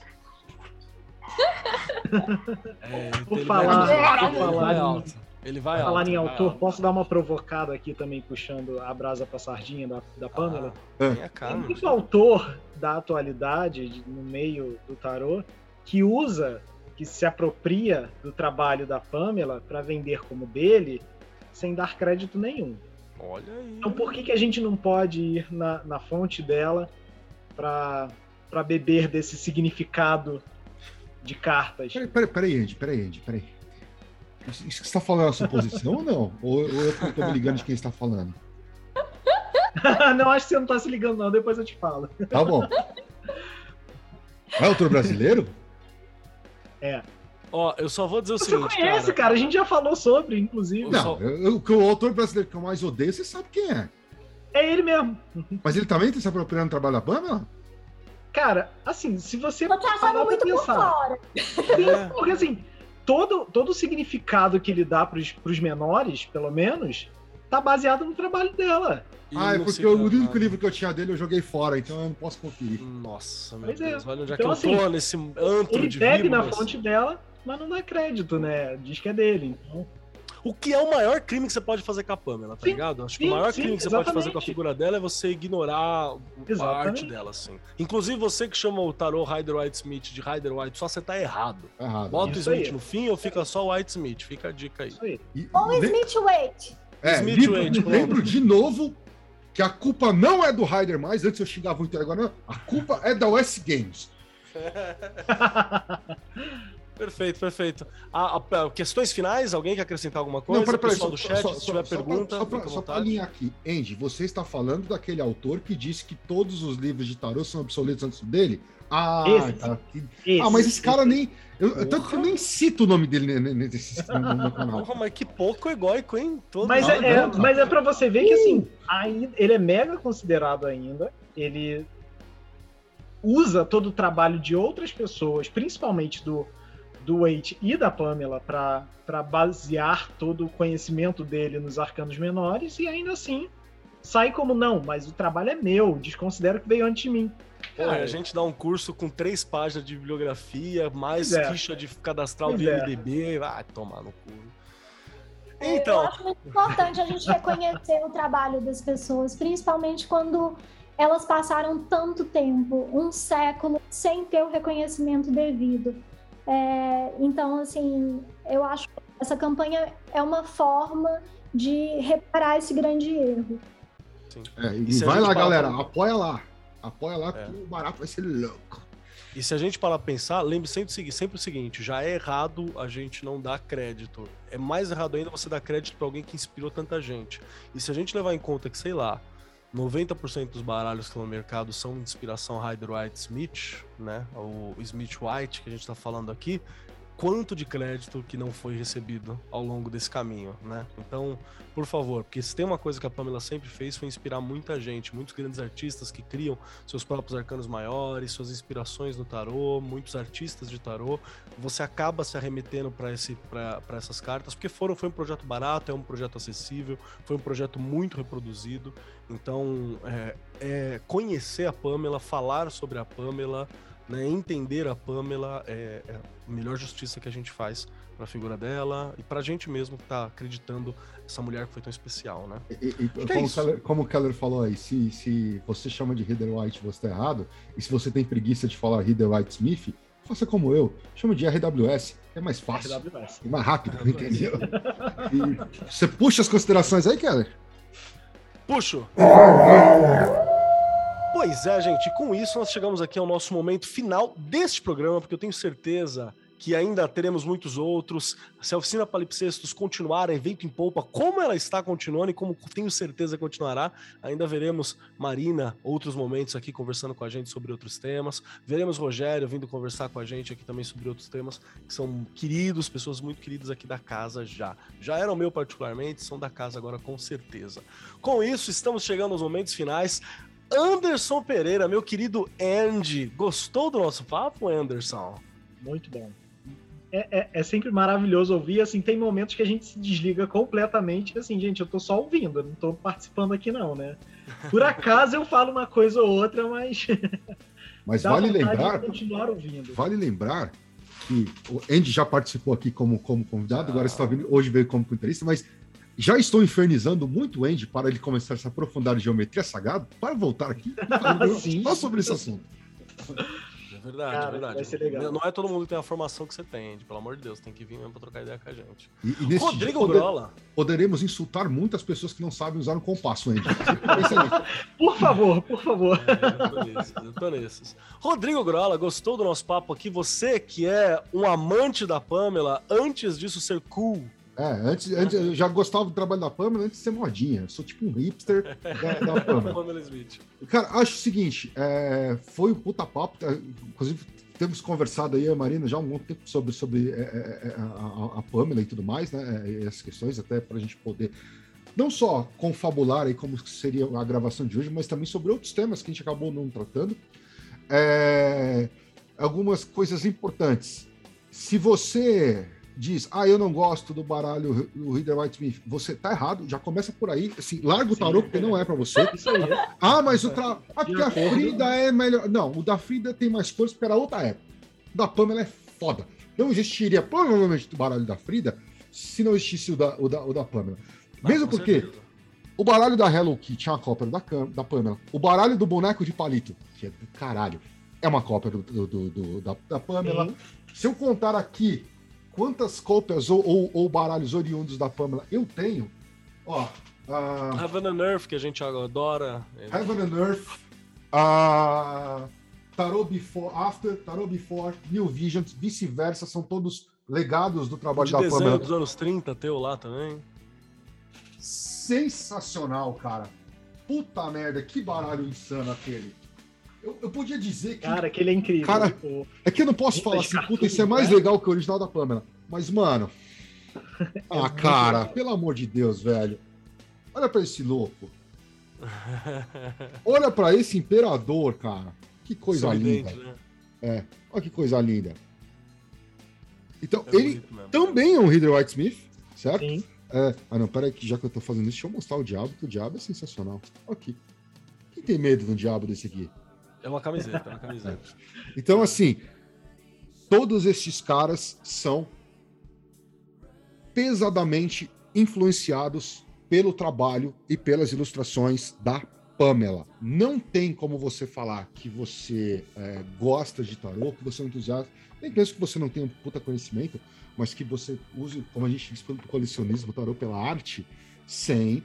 É, por falar, por falar, Ele vai Falar alto, em autor, alto. posso dar uma provocada aqui também, puxando a brasa pra sardinha da, da Pamela? Ah, muito filho. autor da atualidade, de- no meio do tarô, que usa, que se apropria do trabalho da Pamela para vender como dele, sem dar crédito nenhum. Olha aí. Então por que, que a gente não pode ir na, na fonte dela para beber desse significado de cartas? Peraí, peraí, peraí, Andy, peraí, Andy, peraí. Isso que você tá falando é uma suposição ou não? Ou, ou eu tô me ligando de quem está falando? não, acho que você não tá se ligando, não. Depois eu te falo. Tá bom. É autor brasileiro? Ó, eu só vou dizer o Você seguinte, conhece, cara. cara. A gente já falou sobre, inclusive. Eu Não, eu, eu- que o autor brasileiro que eu mais odeio, você sabe quem é. É ele mesmo. Mas ele também tá se apropriando do trabalho da Pamela? Cara, assim, se você Tô parar achando pra muito por pensar, fora. É. Porque assim, todo, todo o significado que ele dá pros, pros menores, pelo menos, tá baseado no trabalho dela. E ah, é porque o único nada. livro que eu tinha dele eu joguei fora, então eu não posso conferir. Nossa, meu Pois é. Deus. Olha onde é Então, que eu tô assim, nesse antro Ele de bebe na fonte dela, mas não dá crédito, né? Diz que é dele. Então, O que é o maior crime que você pode fazer com a Pamela, tá Sim, ligado? Acho que sim, o maior sim, crime que você pode fazer com a exatamente. figura dela é você ignorar parte Exatamente. dela, assim. Inclusive, você que chama o tarô Rider White Smith de Rider White, só você tá errado. Errado. Bota o Isso aí. Smith no fim ou fica só o White Smith? Fica a dica aí. aí. E- Ou le- Smith Wait. é, Smith lembro, lembro de novo que a culpa não é do Ryder mais, antes eu xingava muito agora não. A culpa é da West Games. Perfeito, perfeito. Ah, ah, questões finais? Alguém quer acrescentar alguma coisa? não, peraí, peraí, Pessoal só, do chat, só- se tiver só- pergunta, só pra, fica à só vontade. alinhar aqui. Andy, você está falando daquele autor que disse que todos os livros de tarô são obsoletos antes dele? Ah, Esse. tá. Que- Esse, ah mas esse cara nem. Eu, tanto que eu nem cito o nome dele ne- ne- nesse, no meu canal. Porra, mas que pouco egóico, hein? Todo Mas Ah, é, é- não, cara. mas é pra você ver que assim, ainda, ele é mega considerado ainda. Ele usa todo o trabalho de outras pessoas, principalmente do, do Wade e da Pamela, para basear todo o conhecimento dele nos arcanos menores, e ainda assim sai como não, mas o trabalho é meu, desconsidero que veio antes de mim. Cara, a gente dá um curso com três páginas de bibliografia, mais é. ficha de cadastral Pois do é. IMDB. Vai tomar no cu. Eu Então, acho muito importante a gente reconhecer o trabalho das pessoas, principalmente quando elas passaram tanto tempo, um século, sem ter o reconhecimento devido. É, então, assim, eu acho que essa campanha é uma forma de reparar esse grande erro. É, E e se a vai gente lá, galera. pra- Apoia lá. Apoia lá É. que o barato vai ser louco. e se a gente parar pra pensar, lembre sempre, sempre o seguinte: já é errado a gente não dar crédito. É mais errado ainda você dar crédito pra alguém que inspirou tanta gente. E se a gente levar em conta que, sei lá, 90% dos baralhos que estão no mercado são de inspiração Rider White Smith, né? O Smith White que a gente tá falando aqui. Quanto de crédito que não foi recebido ao longo desse caminho, né? Então, por favor, porque se tem uma coisa que a Pamela sempre fez foi inspirar muita gente, muitos grandes artistas que criam seus próprios arcanos maiores, suas inspirações no tarô, muitos artistas de tarô. Você acaba se arremetendo para esse para essas cartas, porque foram foi um projeto barato, é um projeto acessível, foi um projeto muito reproduzido. Então, é, é conhecer a Pamela, falar sobre a Pamela, né, entender a Pamela é, é a melhor justiça que a gente faz para a figura dela e para a gente mesmo que tá acreditando essa mulher que foi tão especial, né? E, e- é como, o isso. Keller, como o Keller falou aí, se, se você chama de Reader White você tá errado, e se você tem preguiça de falar Reader White Smith, faça como eu, chama de RWS, é mais fácil RWS. e mais rápido, entendeu? E você puxa as considerações aí, Keller? Puxo! Pois é, gente, com isso nós chegamos aqui ao nosso momento final deste programa, porque eu tenho certeza que ainda teremos muitos outros. Se a oficina Palipsestos continuar, evento em polpa, como ela está continuando e como tenho certeza continuará, ainda veremos Marina outros momentos aqui conversando com a gente sobre outros temas. Veremos Rogério vindo conversar com a gente aqui também sobre outros temas que são queridos, pessoas muito queridas aqui da casa já. Já eram meu particularmente, são da casa agora com certeza. Com isso, estamos chegando aos momentos finais. Anderson Pereira, meu querido Andy, gostou do nosso papo, Anderson? Muito bom. É, é- é sempre maravilhoso ouvir, assim, tem momentos que a gente se desliga completamente, assim, gente, eu tô só ouvindo, eu não tô participando aqui não, né? Por acaso eu falo uma coisa ou outra, mas Mas dá vale lembrar, continuar ouvindo. vale lembrar que o Andy já participou aqui como, como convidado, agora está vindo, hoje veio como comentarista, mas já estou infernizando muito o Andy para ele começar a se aprofundar em geometria sagrada para voltar aqui falar sobre esse assunto. É verdade, Cara, é verdade. Não é todo mundo que tem a formação que você tem, Andy, pelo amor de Deus, tem que vir mesmo para trocar ideia com a gente. E, e Rodrigo poder, Grola. Poderemos insultar muitas pessoas que não sabem usar um compasso, Andy. por favor, por favor. É, eu tô nesses, eu tô nesses. Rodrigo Grola, gostou do nosso papo aqui? Você que é um amante da Pamela, antes disso ser cool, é, antes, antes eu já gostava do trabalho da Pamela antes de ser modinha. Eu sou tipo um hipster da, da Pamela. Smith. Cara, acho o seguinte: é, foi um puta papo. Tá, inclusive, temos conversado aí, a Marina, já há um bom tempo sobre, sobre é, é, é a, a, Pamela e tudo mais, né? Essas questões, até para a gente poder não só confabular aí como seria a gravação de hoje, mas também sobre outros temas que a gente acabou não tratando. É, algumas coisas importantes. Se você diz, ah, eu não gosto do baralho do Reader White Smith, você tá errado, já começa por aí, assim, larga o tarô porque não é para você. Ah, mas o tra... Aqui a Frida é melhor. Não, o da Frida tem mais cores porque era outra época. O da Pamela é foda. Não existiria provavelmente o baralho da Frida se não existisse o da, o da, o da Pamela. Não, Mesmo porque certeza. o baralho da Hello Kitty é uma cópia da, da Pamela. O baralho do boneco de palito, que é do caralho, é uma cópia do, do, do, da, da Pamela. Se eu contar aqui quantas cópias ou, ou, ou, baralhos oriundos da Pamela eu tenho, ó. Uh, Heaven and Earth, que a gente adora. Heaven and Earth. Uh, Tarot Before, After, Tarot Before, New Visions, vice-versa, são todos legados do trabalho de da desenho Pamela. dos anos 30, teu lá também. Sensacional, cara. Puta merda, que baralho insano aquele. Eu, eu, podia dizer que. Cara, que ele é incrível. Cara, tipo, é que eu não posso falar assim, puta, isso é mais né? legal que o original da Pamela. Mas, mano. ah, cara, pelo amor de Deus, velho. Olha pra esse louco. Olha pra esse imperador, cara. Que coisa Sorridente, linda. Né? É, olha que coisa linda. Então, é ele também é um Heather White Smith, certo? Sim. É, ah, não, peraí, que já que eu tô fazendo isso, deixa eu mostrar o diabo, que o diabo é sensacional. Aqui. Quem tem medo do diabo desse aqui? É uma camiseta, é uma camiseta. então, assim, todos estes caras são pesadamente influenciados pelo trabalho e pelas ilustrações da Pamela. Não tem como você falar que você é, gosta de tarô, que você é um entusiasta, nem penso que você não tenha um puta conhecimento, mas que você use, como a gente diz, pelo colecionismo, tarô pela arte, sem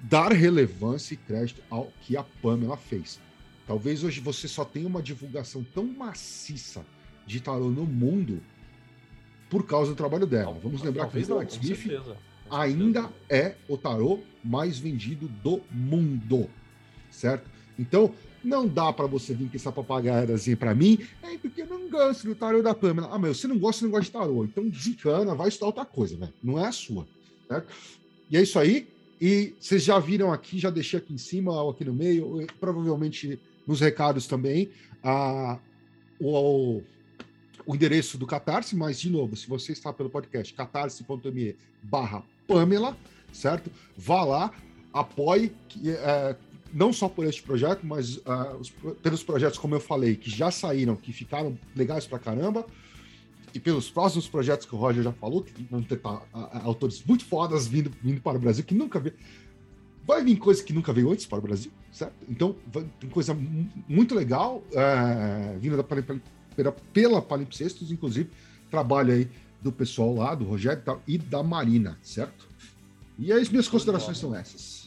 dar relevância e crédito ao que a Pamela fez. Talvez hoje você só tenha uma divulgação tão maciça de tarô no mundo por causa do trabalho dela. Vamos lembrar Talvez que o White Smith certeza, ainda é o tarô mais vendido do mundo, certo? Então, não dá para você vir com essa papagaiadazinha para mim, é porque eu não gosto do tarô da Pamela. Ah, mas você não gosta, você não gosta de tarô. Então desencana, vai estudar outra coisa, velho. Não é a sua, certo? E é isso aí. E vocês já viram aqui, já deixei aqui em cima ou aqui no meio, provavelmente nos recados também a, o, o endereço do Catarse, mas, de novo, se você está pelo podcast, catarse.me barra Pamela, certo? Vá lá, apoie, é, não só por este projeto, mas uh, os, pelos projetos, como eu falei, que já saíram, que ficaram legais pra caramba, e pelos próximos projetos que o Roger já falou, que vão ter uh, autores muito fodas vindo, vindo para o Brasil, que nunca vi. Vai vir coisa que nunca veio antes para o Brasil, certo? Então, tem coisa muito legal é, vindo da, pela, pela Palimpsestos, inclusive, trabalho aí do pessoal lá, do Rogério e, tal, e da Marina, certo? E as minhas considerações são essas.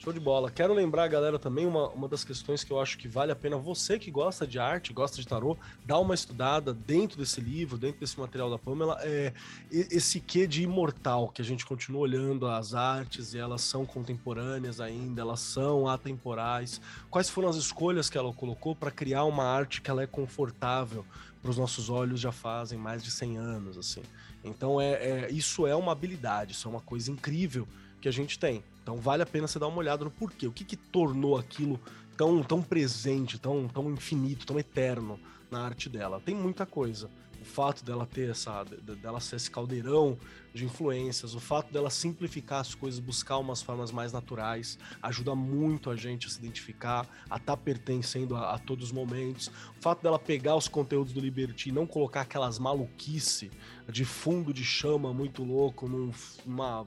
Show de bola. Quero lembrar, galera, também uma, uma das questões que eu acho que vale a pena você que gosta de arte, gosta de tarô, dar uma estudada dentro desse livro, dentro desse material da Pamela, é esse quê de imortal, que a gente continua olhando as artes e elas são contemporâneas ainda, elas são atemporais. Quais foram as escolhas que ela colocou para criar uma arte que ela é confortável para os nossos olhos já fazem mais de 100 anos, assim. Então é, é isso é uma habilidade, isso é uma coisa incrível que a gente tem. Então vale a pena você dar uma olhada no porquê. O que, que tornou aquilo tão, tão presente, tão, tão infinito, tão eterno na arte dela? Tem muita coisa. o fato dela ter essa, dela ser esse caldeirão de influências, o fato dela simplificar as coisas, buscar umas formas mais naturais, ajuda muito a gente a se identificar, a estar tá pertencendo a, a, todos os momentos. O fato dela pegar os conteúdos do Liberty e não colocar aquelas maluquice de fundo de chama muito louco, numa uma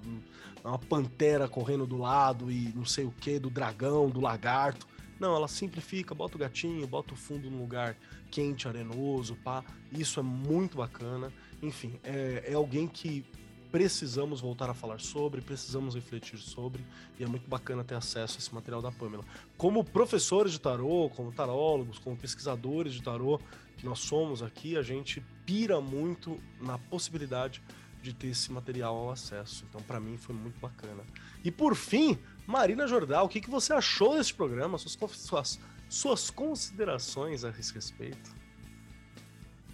pantera correndo do lado e não sei o que, do dragão, do lagarto. Não, ela simplifica, bota o gatinho, bota o fundo num lugar quente, arenoso, pá. Isso é muito bacana. Enfim, é, é alguém que precisamos voltar a falar sobre, precisamos refletir sobre, e é muito bacana ter acesso a esse material da Pamela. Como professores de tarô, como tarólogos, como pesquisadores de tarô que nós somos aqui, a gente pira muito na possibilidade de ter esse material ao acesso. Então, para mim, foi muito bacana. E por fim, Marina Jordal, o que, que você achou desse programa? Suas, suas, suas considerações a esse respeito?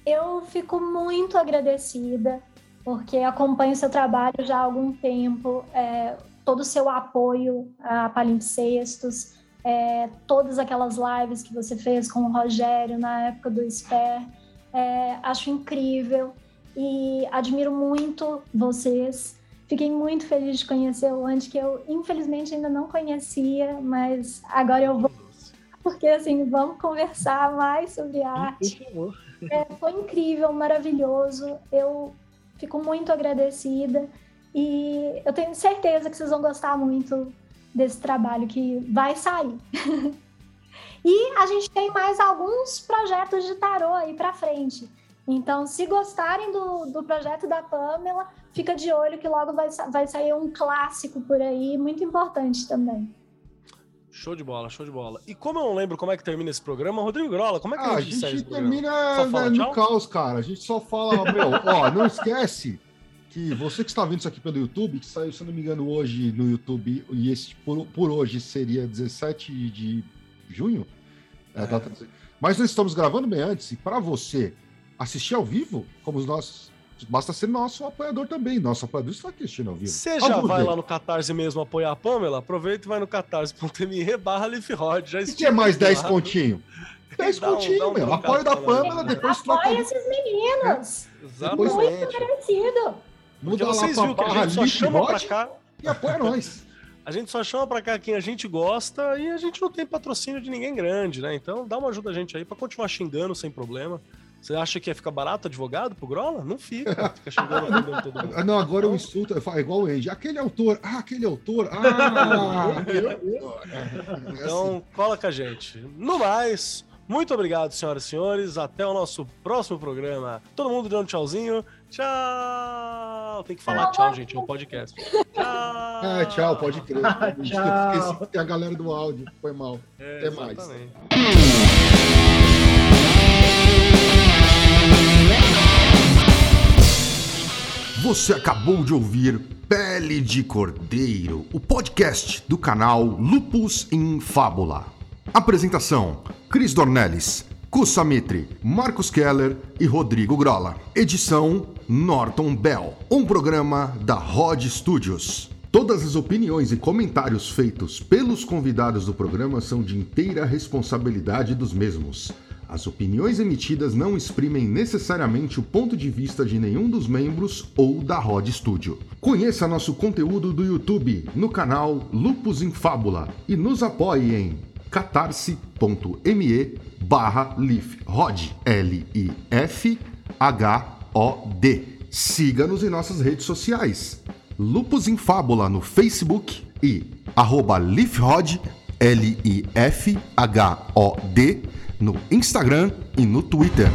Eu fico muito agradecida, porque acompanho seu trabalho já há algum tempo, é, todo o seu apoio a Palimpsestos, é, todas aquelas lives que você fez com o Rogério na época do SPER. É, acho incrível e admiro muito vocês. Fiquei muito feliz de conhecer o Andy, que eu infelizmente ainda não conhecia, mas agora eu vou. Porque assim, vamos conversar mais sobre arte. É, foi incrível, maravilhoso. Eu fico muito agradecida e eu tenho certeza que vocês vão gostar muito desse trabalho que vai sair. e a gente tem mais alguns projetos de tarô aí para frente. Então, se gostarem do, do projeto da Pamela, fica de olho que logo vai, vai sair um clássico por aí, muito importante também. Show de bola, show de bola. E como eu não lembro como é que termina esse programa, Rodrigo Grola, como é que ah, a gente, a gente termina né, no caos, cara. A gente só fala, meu, ó, não esquece que você que está vendo isso aqui pelo YouTube, que saiu, se não me engano, hoje no YouTube, e esse por, por hoje seria 17 de junho. É. É, data... Mas nós estamos gravando bem antes, e para você assistir ao vivo, como os nossos. Basta ser nosso apoiador também. Nosso apoiador está assistindo ao vivo. Você já vai lá no Catarse mesmo apoiar a Pamela? Aproveita e vai no catarse.me barra Lifrod. Já e que é mais 10 pontinhos? 10 pontinhos, um, meu. Apoio da Pamela, depois troca. Apoia esses meninos. É. Exatamente. Muito merecido. Muda lá vocês viram que a gente só chama pra cá. E apoia nós. A gente só chama pra cá quem a gente gosta e a gente não tem patrocínio de ninguém grande, né? Então dá uma ajuda a gente aí pra continuar xingando sem problema. Você acha que ia ficar barato advogado pro Grola? Não fica. Fica chegando todo mundo. Ah, não, agora eu insulto, eu falo igual o Andy. Aquele autor, ah, aquele autor, ah! então, cola com a gente. No mais, muito obrigado, senhoras e senhores. Até o nosso próximo programa. Todo mundo dando tchauzinho. Tchau! Tem que falar tchau, gente, é um podcast. Tchau! Ah, tchau, pode crer. tchau. Esqueci que tem a galera do áudio. Foi mal. É, Até exatamente. mais. Você acabou de ouvir Pele de Cordeiro, o podcast do canal Lupus em Fábula. Apresentação: Cris Dornelles, Kussamitri, Marcos Keller e Rodrigo Grola. Edição: Norton Bell. Um programa da Rod Studios. Todas as opiniões e comentários feitos pelos convidados do programa são de inteira responsabilidade dos mesmos. As opiniões emitidas não exprimem necessariamente o ponto de vista de nenhum dos membros ou da Rod Studio. Conheça nosso conteúdo do YouTube no canal Lupus em Fábula e nos apoie em catarse.me barra lifrod L-I-F-H-O-D. Siga-nos em nossas redes sociais. Lupus em Fábula no Facebook e arroba lifrod L-I-F-H-O-D no Instagram e no Twitter.